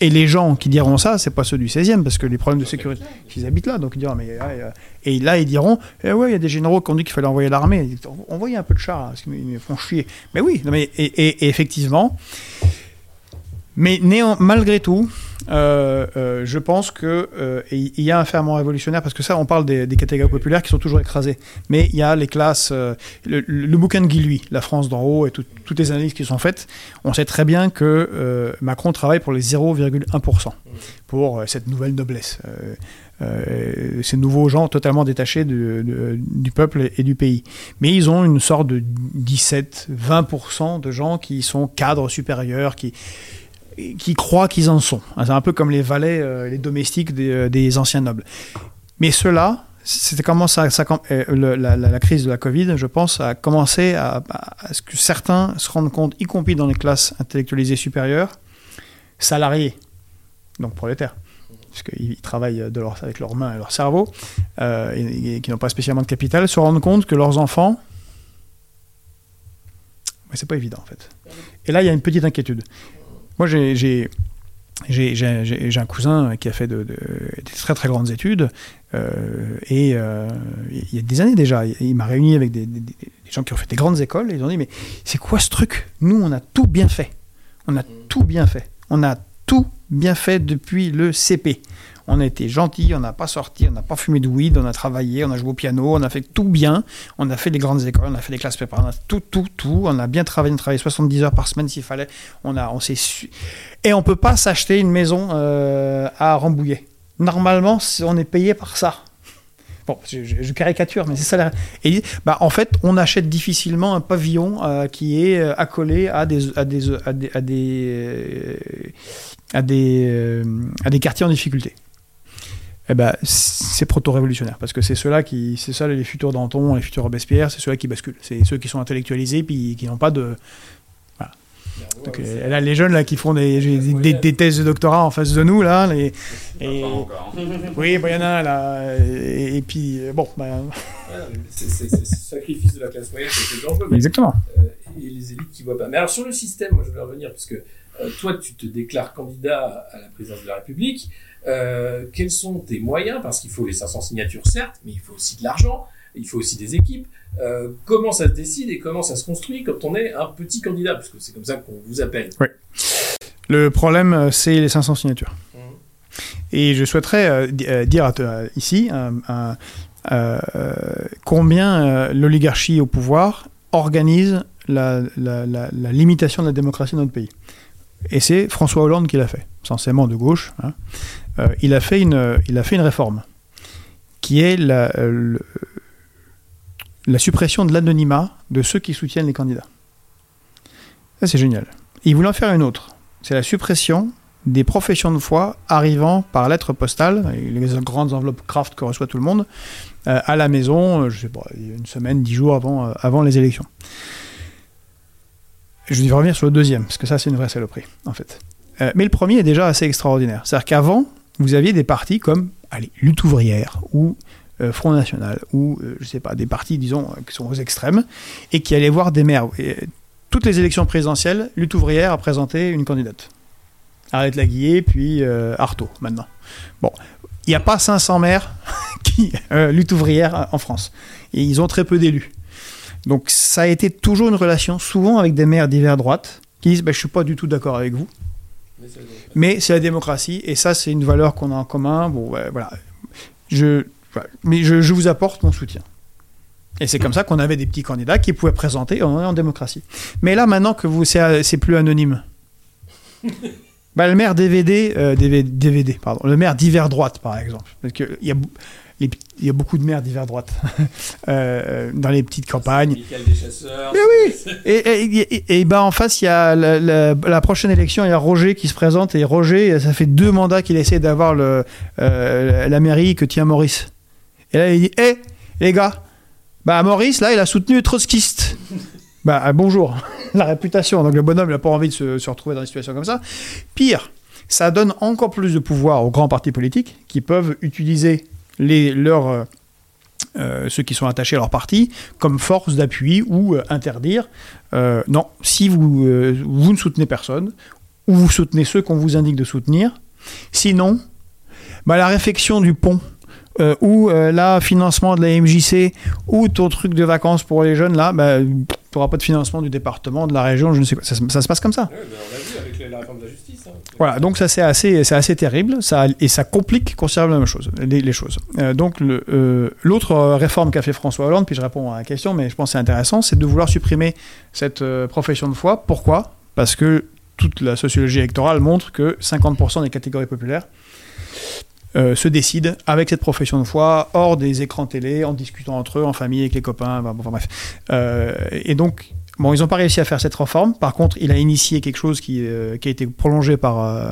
Speaker 2: Et les gens qui diront ça, c'est pas ceux du 16e, parce que les problèmes de sécurité, ils habitent là, donc ils diront, euh, et là ils diront, eh ouais, il y a des généraux qui ont dit qu'il fallait envoyer l'armée, envoyez un peu de chars, parce qu'ils me font chier. Mais oui, mais, et, effectivement, mais malgré tout, euh, euh, je pense que euh, y a un ferment révolutionnaire parce que ça, on parle des, catégories populaires qui sont toujours écrasées. Mais il y a les classes. le, le bouquin de Guy Lui, La France d'en haut et tout- toutes les analyses qui sont faites, on sait très bien que Macron travaille pour les 0,1% pour cette nouvelle noblesse. Ces nouveaux gens totalement détachés du peuple et du pays. Mais ils ont une sorte de 17-20% de gens qui sont cadres supérieurs, qui, qui croient qu'ils en sont. C'est un peu comme les valets, euh, les domestiques des, euh, des anciens nobles. Mais ceux-là, c'était comment ça, euh, la, crise de la Covid, je pense, a commencé à, ce que certains se rendent compte, y compris dans les classes intellectualisées supérieures, salariés, donc prolétaires, puisqu'ils travaillent avec leurs mains et leur cerveau, et, et qui n'ont pas spécialement de capital, se rendent compte que leurs enfants, mais c'est pas évident en fait. Et là, il y a une petite inquiétude. Moi, j'ai j'ai- un cousin qui a fait de, de- des très très grandes études, euh, et euh, il y a des années déjà, il, il m'a réuni avec des, des- des- des gens qui ont fait des grandes écoles, et ils ont dit, mais c'est quoi ce truc? Nous, on a tout bien fait. On a tout bien fait. On a tout bien fait depuis le CP. On a été gentil, on n'a pas sorti, on n'a pas fumé de weed, on a travaillé, on a joué au piano, on a fait tout bien, on a fait des grandes écoles, on a fait des classes préparées, on a tout, tout, tout, on a bien travaillé, on a travaillé 70 heures par semaine s'il fallait, on, a, on s'est su... Et on peut pas s'acheter une maison euh, à Rambouillet. Normalement, on est payé par ça. Bon, je, caricature, mais c'est ça. la- bah, en fait, on achète difficilement un pavillon euh, qui est euh, accolé à des, à des, à des, à des, à des quartiers en difficulté. Eh ben, c'est proto-révolutionnaire parce que c'est ceux-là qui, c'est ça les futurs Danton, les futurs Robespierre, c'est ceux-là qui basculent, c'est ceux qui sont intellectualisés puis qui n'ont pas de. Donc,
Speaker 3: ouais,
Speaker 2: euh, là, les jeunes là qui font des, des, des- des thèses de doctorat en face de nous là, les, et,
Speaker 1: hein. <laughs>
Speaker 2: oui, bah, il y en a un, là, et, et puis euh, bon, bah,
Speaker 3: ouais, c'est ce sacrifice de la classe moyenne, c'est dangereux. mais-
Speaker 2: exactement.
Speaker 3: euh, et les élites qui voient pas. Mais alors sur le système, moi je voulais revenir, puisque euh, toi tu te déclares candidat à la présidence de la République, euh, quels sont tes moyens? Parce qu'il faut les 500 signatures, certes, mais il faut aussi de l'argent, il faut aussi des équipes. Euh, comment ça se décide et comment ça se construit quand on est un petit candidat? Parce que c'est comme ça qu'on vous appelle.
Speaker 2: Le problème, euh, c'est les 500 signatures.
Speaker 3: Mhm.
Speaker 2: Et je souhaiterais euh, di- dire à toi, ici combien l'oligarchie au pouvoir organise la, la- la- la limitation de la démocratie dans notre pays. Et c'est François Hollande qui l'a fait, censément de gauche. hein. Euh, il, a fait une, il a fait une réforme qui est la, euh, la suppression de l'anonymat de ceux qui soutiennent les candidats. Ça, c'est génial. Il voulait en faire une autre. C'est la suppression des professions de foi arrivant par lettre postale, et les grandes enveloppes Kraft que reçoit tout le monde, euh, à la maison, je sais pas, une semaine, dix jours avant, avant les élections. Je vais revenir sur le deuxième, parce que ça, c'est une vraie saloperie, en fait. Mais le premier est déjà assez extraordinaire. C'est-à-dire qu'avant, vous aviez des partis comme allez, Lutte ouvrière ou euh, Front National, ou, euh, je sais pas, des partis, disons, euh, qui sont aux extrêmes, et qui allaient voir des maires. Euh, toutes les élections présidentielles, Lutte ouvrière a présenté une candidate. Arlette Laguillet, puis Artaud, maintenant. Bon, il n'y a pas 500 maires <laughs> qui lutte ouvrière en France. Ils ont très peu d'élus. Donc ça a été toujours une relation, souvent avec des maires d'hiver droite, qui disent bah, Je ne suis pas du tout d'accord avec vous,
Speaker 3: Mais
Speaker 2: c'est la démocratie, et ça, c'est une valeur qu'on a en commun. Bon, ouais, voilà. Je. Mais je, je vous apporte mon soutien. Et c'est comme ça qu'on avait des petits candidats qui pouvaient présenter en, en démocratie. Mais là, maintenant que vous, c'est, c'est plus anonyme. <laughs> Bah, le maire DVD, euh, DVD, DVD, pardon, le maire d'hiver droite, par exemple. Parce qu'il y a, les- il y a beaucoup de maires d'hiver droite <laughs> euh, dans les petites campagnes.
Speaker 3: Michael des chasseurs.
Speaker 2: Mais oui Et, et, et- et ben en face, il y a la, la- la prochaine élection, il y a Roger qui se présente et Roger, ça fait deux mandats qu'il essaie d'avoir le, euh, la mairie que tient Maurice. Et là, il dit Hé, les gars, bah Maurice, là, il a soutenu les trotskistes. <laughs> bah ah, bonjour, <laughs> la réputation. Donc le bonhomme, il n'a pas envie de se, se retrouver dans une situation comme ça. Pire, ça donne encore plus de pouvoir aux grands partis politiques qui peuvent utiliser les, euh, euh, ceux qui sont attachés à leur parti comme force d'appui ou euh, interdire. non, si vous, vous ne soutenez personne, ou vous soutenez ceux qu'on vous indique de soutenir, sinon, bah, la réfection du pont, ou euh, financement de la MJC, ou ton truc de vacances pour les jeunes, là, bah, tu n'auras pas de financement du département, de la région, je ne sais quoi. Ça, se- passe comme ça.
Speaker 3: Ben, de la justice. hein.
Speaker 2: Voilà, donc ça c'est assez, assez terrible, ça, et ça complique considérablement les choses. Euh, donc euh, l'autre euh, réforme qu'a fait François Hollande, puis je réponds à la question, mais je pense que c'est intéressant, c'est de vouloir supprimer cette profession de foi. Pourquoi? Parce que toute la sociologie électorale montre que 50% des catégories populaires se décident avec cette profession de foi, hors des écrans télé, en discutant entre eux, en famille, avec les copains, enfin, bref. Et donc, bon, ils n'ont pas réussi à faire cette réforme. Par contre, il a initié quelque chose qui, euh, qui a été prolongé par euh,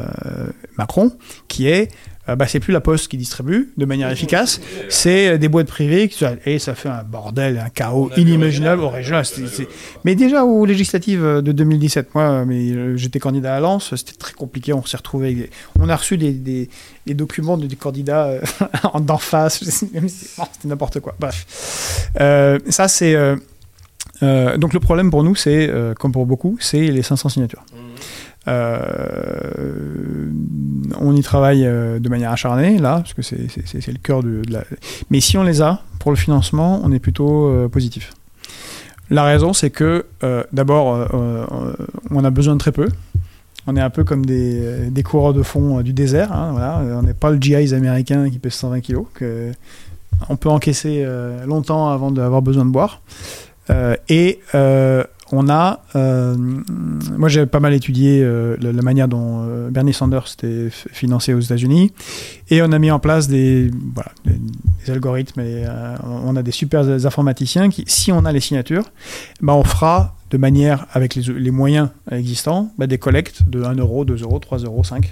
Speaker 2: Macron, qui est, euh, bah, c'est plus la Poste qui distribue de manière efficace, c'est euh, des boîtes privées, qui, et ça fait un bordel, un chaos inimaginable au
Speaker 3: Régional,
Speaker 2: régional.
Speaker 3: euh,
Speaker 2: c'était- c'est- Mais déjà aux législatives de 2017, moi, mais j'étais candidat à Lens, c'était très compliqué. On s'est retrouvé, on a reçu des, des- des documents de- des candidats <laughs> en d'en face, c'était n'importe quoi. Bref, ça c'est euh, donc le problème pour nous, c'est euh, comme pour beaucoup, c'est les 500 signatures.
Speaker 3: Mhm.
Speaker 2: Euh, on y travaille de manière acharnée là, parce que c'est le cœur de, de la. Mais si on les a pour le financement, on est plutôt positif. La raison, c'est que d'abord, on a besoin de très peu. On est un peu comme des, des coureurs de fond du désert. hein, voilà. On n'est pas le GIs américain qui pèse 120 kilos. Que on peut encaisser longtemps avant d'avoir besoin de boire. Euh, et euh, on a, euh, moi j'ai pas mal étudié la, manière dont Bernie Sanders était financé aux États-Unis, et on a mis en place des, algorithmes. On a des super informaticiens qui, si on a les signatures, bah, on fera de manière, avec les, moyens existants, bah, des collectes de 1 euro, 2 euros, 3 euros, 5.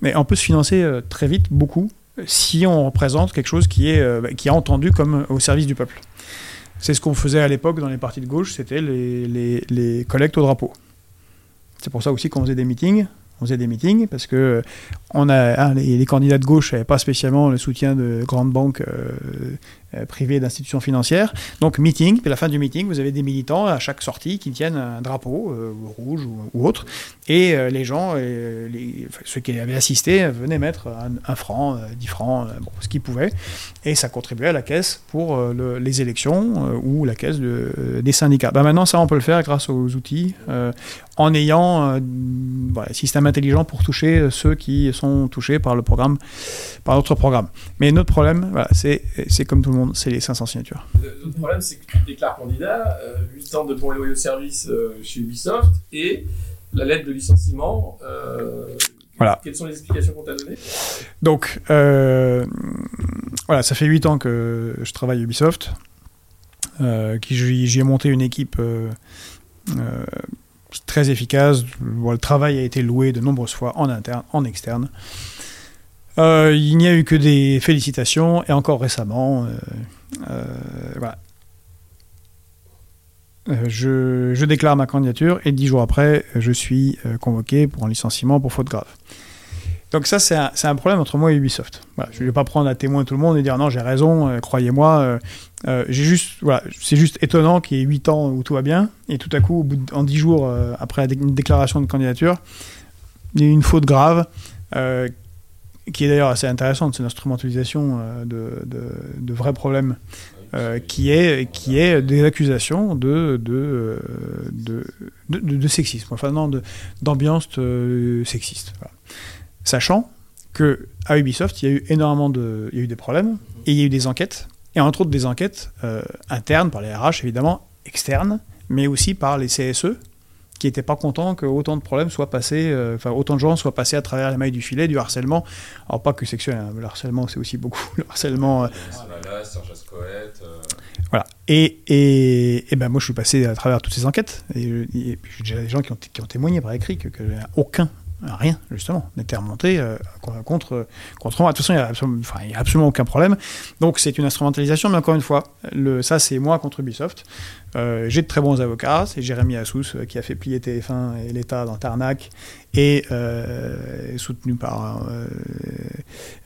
Speaker 2: Mais on peut se financer très vite, beaucoup, si on représente quelque chose qui est, bah, qui est entendu comme au service du peuple. C'est ce qu'on faisait à l'époque dans les partis de gauche, c'était les, les, collectes au drapeau. C'est pour ça aussi qu'on faisait des meetings. On faisait des meetings parce que on a, hein, les, candidats de gauche n'avaient pas spécialement le soutien de grandes banques euh, euh, privées d'institutions financières. Donc meeting, puis à la fin du meeting, vous avez des militants à chaque sortie qui tiennent un drapeau euh, rouge ou, autre, et les gens, ceux qui avaient assisté, venaient mettre un, franc, dix francs, ce qu'ils pouvaient, et ça contribuait à la caisse pour les élections ou la caisse des syndicats. Ben maintenant, ça, on peut le faire grâce aux outils, en ayant un système intelligent pour toucher ceux qui sont touchés par le programme, par notre programme. Mais notre problème, voilà, c'est comme tout le monde c'est les 500 signatures.
Speaker 3: Le, problème, c'est que tu te déclares candidat, 8 euh, ans de bons et loyaux services euh, chez Ubisoft, et la lettre de licenciement. Euh, voilà. Quelles sont les explications qu'on t'a données?
Speaker 2: Donc, voilà, ça fait 8 ans que je travaille à Ubisoft. qui j'y ai monté une équipe très efficace. le travail a été loué de nombreuses fois en interne, en externe. Euh, il n'y a eu que des félicitations, et encore récemment, euh, euh, voilà. Je, déclare ma candidature et dix jours après, je suis convoqué pour un licenciement pour faute grave. Donc ça, c'est un, problème entre moi et Ubisoft. je ne vais pas prendre à témoin tout le monde et dire non, j'ai raison, croyez-moi. Voilà, c'est juste étonnant qu'il y ait 8 ans où tout va bien et tout à coup, en 10 jours après une déclaration de candidature, il y a eu une faute grave qui est d'ailleurs assez intéressante, c'est l'instrumentalisation euh, de, de, vrais problèmes, euh, qui, est, des accusations de, sexisme, enfin non, d'ambiance euh, sexiste. Sachant que à Ubisoft, il y a eu énormément de, problèmes et il y a eu des enquêtes, et entre autres des enquêtes internes par les RH évidemment, externes, mais aussi par les CSE, qui n'étaient pas contents que autant de problèmes soient passés, euh, enfin autant de gens soient passés à travers les mailles du filet, du harcèlement. Alors pas que sexuel, hein, le harcèlement c'est aussi beaucoup <laughs> le harcèlement. Euh, voilà. Et, et, et, ben moi je suis passé à travers toutes ces enquêtes et, et puis j'ai des gens qui ont, qui ont témoigné par écrit que, que aucun rien, justement, n'était remonté euh, contre, contre moi. De toute façon, il n'y a, absolument, a absolument aucun problème. Donc, c'est une instrumentalisation, mais encore une fois, ça, c'est moi contre Ubisoft. Euh, j'ai de très bons avocats. C'est Jérémy Assous euh, qui a fait plier TF1 et l'État dans Tarnac et soutenu par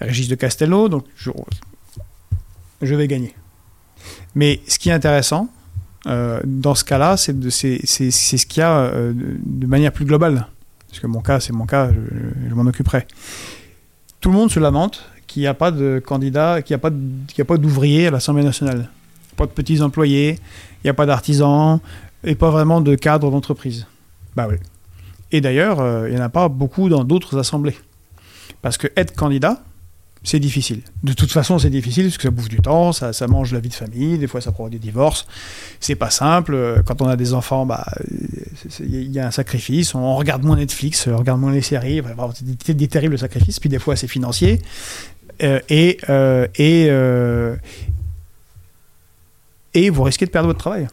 Speaker 2: Régis de Castello. Donc, je, vais gagner. Mais ce qui est intéressant, dans ce cas-là, c'est ce qu'il y a de manière plus globale parce que mon cas, c'est mon cas, je, m'en occuperai. Tout le monde se lamente qu'il n'y a pas de candidat, qu'il n'y a pas, a pas d'ouvriers à l'Assemblée nationale. Pas de petits employés, il n'y a pas d'artisans, et pas vraiment de cadres d'entreprise. Bah oui. Et d'ailleurs, euh, il n'y en a pas beaucoup dans d'autres assemblées. Parce que être candidat, c'est difficile. De toute façon, c'est difficile parce que ça bouffe du temps, ça, mange la vie de famille, des fois ça provoque des divorces. C'est pas simple. Quand on a des enfants, bah, il y a un sacrifice. On regarde moins Netflix, on regarde moins les séries. C'est des, terribles sacrifices. Puis des fois, c'est financier. Euh, et, euh, et, euh, et vous risquez de perdre votre travail.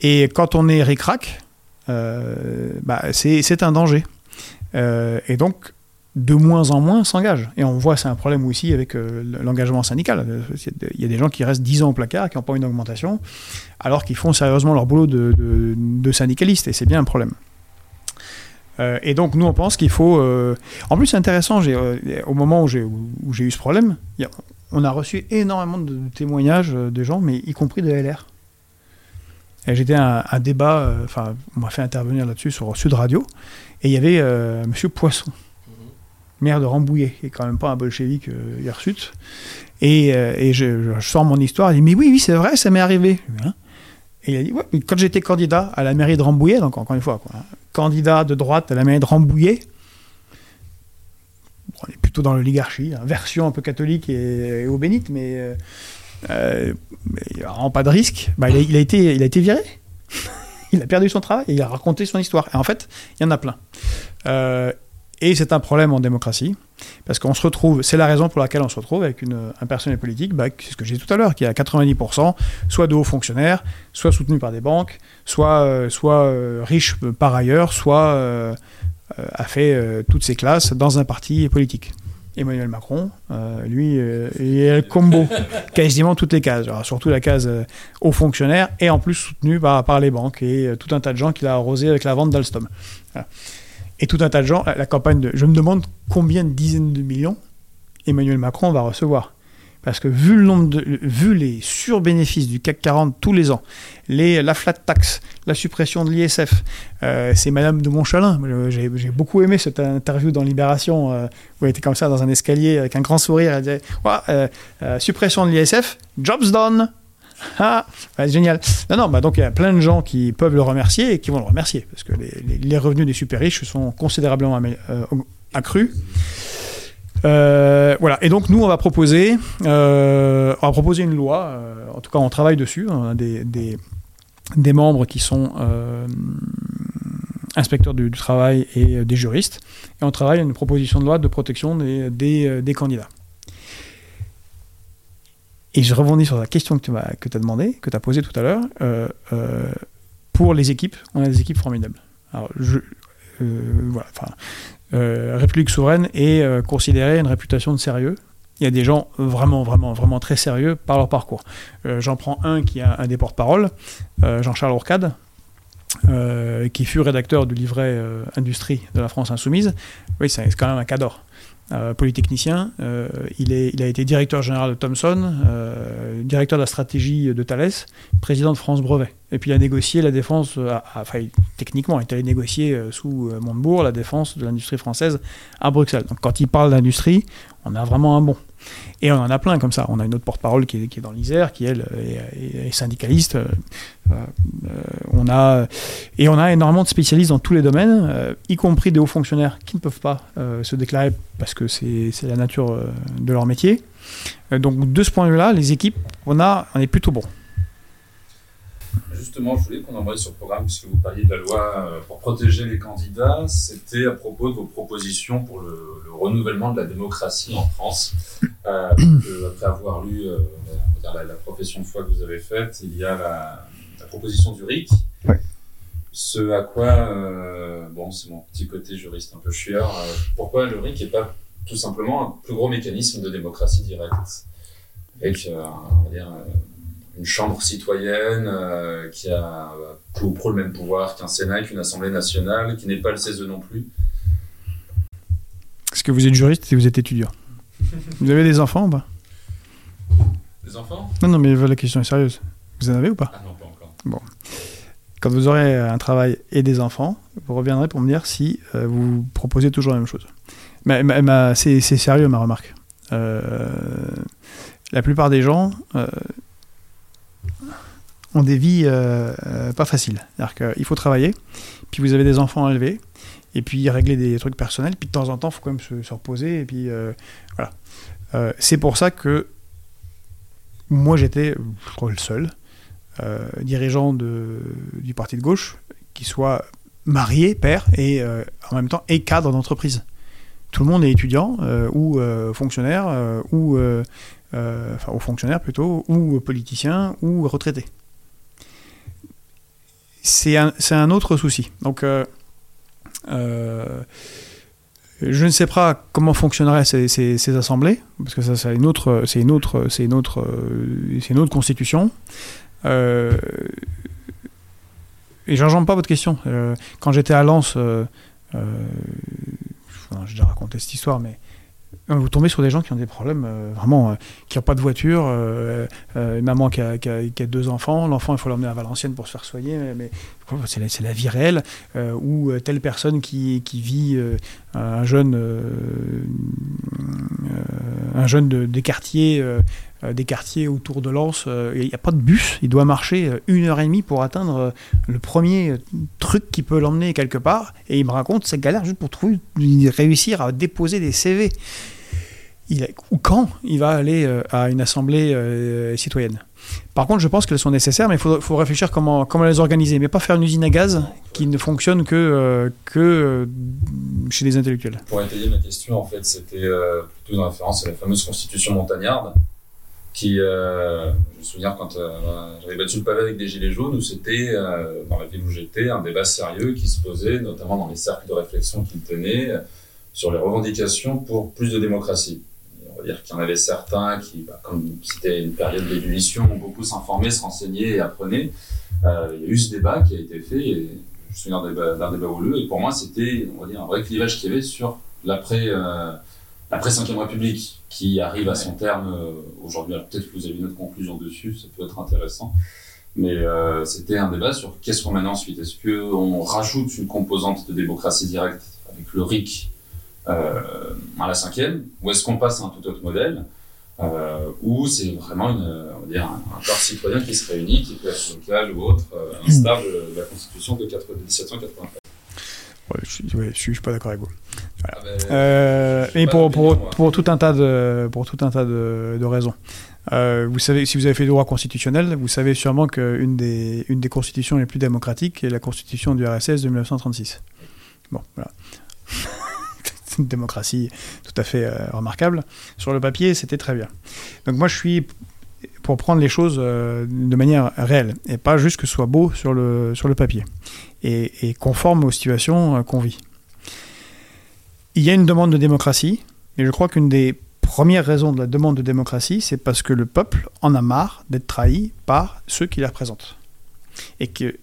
Speaker 2: Et quand on est ric-rac, bah, c'est un danger. et donc, de moins en moins s'engagent. Et on voit, c'est un problème aussi avec euh, l'engagement syndical. Il y a des gens qui restent 10 ans au placard, qui n'ont pas une augmentation, alors qu'ils font sérieusement leur boulot de, syndicalistes, et c'est bien un problème. Euh, et donc, nous, on pense qu'il faut. Euh, en plus, c'est intéressant, au moment où j'ai eu ce problème, on a reçu énormément de témoignages de gens, mais y compris de LR. J'étais à un, débat, enfin, on m'a fait intervenir là-dessus sur Sud Radio, et il y avait Monsieur Poisson maire de Rambouillet, qui est quand même pas un bolchevique euh, hirsute. Et, euh, et je, sors mon histoire, il dit Mais oui, oui, c'est vrai, ça m'est arrivé. Et il a dit ouais, Quand j'étais candidat à la mairie de Rambouillet, donc encore une fois, hein, candidat de droite à la mairie de Rambouillet, on est plutôt dans l'oligarchie, hein, version un peu catholique et, au bénite, mais, euh, euh pas de risque. Bah, il, a, été, viré. <laughs> il a perdu son travail et il a raconté son histoire. Et en fait, il y en a plein. Euh, et c'est un problème en démocratie, parce qu'on se retrouve, c'est la raison pour laquelle on se retrouve avec une, un personnel politique, bah, c'est ce que j'ai dit tout à l'heure, qui a 90% soit de hauts fonctionnaires, soit soutenus par des banques, soit, euh, soit euh, riches par ailleurs, soit euh, a fait toutes ses classes dans un parti politique. Emmanuel Macron, lui, il a le combo, <laughs> quasiment toutes les cases, surtout la case hauts fonctionnaires, et en plus soutenu par, par les banques et tout un tas de gens qu'il a arrosé avec la vente d'Alstom. Voilà et tout un tas de gens. La, campagne de. Je me demande combien de dizaines de millions Emmanuel Macron va recevoir. Parce que vu, le nombre de, vu les surbénéfices du CAC 40 tous les ans, les, la flat tax, la suppression de l'ISF, euh, c'est Madame de Montchalin. J'ai beaucoup aimé cette interview dans Libération euh, où elle était comme ça dans un escalier avec un grand sourire. Elle disait euh, suppression de l'ISF, jobs done. Ah, génial. Non, non, bah donc il y a plein de gens qui peuvent le remercier et qui vont le remercier parce que les, revenus des super riches sont considérablement accrus. Euh, voilà. Et donc nous, on va proposer, euh, on va proposer une loi. Euh, en tout cas, on travaille dessus. On a des, membres qui sont inspecteurs du, travail et des juristes. Et on travaille à une proposition de loi de protection des candidats. Et je rebondis sur la question que tu as, demandé, que tu as posée tout à l'heure. pour les équipes, on a des équipes formidables. Euh, République souveraine est euh, considérée une réputation de sérieux. Il y a des gens vraiment, vraiment, vraiment très sérieux par leur parcours. Euh, j'en prends un qui a un des porte-parole, Jean-Charles Ourcade, qui fut rédacteur du livret Industrie de la France Insoumise. Oui, c'est quand même un cadre. Euh, polytechnicien. Euh, il, a été directeur général de Thomson, euh, directeur de la stratégie de Thales, président de France Brevet. Et puis il a négocié la défense, enfin techniquement, il est allé négocier sous Montebourg la défense de l'industrie française à Bruxelles. Donc quand il parle d'industrie, on a vraiment un bon. Et on en a plein comme ça. On a une autre porte-parole qui, est, dans l'Isère, qui elle est, syndicaliste. Euh, euh, on a, et on a énormément de spécialistes dans tous les domaines, euh, y compris des hauts fonctionnaires qui ne peuvent pas se déclarer parce que c'est la nature de leur métier. donc de ce point de vue-là, les équipes, on, a, on est plutôt bon.
Speaker 1: Justement, je voulais qu'on embraye sur le programme, puisque vous parliez de la loi euh, pour protéger les candidats. C'était à propos de vos propositions pour le, renouvellement de la démocratie en France. Euh, après avoir lu euh, la, profession de foi que vous avez faite, il y a la, proposition du RIC. Ce à quoi, bon, c'est mon petit côté juriste un peu chieur, pourquoi le RIC n'est pas tout simplement un plus gros mécanisme de démocratie directe? Avec, on va dire, une chambre citoyenne euh, qui a pour, pro le même pouvoir qu'un Sénat, qu'une Assemblée nationale, qui n'est pas le CESE non plus.
Speaker 2: Est-ce que vous êtes juriste et vous êtes étudiant Vous avez des enfants ou pas
Speaker 1: Des enfants?
Speaker 2: Non, non, mais la question est sérieuse. Vous en avez ou pas
Speaker 1: Ah non, pas encore.
Speaker 2: Bon. Quand vous aurez un travail et des enfants, vous reviendrez pour me dire si euh, vous proposez toujours la même chose. Mais, c'est sérieux ma remarque. Euh, la plupart des gens, ont des vies euh, euh, pas faciles. C'est-à-dire faut travailler, puis vous avez des enfants à élever, et puis régler des trucs personnels, puis de temps en temps, il faut quand même se, reposer, et puis euh, voilà. c'est pour ça que moi j'étais, le seul dirigeant du parti de gauche qui soit marié, père, et en même temps, et cadre d'entreprise. Tout le monde est étudiant, ou fonctionnaire, ou enfin, ou fonctionnaire plutôt, ou politicien, ou retraité c'est un, un, autre souci. Donc, euh, euh, je ne sais pas comment fonctionneraient ces, assemblées, parce que ça, c'est une autre, c'est une autre, c'est une autre, c'est une autre constitution. Euh, et j'enjambe pas votre question. Euh, quand j'étais à Lens, j'ai déjà raconté cette histoire, mais vous tombez sur des gens qui ont des problèmes euh, vraiment, euh, qui n'ont pas de voiture, euh, une maman qui a, deux enfants, l'enfant il faut l'emmener à Valenciennes pour se faire soigner, mais, c'est la, vie réelle, ou telle personne qui, vit un jeune, un jeune de, des quartiers euh, des quartiers autour de Lens, euh, il n'y a pas de bus, il doit marcher euh, une heure et demie pour atteindre le premier truc qui peut l'emmener quelque part, et il me raconte cette galère juste pour trouver, réussir à déposer des CV. Il, ou quand il va aller à une assemblée citoyenne. Par contre, je pense qu'elles sont nécessaires, mais il faut, réfléchir comment, comment les organiser, mais pas faire une usine à gaz qui ne fonctionne que, que chez les intellectuels.
Speaker 1: Pour étayer ma question, en fait, c'était plutôt une référence à la fameuse constitution montagnarde, qui, euh, je me souviens quand euh, j'avais battu le pavé avec des gilets jaunes, où c'était, euh, dans la ville où j'étais, un débat sérieux qui se posait, notamment dans les cercles de réflexion qu'il tenait, sur les revendications pour plus de démocratie. On va dire qu'il y en avait certains qui, bah, comme c'était une période d'ébullition, ont beaucoup s'informer, se renseigner et apprenaient. Euh, il y a eu ce débat qui a été fait, et je me souviens d'un débat, débat houleux, et pour moi c'était, on va dire, un vrai clivage qu'il y avait sur l'après Après 5 République, qui arrive à son terme aujourd'hui, alors peut-être que vous avez une autre conclusion dessus, ça peut être intéressant. Mais euh, c'était un débat sur qu'est-ce qu'on mène ensuite. Est-ce qu'on rajoute une composante de démocratie directe avec le RIC euh, à la cinquième, ou est-ce qu'on passe à un tout autre modèle euh, ou c'est vraiment une, on va dire, un, corps citoyen qui se réunit, qui peut être local ou autre, euh, à de, la Constitution de, 4, 1783.
Speaker 2: Ouais, je, ne suis pas d'accord avec vous. Voilà. Ah ben, euh, mais pour, pour, pour, tout un tas de, pour tout un tas de, de raisons. Euh, vous savez, si vous avez fait le droit constitutionnel, vous savez sûrement qu'une des, une des constitutions les plus démocratiques est la constitution du RSS de 1936. Bon, voilà. Une démocratie tout à fait euh, remarquable. Sur le papier, c'était très bien. Donc moi, je suis pour prendre les choses euh, de manière réelle et pas juste que ce soit beau sur le, sur le papier et, et conforme aux situations qu'on vit. Il y a une demande de démocratie, mais je crois qu'une des première raison de la demande de démocratie, c'est parce que le peuple en a marre d'être trahi par ceux qui la représentent. Et que,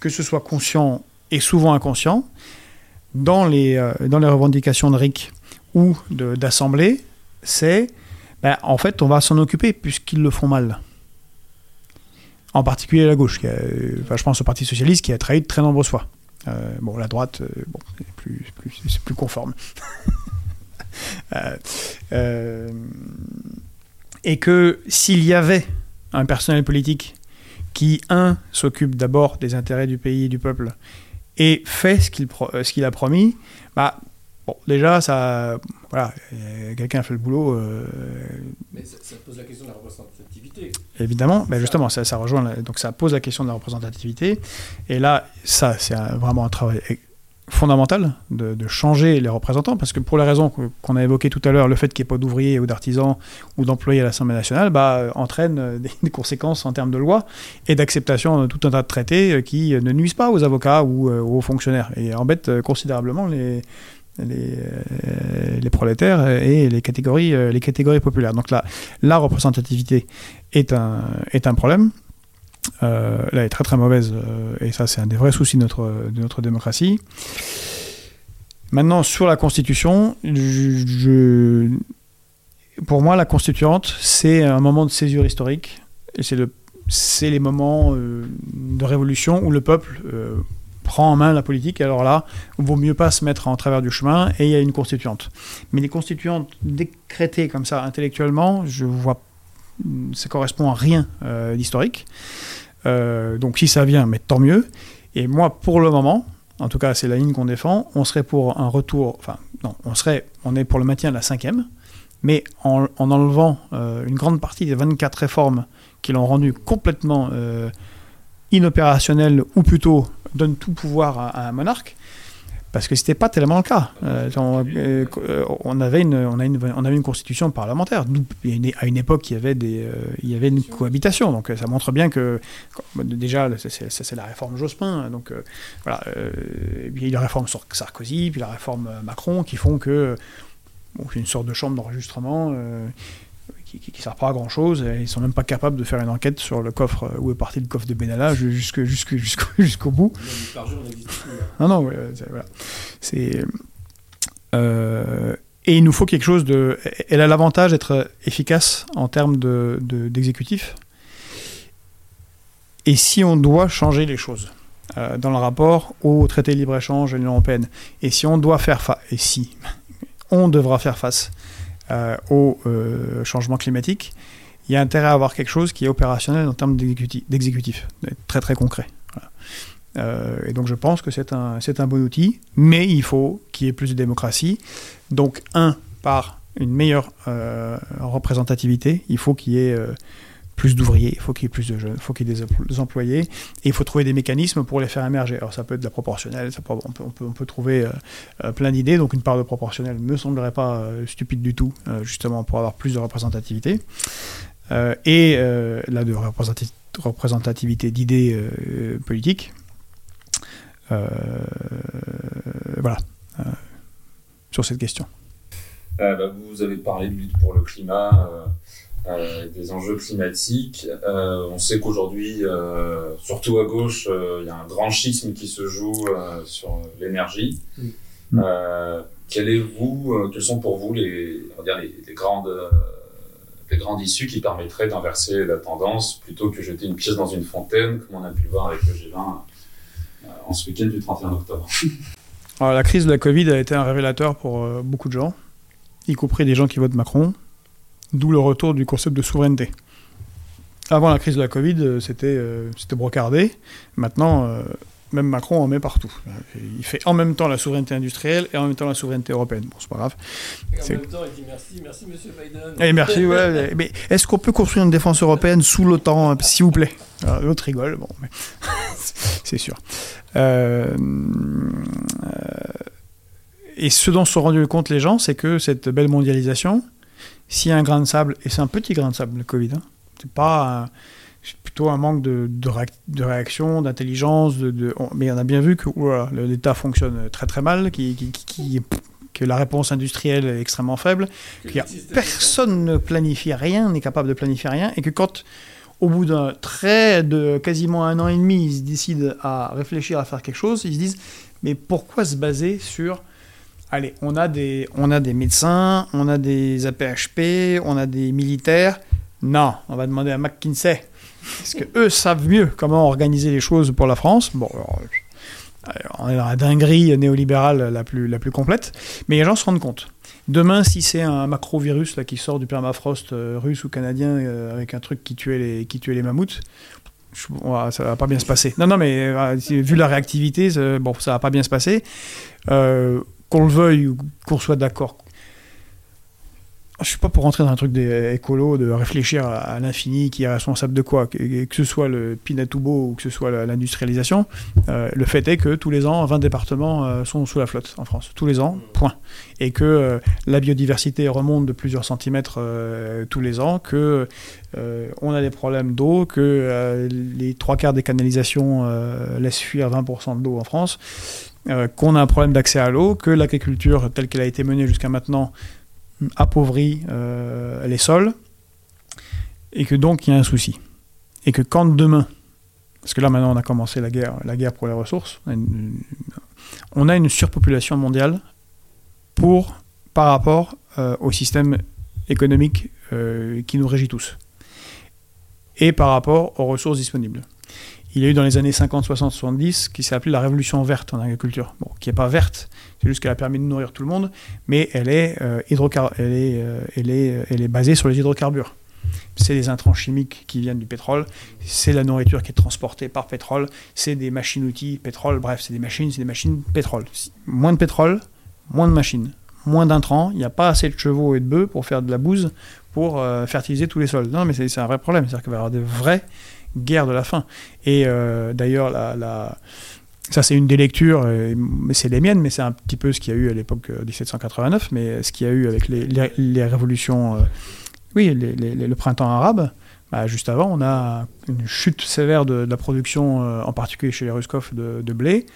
Speaker 2: que ce soit conscient et souvent inconscient, dans les, euh, dans les revendications de RIC ou d'assemblée, c'est ben, en fait, on va s'en occuper puisqu'ils le font mal. En particulier la gauche, qui je pense au Parti Socialiste qui a trahi de très nombreuses fois. Euh, bon, la droite, euh, bon, c'est plus, conforme. <laughs> Euh, euh, et que s'il y avait un personnel politique qui, un, s'occupe d'abord des intérêts du pays et du peuple, et fait ce qu'il euh, a promis, bah, bon, déjà, ça, voilà, quelqu'un a fait le boulot.
Speaker 3: Mais ça, pose la question de la représentativité.
Speaker 2: Évidemment, ben justement, ça, ça rejoint, donc ça pose la question de la représentativité, et là, ça, c'est vraiment un travail fondamental de, changer les représentants, parce que pour les raisons qu'on a évoquées tout à l'heure, le fait qu'il n'y ait pas d'ouvriers ou d'artisans ou d'employés à l'Assemblée nationale bah, euh, entraîne euh, <laughs> des, conséquences en termes de loi et d'acceptation de tout un tas de traités euh, qui ne nuisent pas aux avocats ou aux fonctionnaires et embêtent considérablement les, les, les, prolétaires et les catégories, les catégories populaires. Donc là, la représentativité est un, est un problème. Euh, là, est très très mauvaise, euh, et ça c'est un des vrais soucis de notre, de notre démocratie. Maintenant, sur la Constitution, pour moi, la constituante, c'est un moment de césure historique, et c'est le, les moments euh, de révolution où le peuple prend en main la politique, alors là, il vaut mieux pas se mettre en travers du chemin, et il y a une constituante. Mais les constituantes décrétées comme ça intellectuellement, je vois ça correspond à rien d'historique. Euh, donc si ça vient, mais tant mieux. Et moi, pour le moment, en tout cas c'est la ligne qu'on défend, on serait pour un retour, enfin non, on serait, on est pour le maintien de la cinquième, mais en, enlevant euh, une grande partie des 24 réformes qui l'ont rendu complètement euh, inopérationnel, ou plutôt donne tout pouvoir à un monarque, parce que c'était pas tellement le cas. Euh, euh, on, avait une, on, a une, on avait une constitution parlementaire. À une époque, il y avait, des, euh, il y avait une cohabitation. Donc ça montre bien que, déjà, c'est la réforme Jospin. Donc voilà, il y a la réforme Sarkozy, puis la réforme Macron, qui font que bon, une sorte de chambre d'enregistrement qui ne sert pas à grand chose. Ils sont même pas capables de faire une enquête sur le coffre, où est parti le coffre de Benalla jusqu'au jusqu <laughs> jusqu'au bout. Non, non, voilà. C'est. Euh, et il nous faut quelque chose de. Elle a l'avantage d'être efficace en termes d'exécutif. De, et si on doit changer les choses euh, dans le rapport au traité de libre-échange de l'Union européenne, et si on doit faire face, et si on devra faire face euh, au euh, changement climatique, il y a intérêt à avoir quelque chose qui est opérationnel en termes d'exécutif, très très concret. Euh, et donc je pense que c'est un, un bon outil, mais il faut qu'il y ait plus de démocratie. Donc, un, par une meilleure représentativité, il faut qu'il y ait plus d'ouvriers, il faut qu'il y ait plus de jeunes, il faut qu'il y ait des, employés, et il faut trouver des mécanismes pour les faire émerger. Alors ça peut être de la proportionnelle, ça on, peut, on, peut, trouver euh, euh, plein d'idées, donc une part de proportionnelle ne me semblerait pas euh, stupide du tout, justement pour avoir plus de représentativité. et là, de représentativité d'idées politiques. voilà, sur cette question.
Speaker 1: Bah, vous avez parlé de lutte pour le climat. Euh, des enjeux climatiques. Euh, on sait qu'aujourd'hui, euh, surtout à gauche, il y a un grand schisme qui se joue sur l'énergie. quel est vous, euh, quelles sont pour vous les, on va dire les, les grandes, les grandes issues qui permettraient d'inverser la tendance plutôt que jeter une pièce dans une fontaine, comme on a pu le voir avec le G20 euh, en ce week-end du 31 octobre?
Speaker 2: Alors, la crise de la Covid a été un révélateur pour beaucoup de gens, y compris des gens qui votent Macron, d'où le retour du concept de souveraineté. Avant la crise de la Covid, euh, c'était euh, c'était brocardé. Maintenant, euh, même Macron en met partout. Il fait en même temps la souveraineté industrielle et en même temps la souveraineté européenne. Bon, c'est pas grave.
Speaker 3: Et en même temps, il dit merci, merci Monsieur Biden.
Speaker 2: Et merci, ouais. <laughs> Mais est-ce qu'on peut construire une défense européenne sous l'OTAN, s'il vous plaît? Alors, L'autre rigole, bon, mais <laughs> c'est sûr. Euh, et ce dont se sont rendus compte les gens, c'est que cette belle mondialisation, s'il y a un grain de sable, et c'est un petit grain de sable, le Covid, hein, c'est pas un- c'est plutôt un manque de, de, réac- de réaction, d'intelligence, de, de- on- mais on a bien vu que l'État fonctionne très très mal, qui, qui- qui- qui- que la réponse industrielle est extrêmement faible,
Speaker 3: Que
Speaker 2: qu'il y a
Speaker 3: le système
Speaker 2: personne ne planifie rien, n'est capable de planifier rien, et que quand, au bout d'un très de quasiment un an et demi, ils décident à réfléchir à faire quelque chose, ils se disent mais pourquoi se baser sur allez, on a des on a des médecins, on a des APHP, on a des militaires. Non, on va demander à McKinsey parce que eux savent mieux comment organiser les choses pour la France. Bon, on est dans la dinguerie néolibérale la plus, la plus complète, mais les gens se rendent compte. Demain, si c'est un macrovirus là, qui sort du permafrost euh, russe ou canadien euh, avec un truc qui tuait les, qui les mammouths, je- va- ça va pas bien se passer. Non, non, mais euh, vu la réactivité, bon, ça va pas bien se passer. Euh, qu'on le veuille ou qu'on soit d'accord. Je suis pas pour rentrer dans un truc des écolos, de réfléchir à, l'infini, qui est responsable de quoi, que, ce soit le Pinatubo ou que ce soit l'industrialisation. Euh, le fait est que tous les ans, 20 départements euh, sont sous la flotte en France. Tous les ans, point. Et que euh, la biodiversité remonte de plusieurs centimètres euh, tous les ans, que euh, on a des problèmes d'eau, que euh, les trois quarts des canalisations euh, laissent fuir 20% de l'eau en France, euh, qu'on a un problème d'accès à l'eau, que l'agriculture telle qu'elle a été menée jusqu'à maintenant appauvrit euh, les sols, et que donc il y a un souci. Et que quand demain, parce que là maintenant on a commencé la guerre, la guerre pour les ressources, on a une, surpopulation mondiale pour, par rapport euh, au système économique euh, qui nous régit tous, et par rapport aux ressources disponibles. Il y a eu dans les années 50, 60, 70 ce qui s'est appelé la révolution verte en agriculture, bon, qui n'est pas verte, c'est juste qu'elle a permis de nourrir tout le monde, mais elle est, euh, elle est, euh, elle est, elle est basée sur les hydrocarbures. C'est des intrants chimiques qui viennent du pétrole, c'est la nourriture qui est transportée par pétrole, c'est des machines-outils pétrole, bref, c'est des machines, c'est des machines pétrole. Moins de pétrole, moins de machines, moins d'intrants, il n'y a pas assez de chevaux et de bœufs pour faire de la bouse pour euh, fertiliser tous les sols. Non, mais c'est un vrai problème, c'est-à-dire qu'il va y avoir de vraies guerres de la faim. Et euh, d'ailleurs, la, ça c'est une des lectures, euh, mais c'est les miennes, mais c'est un petit peu ce qu'il y a eu à l'époque euh, 1789, mais ce qu'il y a eu avec les, révolutions, euh, oui, le printemps arabe. bah, juste avant, on a une chute sévère de, la production, euh, en particulier chez les Ruskov, de, blé.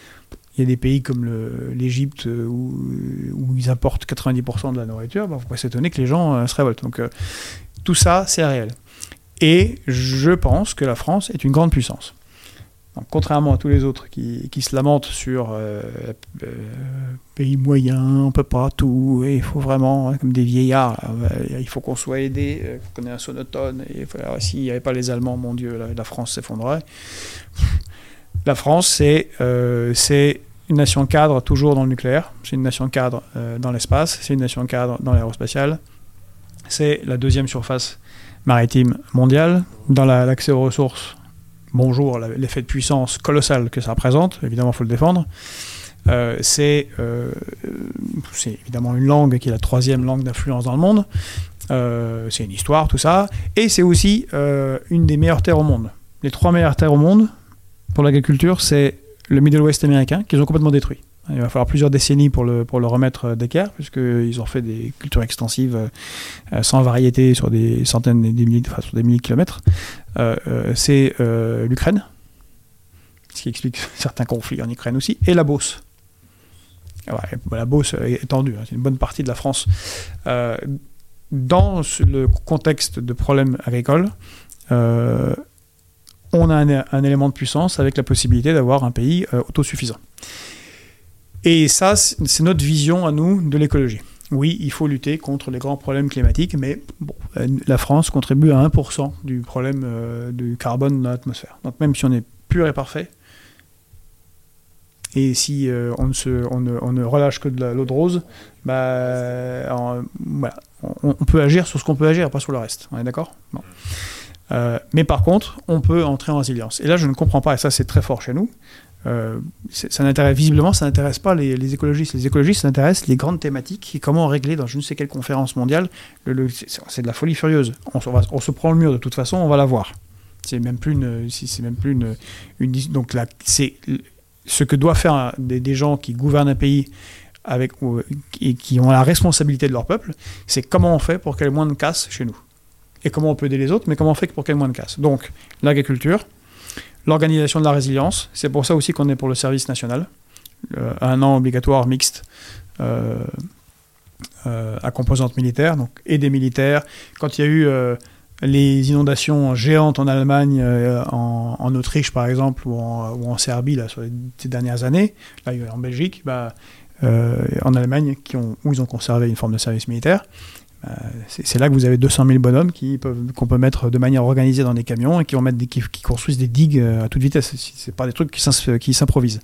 Speaker 2: Il y a des pays comme l'Égypte euh, où, ils apportent 90% de la nourriture. Faut pas s'étonner que les gens euh, se révoltent. Donc euh, tout ça, c'est réel. Et je pense que la France est une grande puissance. Contrairement à tous les autres qui, se lamentent sur euh, euh, pays moyen, on peut pas tout, il faut vraiment, hein, comme des vieillards, euh, il faut qu'on soit aidé, euh, qu'on ait un sonotone, et s'il n'y avait pas les Allemands, mon Dieu, la, France s'effondrerait. La France, c'est euh, une nation cadre toujours dans le nucléaire, c'est une nation cadre dans l'espace, c'est une nation cadre dans l'aérospatiale, c'est la deuxième surface maritime mondiale. Dans la- l'accès aux ressources, bonjour, l'effet de puissance colossal que ça représente, évidemment, il faut le défendre. Euh, c'est euh, c'est évidemment une langue qui est la troisième langue d'influence dans le monde. Euh, c'est une histoire, tout ça. Et c'est aussi une des meilleures terres au monde. Les trois meilleures terres au monde pour l'agriculture, c'est le Middle West américain, qu'ils ont complètement détruit. Il va falloir plusieurs décennies pour le, remettre euh, d'équerre, puisqu'ils ont fait des cultures extensives euh, euh, sans variété sur des centaines et des milliers, enfin, sur des milliers de kilomètres. C'est l'Ukraine, ce qui explique <laughs> certains conflits en Ukraine aussi, et la Beauce. Ah bah, la Beauce est étendue, hein, c'est une bonne partie de la France. Dans le contexte de problèmes agricoles, on a un, élément de puissance avec la possibilité d'avoir un pays autosuffisant. Et ça, c'est notre vision à nous de l'écologie. Oui, il faut lutter contre les grands problèmes climatiques, mais bon, la France contribue à 1% du problème euh, du carbone dans l'atmosphère. Donc même si on est pur et parfait, et si euh, on, ne relâche que de l'eau de rose, bah, voilà, on, peut agir sur ce qu'on peut agir, pas sur le reste. On est d'accord? Euh, Mais par contre, on peut entrer en résilience. Et là, je ne comprends pas, et ça c'est très fort chez nous, euh, visiblement, ça n'intéresse pas les, écologistes. Les écologistes, ça intéresse les grandes thématiques et comment régler dans je ne sais quelle conférence mondiale. Le, c'est de la folie furieuse. On, se prend le mur de toute façon, on va la voir. C'est même plus une, donc c'est ce que doivent faire des, gens qui gouvernent un pays avec et qui ont la responsabilité de leur peuple, c'est comment on fait pour qu'il moins de casse chez nous. Et comment on peut aider les autres, mais comment on fait pour qu'il moins de casse. Donc l'agriculture, L'organisation de la résilience, c'est pour ça aussi qu'on est pour le service national, euh, un an obligatoire mixte euh, euh, à composante militaire, donc et des militaires. Quand il y a eu les inondations géantes en Allemagne, en, Autriche par exemple, ou en, Serbie là, sur les, ces dernières années, là en Belgique, bah, en Allemagne, qui ont, où ils ont conservé une forme de service militaire, c'est là que vous avez 200 000 bonhommes qui peuvent qu'on peut mettre de manière organisée dans des camions et qui, vont mettre qui, construisent des digues euh, à toute vitesse. C'est pas des trucs qui s'improvisent.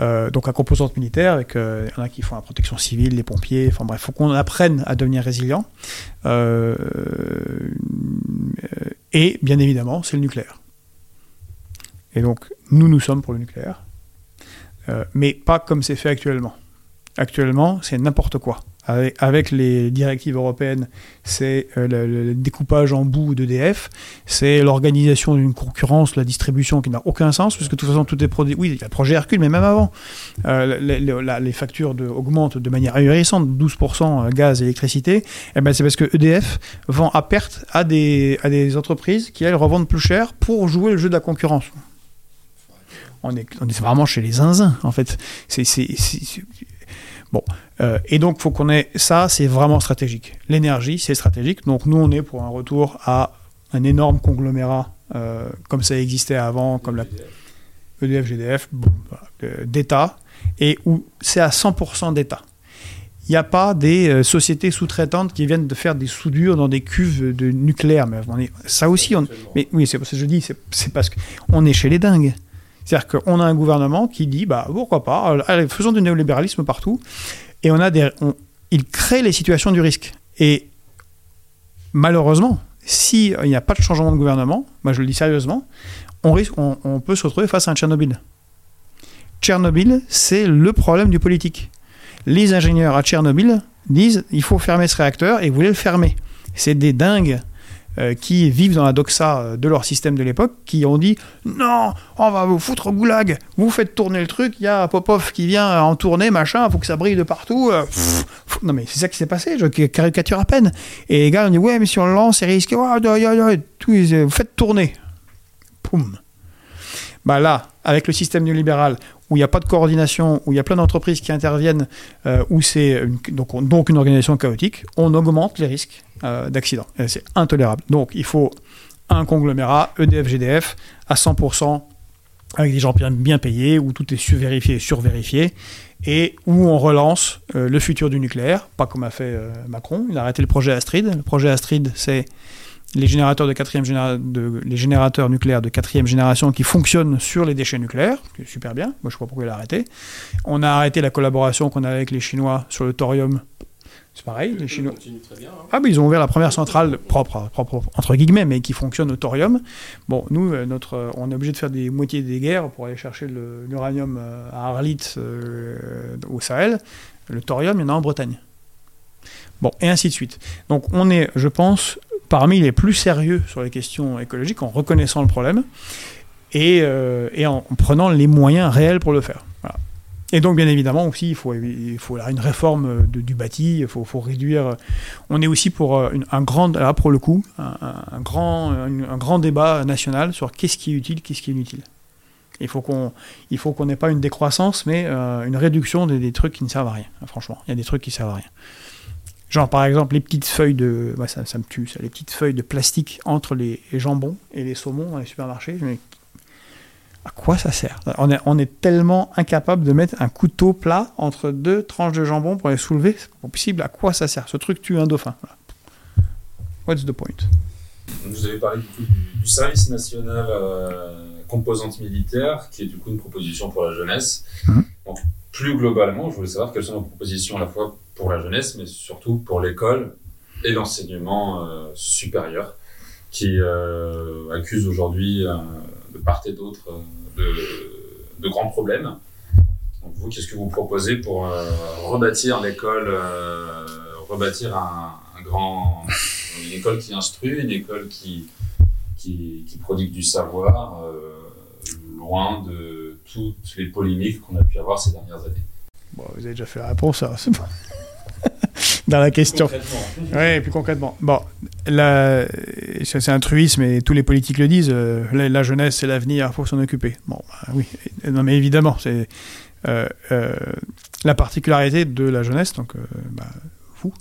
Speaker 2: Euh, donc à composante militaire, avec il y en a qui font la protection civile, les pompiers. Enfin bref, faut qu'on apprenne à devenir résilient. et bien évidemment, c'est le nucléaire. Et donc nous, nous sommes pour le nucléaire, mais pas comme c'est fait actuellement. Actuellement, c'est n'importe quoi avec, les directives européennes, c'est euh, le, découpage en bout d'EDF, c'est l'organisation d'une concurrence, la distribution qui n'a aucun sens, puisque de toute façon tout est produit. Oui, il y a le projet Hercule, mais même avant, euh, les, factures augmentent de manière ahurissante, 12% euh, gaz et électricité. Et eh ben c'est parce que EDF vend à perte à des, à des entreprises qui elles revendent plus cher pour jouer le jeu de la concurrence. On est, on est vraiment chez les zinzins, en fait. C'est Bon, euh, et donc faut qu'on ait ça, c'est vraiment stratégique. L'énergie, c'est stratégique. Donc nous, on est pour un retour à un énorme conglomérat euh, comme ça existait avant, comme la EDF, GDF, euh, d'État, et où c'est à 100% d'État. Il n'y a pas des sociétés sous-traitantes qui viennent de faire des soudures dans des cuves de nucléaire. Mais ça aussi, on, mais oui, c'est pour ça que je dis, c'est parce qu'on est chez les dingues. C'est-à-dire qu'on a un gouvernement qui dit, bah, pourquoi pas, allez, faisons du néolibéralisme partout. Et on a des, il crée les situations du risque. Et malheureusement, s'il n'y a pas de changement de gouvernement, moi je le dis sérieusement, on, on, peut se retrouver face à un Tchernobyl. Tchernobyl, c'est le problème du politique. Les ingénieurs à Tchernobyl disent il faut fermer ce réacteur et vous voulez le fermer. C'est des dingues euh, qui vivent dans la doxa euh, de leur système de l'époque, qui ont dit non, on va vous foutre au goulag, vous faites tourner le truc, il y a Popov qui vient en tourner, machin, faut que ça brille de partout. Euh, non mais c'est ça qui s'est passé, je caricature à peine. Et les gars ont dit ouais mais si on le lance c'est risqué, vous faites tourner. Poum. Bah là, avec le système néolibéral, où il n'y a pas de coordination, où il y a plein d'entreprises qui interviennent, où c'est donc, donc une organisation chaotique, on augmente les risques euh, d'accident. C'est intolérable. Donc il faut un conglomérat EDF-GDF à 100% avec des gens bien, payés, où tout est survérifié et survérifié, et où on relance euh, le futur du nucléaire, pas comme a fait euh, Macron. Il a arrêté le projet Astrid. Le projet Astrid, c'est les générateurs, de quatrième de, les générateurs nucléaires de quatrième génération qui fonctionnent sur les déchets nucléaires, c'est super bien. Moi, je ne sais pas pourquoi il a arrêté. On a arrêté la collaboration qu'on a avec les Chinois sur le thorium c'est pareil, les Chinois. Hein. Ah, mais ils ont ouvert la première centrale propre, propre, entre guillemets, mais qui fonctionne au thorium. Bon, nous, euh, notre, euh, on est obligé de faire des moitiés des guerres pour aller chercher l'uranium euh, à Arlit au Sahel. Le thorium, il y en a en Bretagne. Bon, et ainsi de suite. Donc, on est, je pense, parmi les plus sérieux sur les questions écologiques en reconnaissant le problème et, et en prenant les moyens réels pour le faire. Et donc, bien évidemment, aussi, il faut, une réforme du bâti, il faut, réduire. On est aussi pour euh, un grand, là, pour le coup, un, grand, un, grand débat national sur qu'est-ce qui est utile, qu'est-ce qui est inutile. Il faut qu'on qu'on n'ait pas une décroissance, mais euh, une réduction des, trucs qui ne servent à rien. Franchement, il y a des trucs qui servent à rien. Genre, par exemple, les petites feuilles de. ça, ça, me tue, ça, les petites feuilles de plastique entre les, jambons et les saumons dans les supermarchés. À quoi ça sert? On est, on est tellement incapable de mettre un couteau plat entre deux tranches de jambon pour les soulever. C'est pas possible. À quoi ça sert? Ce truc tue un dauphin. Voilà. What's the point?
Speaker 1: Vous avez parlé du, coup, du, du service national euh, composante militaire, qui est du coup une proposition pour la jeunesse. Donc, plus globalement, je voulais savoir quelles sont vos propositions à la fois pour la jeunesse, mais surtout pour l'école et l'enseignement euh, supérieur, qui euh, accuse aujourd'hui euh, de part et d'autre euh, de, grands problèmes. Donc vous, qu'est-ce que vous proposez pour rebâtir l'école, rebâtir un, grand, une école qui instruit, une école qui, qui, qui prodigue du savoir, loin de toutes les polémiques qu'on a pu avoir ces dernières années?
Speaker 2: Bon, vous avez déjà fait la réponse, ça. c'est bon. <laughs> Dans la question. Oui, plus concrètement. Bon, la- c'est un truisme et tous les politiques le disent. euh, la, la jeunesse, c'est l'avenir, il faut s'en occuper. Bon, bah, oui. Non, mais évidemment, c'est euh, euh, la particularité de la jeunesse, donc, bah, vous.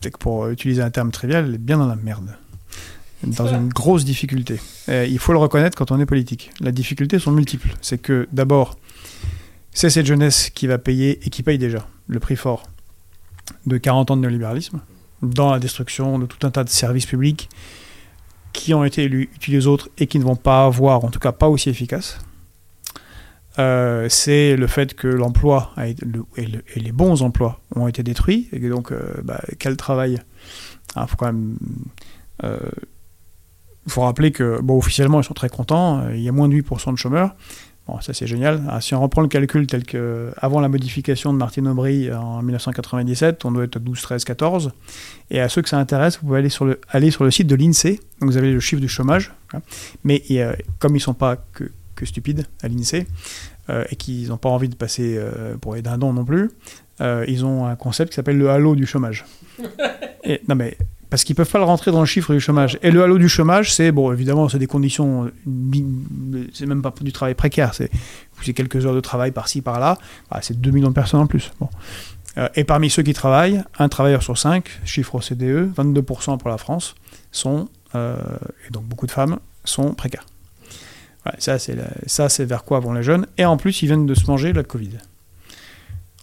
Speaker 2: C'est que pour utiliser un terme trivial, elle est bien dans la merde. Dans une grosse difficulté. Et il faut le reconnaître quand on est politique. Les difficultés sont multiples. C'est que d'abord, c'est cette jeunesse qui va payer et qui paye déjà le prix fort de 40 ans de néolibéralisme dans la destruction de tout un tas de services publics qui ont été élus, utilisés autres et qui ne vont pas avoir, en tout cas pas aussi efficaces. Euh, c'est le fait que l'emploi et, le- et les bons emplois ont été détruits et que donc euh, bah, quel travail? Il faut quand même euh, faut rappeler que bon officiellement ils sont très contents euh, il y a moins de 8% de chômeurs Bon, ça c'est génial. Ah, si on reprend le calcul tel que avant la modification de Martine Aubry en 1997, on doit être à 12, 13, 14. Et à ceux que ça intéresse, vous pouvez aller sur le, aller sur le site de l'INSEE. Donc vous avez le chiffre du chômage. hein. Mais il a- comme ils ne sont pas que, que stupides à l'INSEE euh, et qu'ils n'ont pas envie de passer euh, pour les dindons non plus, euh, ils ont un concept qui s'appelle le halo du chômage. <laughs> Et, non mais parce qu'ils peuvent pas le rentrer dans le chiffre du chômage. Et le halo du chômage, c'est bon, évidemment, c'est des conditions, bi- c'est même pas du travail précaire, c'est quelques heures de travail par-ci par-là. Ah, c'est 2 millions de personnes en plus. Euh, et parmi ceux qui travaillent, un travailleur sur 5, chiffre OCDE, 22% pour la France, sont euh, et donc beaucoup de femmes sont précaires. Voilà, ça c'est vers quoi vont les jeunes. Et en plus, ils viennent de se manger la Covid.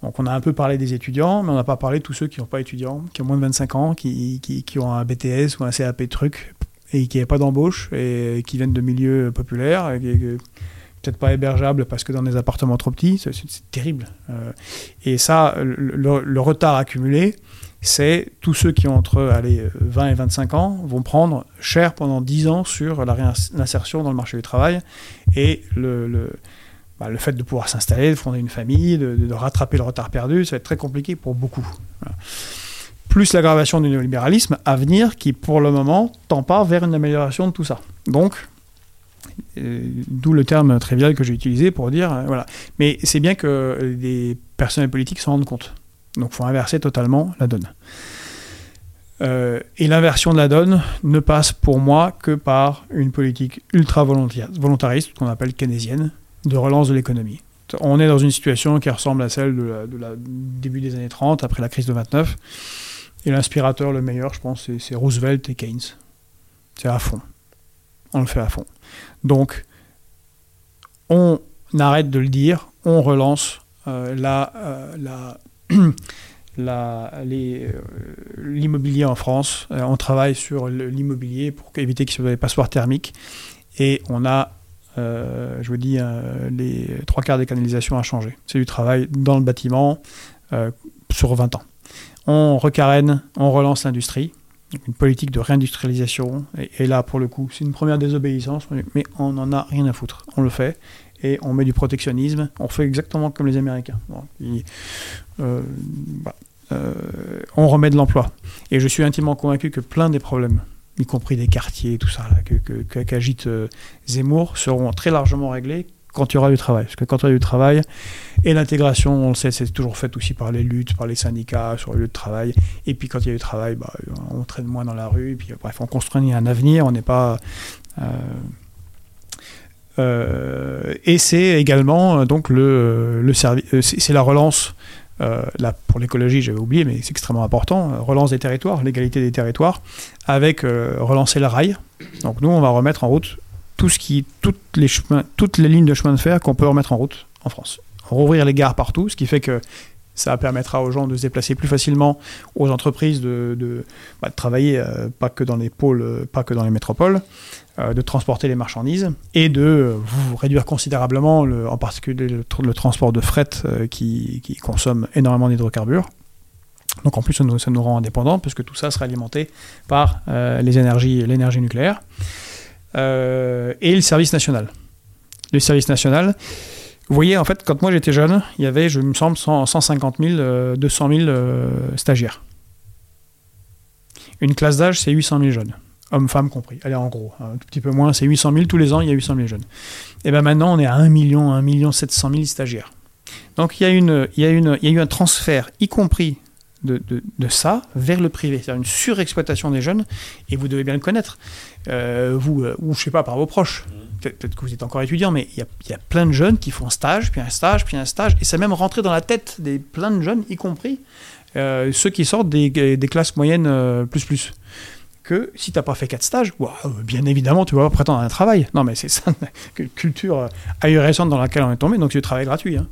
Speaker 2: Donc on a un peu parlé des étudiants, mais on n'a pas parlé de tous ceux qui n'ont pas étudiants, qui ont moins de 25 ans, qui, qui, ont un BTS ou un CAP truc, et qui n'avaient pas d'embauche, et qui viennent de milieux populaires, et peut-être pas hébergeables parce que dans des appartements trop petits, c'est terrible. Euh, et ça, le, retard accumulé, c'est tous ceux qui ont entre allez, 20 et 25 ans vont prendre cher pendant 10 ans sur la réinsertion dans le marché du travail, et le, bah, le fait de pouvoir s'installer, de fonder une famille, de, rattraper le retard perdu, ça va être très compliqué pour beaucoup. Plus l'aggravation du néolibéralisme à venir qui, pour le moment, tend pas vers une amélioration de tout ça. Donc, euh, d'où le terme trivial que j'ai utilisé pour dire, euh, voilà. Mais c'est bien que les personnels politiques s'en rendent compte. Donc, il faut inverser totalement la donne. Euh, et l'inversion de la donne ne passe pour moi que par une politique ultra volontariste, qu'on appelle keynésienne, de relance de l'économie. On est dans une situation qui ressemble à celle de la, début des années 30, après la crise de 29. Et l'inspirateur le meilleur, je pense, c'est- Roosevelt et Keynes. C'est à fond. On le fait à fond. Donc, on arrête de le dire, on relance euh, la, euh, la, <clears throat> euh, l'immobilier en France. Euh, on travaille sur l'immobilier pour éviter qu'il y ait des passoires thermiques. Et on a je vous dis, euh, les trois quarts des canalisations à changer. C'est du travail dans le bâtiment euh, sur 20 ans. On recarène, on relance l'industrie, une politique de réindustrialisation. Et, là, pour le coup, c'est une première désobéissance, mais on n'en a rien à foutre. On le fait et on met du protectionnisme. On fait exactement comme les Américains. Euh. Euh, on remet de l'emploi. Et je suis intimement convaincu que plein des problèmes y compris des quartiers, tout ça, là, que, qu'agite euh, Zemmour, seront très largement réglés quand il y aura du travail. Parce que quand il y a du travail, et l'intégration, on le sait, c'est toujours fait aussi par les luttes, par les syndicats, sur le lieu de travail. Et puis quand il y a du travail, bah, on traîne moins dans la rue, et puis bref, on construit un avenir, on n'est pas... euh, euh, et c'est également donc le, le c'est la relance là, pour l'écologie, j'avais oublié, mais c'est extrêmement important, relance des territoires, l'égalité des territoires, avec relancer le rail. Donc nous, on va remettre en route tout ce qui, toutes, les chemins, toutes les lignes de chemin de fer qu'on peut remettre en route en France. Rouvrir les gares partout, ce qui fait que ça permettra aux gens de se déplacer plus facilement, aux entreprises de, de, bah, travailler euh, pas que dans les pôles, euh, pas que dans les métropoles, euh, de transporter les marchandises et de réduire considérablement, le, en particulier le, transport de fret qui, qui, consomme énormément d'hydrocarbures. Donc en plus, ça nous, rend indépendants puisque tout ça sera alimenté par les énergies, l'énergie nucléaire et le service national. Le service national, vous voyez, en fait, quand moi j'étais jeune, il y avait, je me semble, 150 000, 200 000 stagiaires. Une classe d'âge, c'est 800 000 jeunes, hommes-femmes compris. Allez, en gros, un tout petit peu moins, c'est 800 000 tous les ans, il y a 800 000 jeunes. Et bien maintenant, on est à 1 million, 1 million 700 000 stagiaires. Donc il y, a une, il, y a une, il y a eu un transfert, y compris de, ça vers le privé. C'est-à-dire une surexploitation des jeunes, et vous devez bien le connaître, euh, vous, euh, ou je sais pas, par vos proches. Peut-être que vous êtes encore étudiant, mais il y, a, plein de jeunes qui font un stage, puis un stage, puis un stage, et ça même rentré dans la tête des plein de jeunes, y compris euh, ceux qui sortent des, classes moyennes plus plus. Que si tu n'as pas fait quatre stages, bien évidemment, tu vas pas prétendre à un travail. Non, mais c'est ça, <laughs> une culture ahurissante dans laquelle on est tombé, donc c'est du travail gratuit. Hein.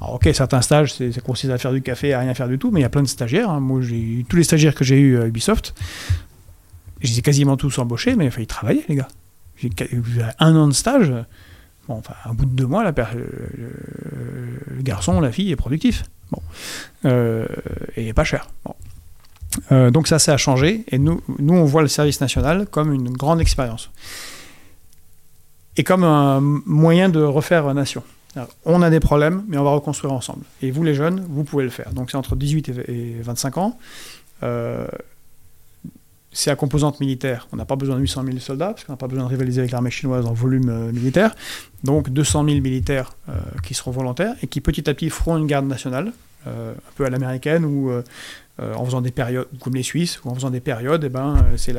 Speaker 2: Alors, ok, certains stages, ça consiste à faire du café, à rien faire du tout, mais il y a plein de stagiaires. Hein. Moi, j'ai tous les stagiaires que j'ai eu à Ubisoft, je les ai quasiment tous embauchés, mais il fallait travailler, les gars. Un an de stage. Bon, enfin, un bout de deux mois, la le, garçon, la fille est productif. Bon. Euh, et pas cher. Euh, donc ça, ça a changé. Et nous, nous, on voit le service national comme une grande expérience. Et comme un moyen de refaire nation on a des problèmes, mais on va reconstruire ensemble. Et vous, les jeunes, vous pouvez le faire. Donc c'est entre 18 et 25 ans. Euh, c'est à composante militaire. On n'a pas besoin de 800 000 soldats, parce qu'on n'a pas besoin de rivaliser avec l'armée chinoise en volume euh, militaire. Donc 200 000 militaires euh, qui seront volontaires et qui petit à petit feront une garde nationale, un peu à l'américaine, ou en faisant des périodes, comme les Suisses, ou en faisant des périodes, eh ben, c'est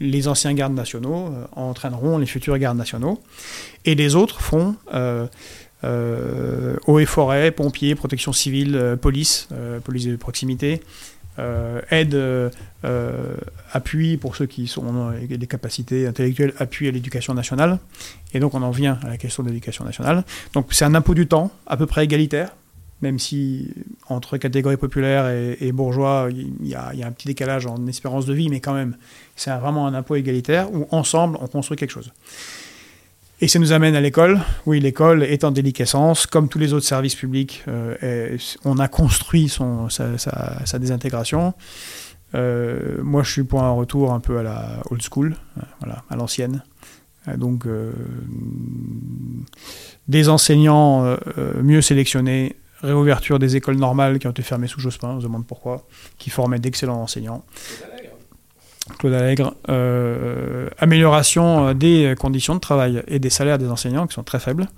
Speaker 2: les anciens gardes nationaux euh, entraîneront les futurs gardes nationaux. Et les autres font euh, euh, eau et forêt, pompiers, protection civile, police, police de proximité, aide, appui pour ceux qui ont des capacités intellectuelles, appui à l'éducation nationale. Et donc on en vient à la question de l'éducation nationale. Donc c'est un impôt du temps à peu près égalitaire même si entre catégorie populaire et, bourgeois, il y, a, un petit décalage en espérance de vie, mais quand même, c'est vraiment un impôt égalitaire où ensemble, on construit quelque chose. Et ça nous amène à l'école. Oui, l'école est en déliquescence, comme tous les autres services publics. Euh, on a construit sa, désintégration. Euh, moi, je suis pour un retour un peu à la old school, euh, voilà, à l'ancienne. Donc, des enseignants mieux sélectionnés, réouverture des écoles normales qui ont été fermées sous Jospin, on se demande pourquoi, qui formaient d'excellents enseignants. Claude Allègre, euh, amélioration euh, des conditions de travail et des salaires des enseignants qui sont très faibles,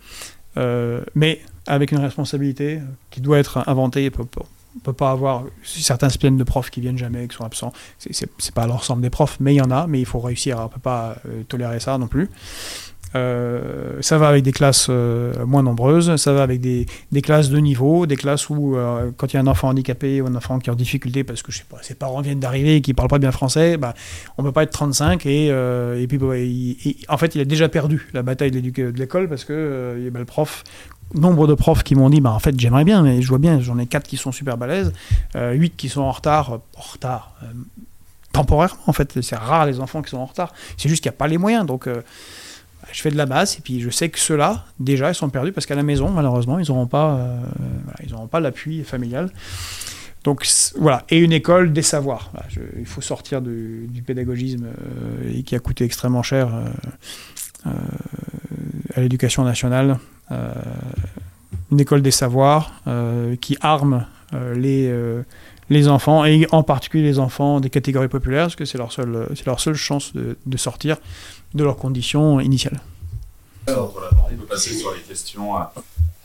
Speaker 2: euh, mais avec une responsabilité qui doit être inventée. On ne peut pas avoir certains se de profs qui viennent jamais, qui sont absents. C'est pas l'ensemble des profs, mais il y en a, mais il faut réussir. On ne peut pas tolérer ça non plus. Euh, ça va avec des classes euh, moins nombreuses, ça va avec des, classes de niveau, des classes où euh, quand il y a un enfant handicapé ou un enfant qui est en difficulté parce que je sais pas, ses parents viennent d'arriver et qui parlent pas bien français, bah, on peut pas être 35 et, et puis bah, en fait il a déjà perdu la bataille de l'école parce que bah, le prof nombre de profs qui m'ont dit bah en fait j'aimerais bien mais je vois bien j'en ai 4 qui sont super balèzes 8 qui sont en retard en retard temporairement en fait. C'est rare les enfants qui sont en retard. C'est juste qu'il n'y a pas les moyens donc je fais de la basse et puis je sais que ceux-là, déjà, ils sont perdus parce qu'à la maison, malheureusement, ils n'auront pas, euh, ils pas l'appui familial. Donc voilà, et une école des savoirs. il faut sortir du, pédagogisme euh, qui a coûté extrêmement cher euh, à l'éducation nationale. une école des savoirs qui arme les, les enfants, et en particulier les enfants des catégories populaires, parce que c'est leur, seule, leur seule chance de sortir de leurs conditions initiales.
Speaker 1: Alors, voilà, on peut passer sur les questions,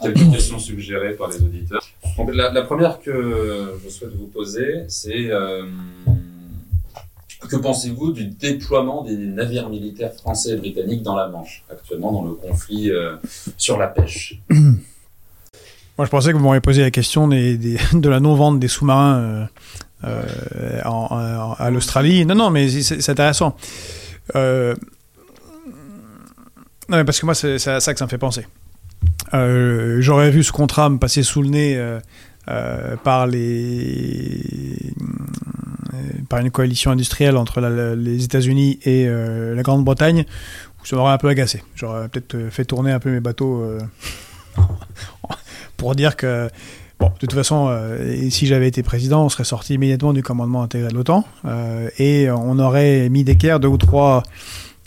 Speaker 1: quelques questions suggérées par les auditeurs. Donc, la, première que je souhaite vous poser, c'est euh, que pensez-vous du déploiement des navires militaires français et britanniques dans la Manche, actuellement dans le conflit euh, sur la pêche? <clears throat>
Speaker 2: Moi, je pensais que vous m'auriez posé la question des, des- <laughs> de la non-vente des sous-marins euh, euh, en- en- à l'Australie. Non, non, mais c'est c'est intéressant. Euh, non, mais parce que moi, c'est à ça que ça me fait penser. Euh, J'aurais vu ce contrat me passer sous le nez euh, euh, par les par une coalition industrielle entre les États-Unis et la Grande-Bretagne, où ça m'aurait un peu agacé. J'aurais peut-être fait tourner un peu mes bateaux <laughs> pour dire que Bon, de toute façon, si j'avais été président, on serait sorti immédiatement du commandement intégré de l'OTAN et on aurait mis d'équerre deux ou trois.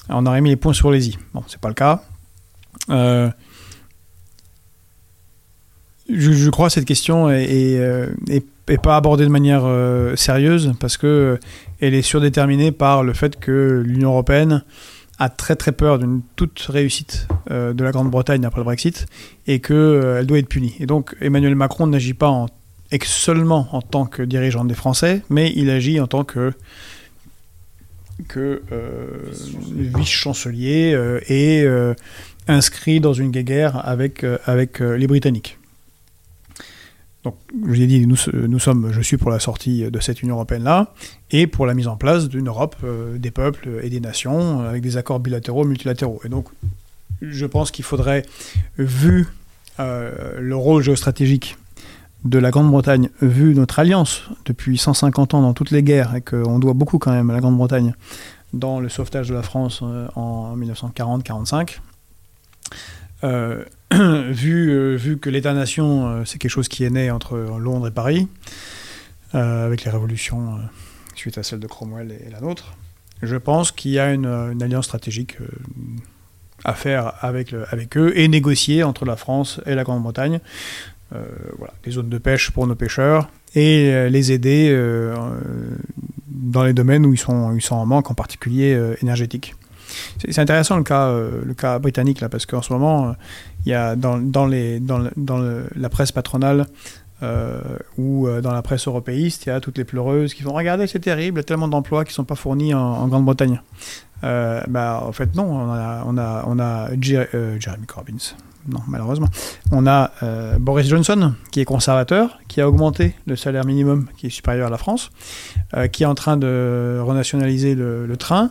Speaker 2: On aurait mis les points sur les i. Bon, c'est pas le cas. Euh, je, crois que cette question est, euh, pas abordée de manière euh, sérieuse parce que elle est surdéterminée par le fait que l'Union européenne a très très peur d'une toute réussite de la Grande-Bretagne après le Brexit et qu'elle doit être punie. Et donc Emmanuel Macron n'agit pas seulement en tant que dirigeant des Français, mais il agit en tant que, que euh, vice-chancelier euh, et euh, inscrit dans une guerre avec, euh, avec euh, les Britanniques. Donc, je l'ai dit, nous, nous sommes, je suis pour la sortie de cette Union européenne-là et pour la mise en place d'une Europe euh, des peuples et des nations euh, avec des accords bilatéraux, multilatéraux. Et donc, je pense qu'il faudrait, vu euh, le rôle géostratégique de la Grande-Bretagne, vu notre alliance depuis 150 ans dans toutes les guerres, et qu'on doit beaucoup quand même à la Grande-Bretagne dans le sauvetage de la France euh, en 1940-45, euh, <clears throat> vu, euh, vu que l'État-nation, c'est quelque chose qui est né entre Londres et Paris, avec les révolutions suite à celle de Cromwell et, la nôtre, je pense qu'il y a une, alliance stratégique à faire avec eux et négocier entre la France et la Grande-Bretagne. Euh, voilà, des zones de pêche pour nos pêcheurs et euh, les aider euh, dans les domaines où ils sont, ils sont en manque, en particulier énergétique. C'est intéressant le cas, le cas britannique là, parce qu'en ce moment, il y a dans, les, la presse patronale ou dans la presse européiste, il y a toutes les pleureuses qui vont regarder, c'est terrible, il y a tellement d'emplois qui ne sont pas fournis en, en Grande-Bretagne. Bah, en fait, non, on a, on a, on a Jer- Jeremy Corbyn. Non, malheureusement. On a euh, Boris Johnson, qui est conservateur, qui a augmenté le salaire minimum, qui est supérieur à la France, euh, qui est en train de renationaliser le, train.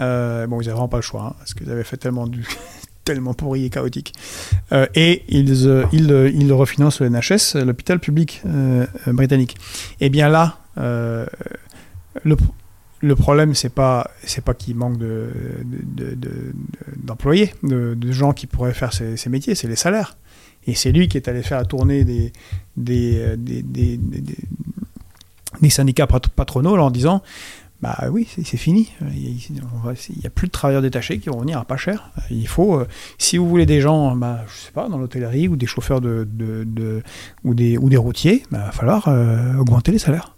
Speaker 2: Euh, bon, ils n'avaient vraiment pas le choix, hein, parce qu'ils avaient fait tellement, du, <laughs> tellement pourri et chaotique. Et ils, ils, ils refinancent le NHS, l'hôpital public britannique. Et bien là, le, le problème, c'est pas, pas qu'il manque de, de- de- de- d'employés, de, gens qui pourraient faire ces, métiers, c'est les salaires. Et c'est lui qui est allé faire la tournée des, des, syndicats pat- patronaux en disant bah oui, c'est, fini. Il n'y a plus de travailleurs détachés qui vont venir à pas cher. Il faut, euh, si vous voulez des gens, bah, je sais pas, dans l'hôtellerie ou des chauffeurs de, ou, des, ou des routiers, bah, il va falloir euh, augmenter les salaires.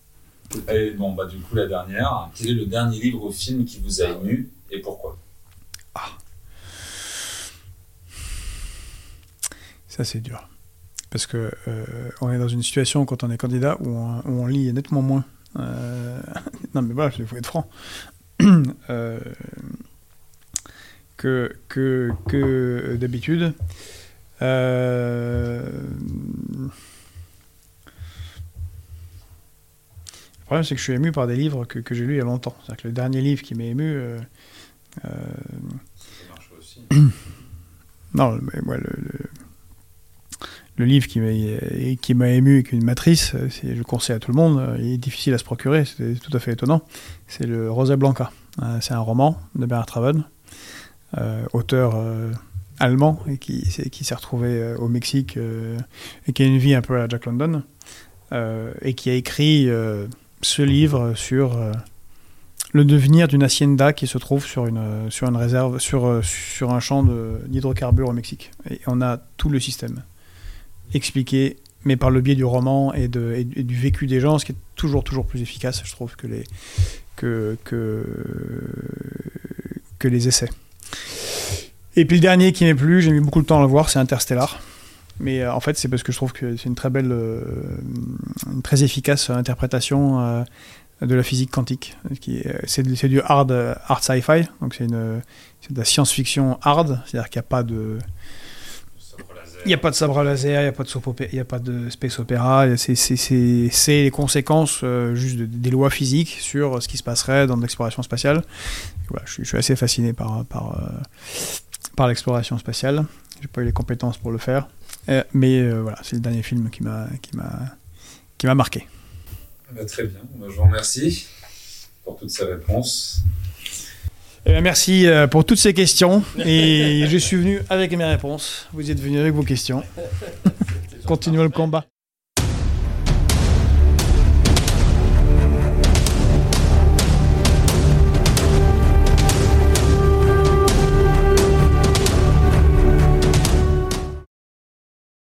Speaker 1: Et bon, bah, du coup, la dernière. Quel est le dernier livre ou film qui vous a ému et pourquoi?
Speaker 2: Ça, c'est dur. Parce que euh, on est dans une situation, quand on est candidat, où on, où on lit nettement moins. Euh, <laughs> non, mais voilà, il faut être franc. <clears throat> Euh, que que, que d'habitude. Euh, problème, c'est que je suis ému par des livres que, que j'ai lus il y a longtemps. C'est-à-dire que le dernier livre qui m'a ému, euh, euh,
Speaker 1: Ça marche aussi.
Speaker 2: non, mais moi, le, le- le livre qui m'a et qui m'a ému et qui est une matrice, euh, c'est- je le conseille à tout le monde, euh, il est difficile à se procurer, c'est tout à fait étonnant. C'est le Rosa Blanca. Euh, C'est un roman de Bernard Traven, euh, auteur euh, allemand et qui, s'est- qui s'est retrouvé euh, au Mexique euh, et qui a une vie un peu à Jack London euh, et qui a écrit euh, ce livre sur euh, le devenir d'une hacienda qui se trouve sur une, euh, sur une réserve, sur, euh, sur un champ d'hydrocarbures au Mexique. Et on a tout le système expliqué, mais par le biais du roman et, du- vécu des gens, ce qui est toujours, toujours plus efficace, je trouve, que les, que, que les essais. Et puis le dernier qui m'est plu, j'ai mis beaucoup de temps à le voir, c'est Interstellar. Mais euh, en fait, c'est parce que je trouve que c'est une très belle, euh, une très efficace interprétation euh, de la physique quantique. C'est du, hard, hard sci-fi, donc c'est de la science-fiction hard, c'est-à-dire qu'il n'y a pas de,
Speaker 1: Sabre laser.
Speaker 2: il n'y a pas de sabre laser, il n'y a pas de soap opé- il y a pas de space opéra. C'est les conséquences euh, juste de- des lois physiques sur ce qui se passerait dans l'exploration spatiale. Voilà, je, suis, je suis assez fasciné par, par, euh, par l'exploration spatiale. J'ai pas eu les compétences pour le faire. Euh, mais euh, voilà, c'est le dernier film qui m'a qui m'a qui m'a marqué.
Speaker 1: Bah, très bien, Bah, je vous remercie pour toutes ces réponses.
Speaker 2: Eh bien, merci euh, pour toutes ces questions. Et je suis venu avec mes réponses. Vous êtes venu avec vos questions. <laughs> Continuons le combat.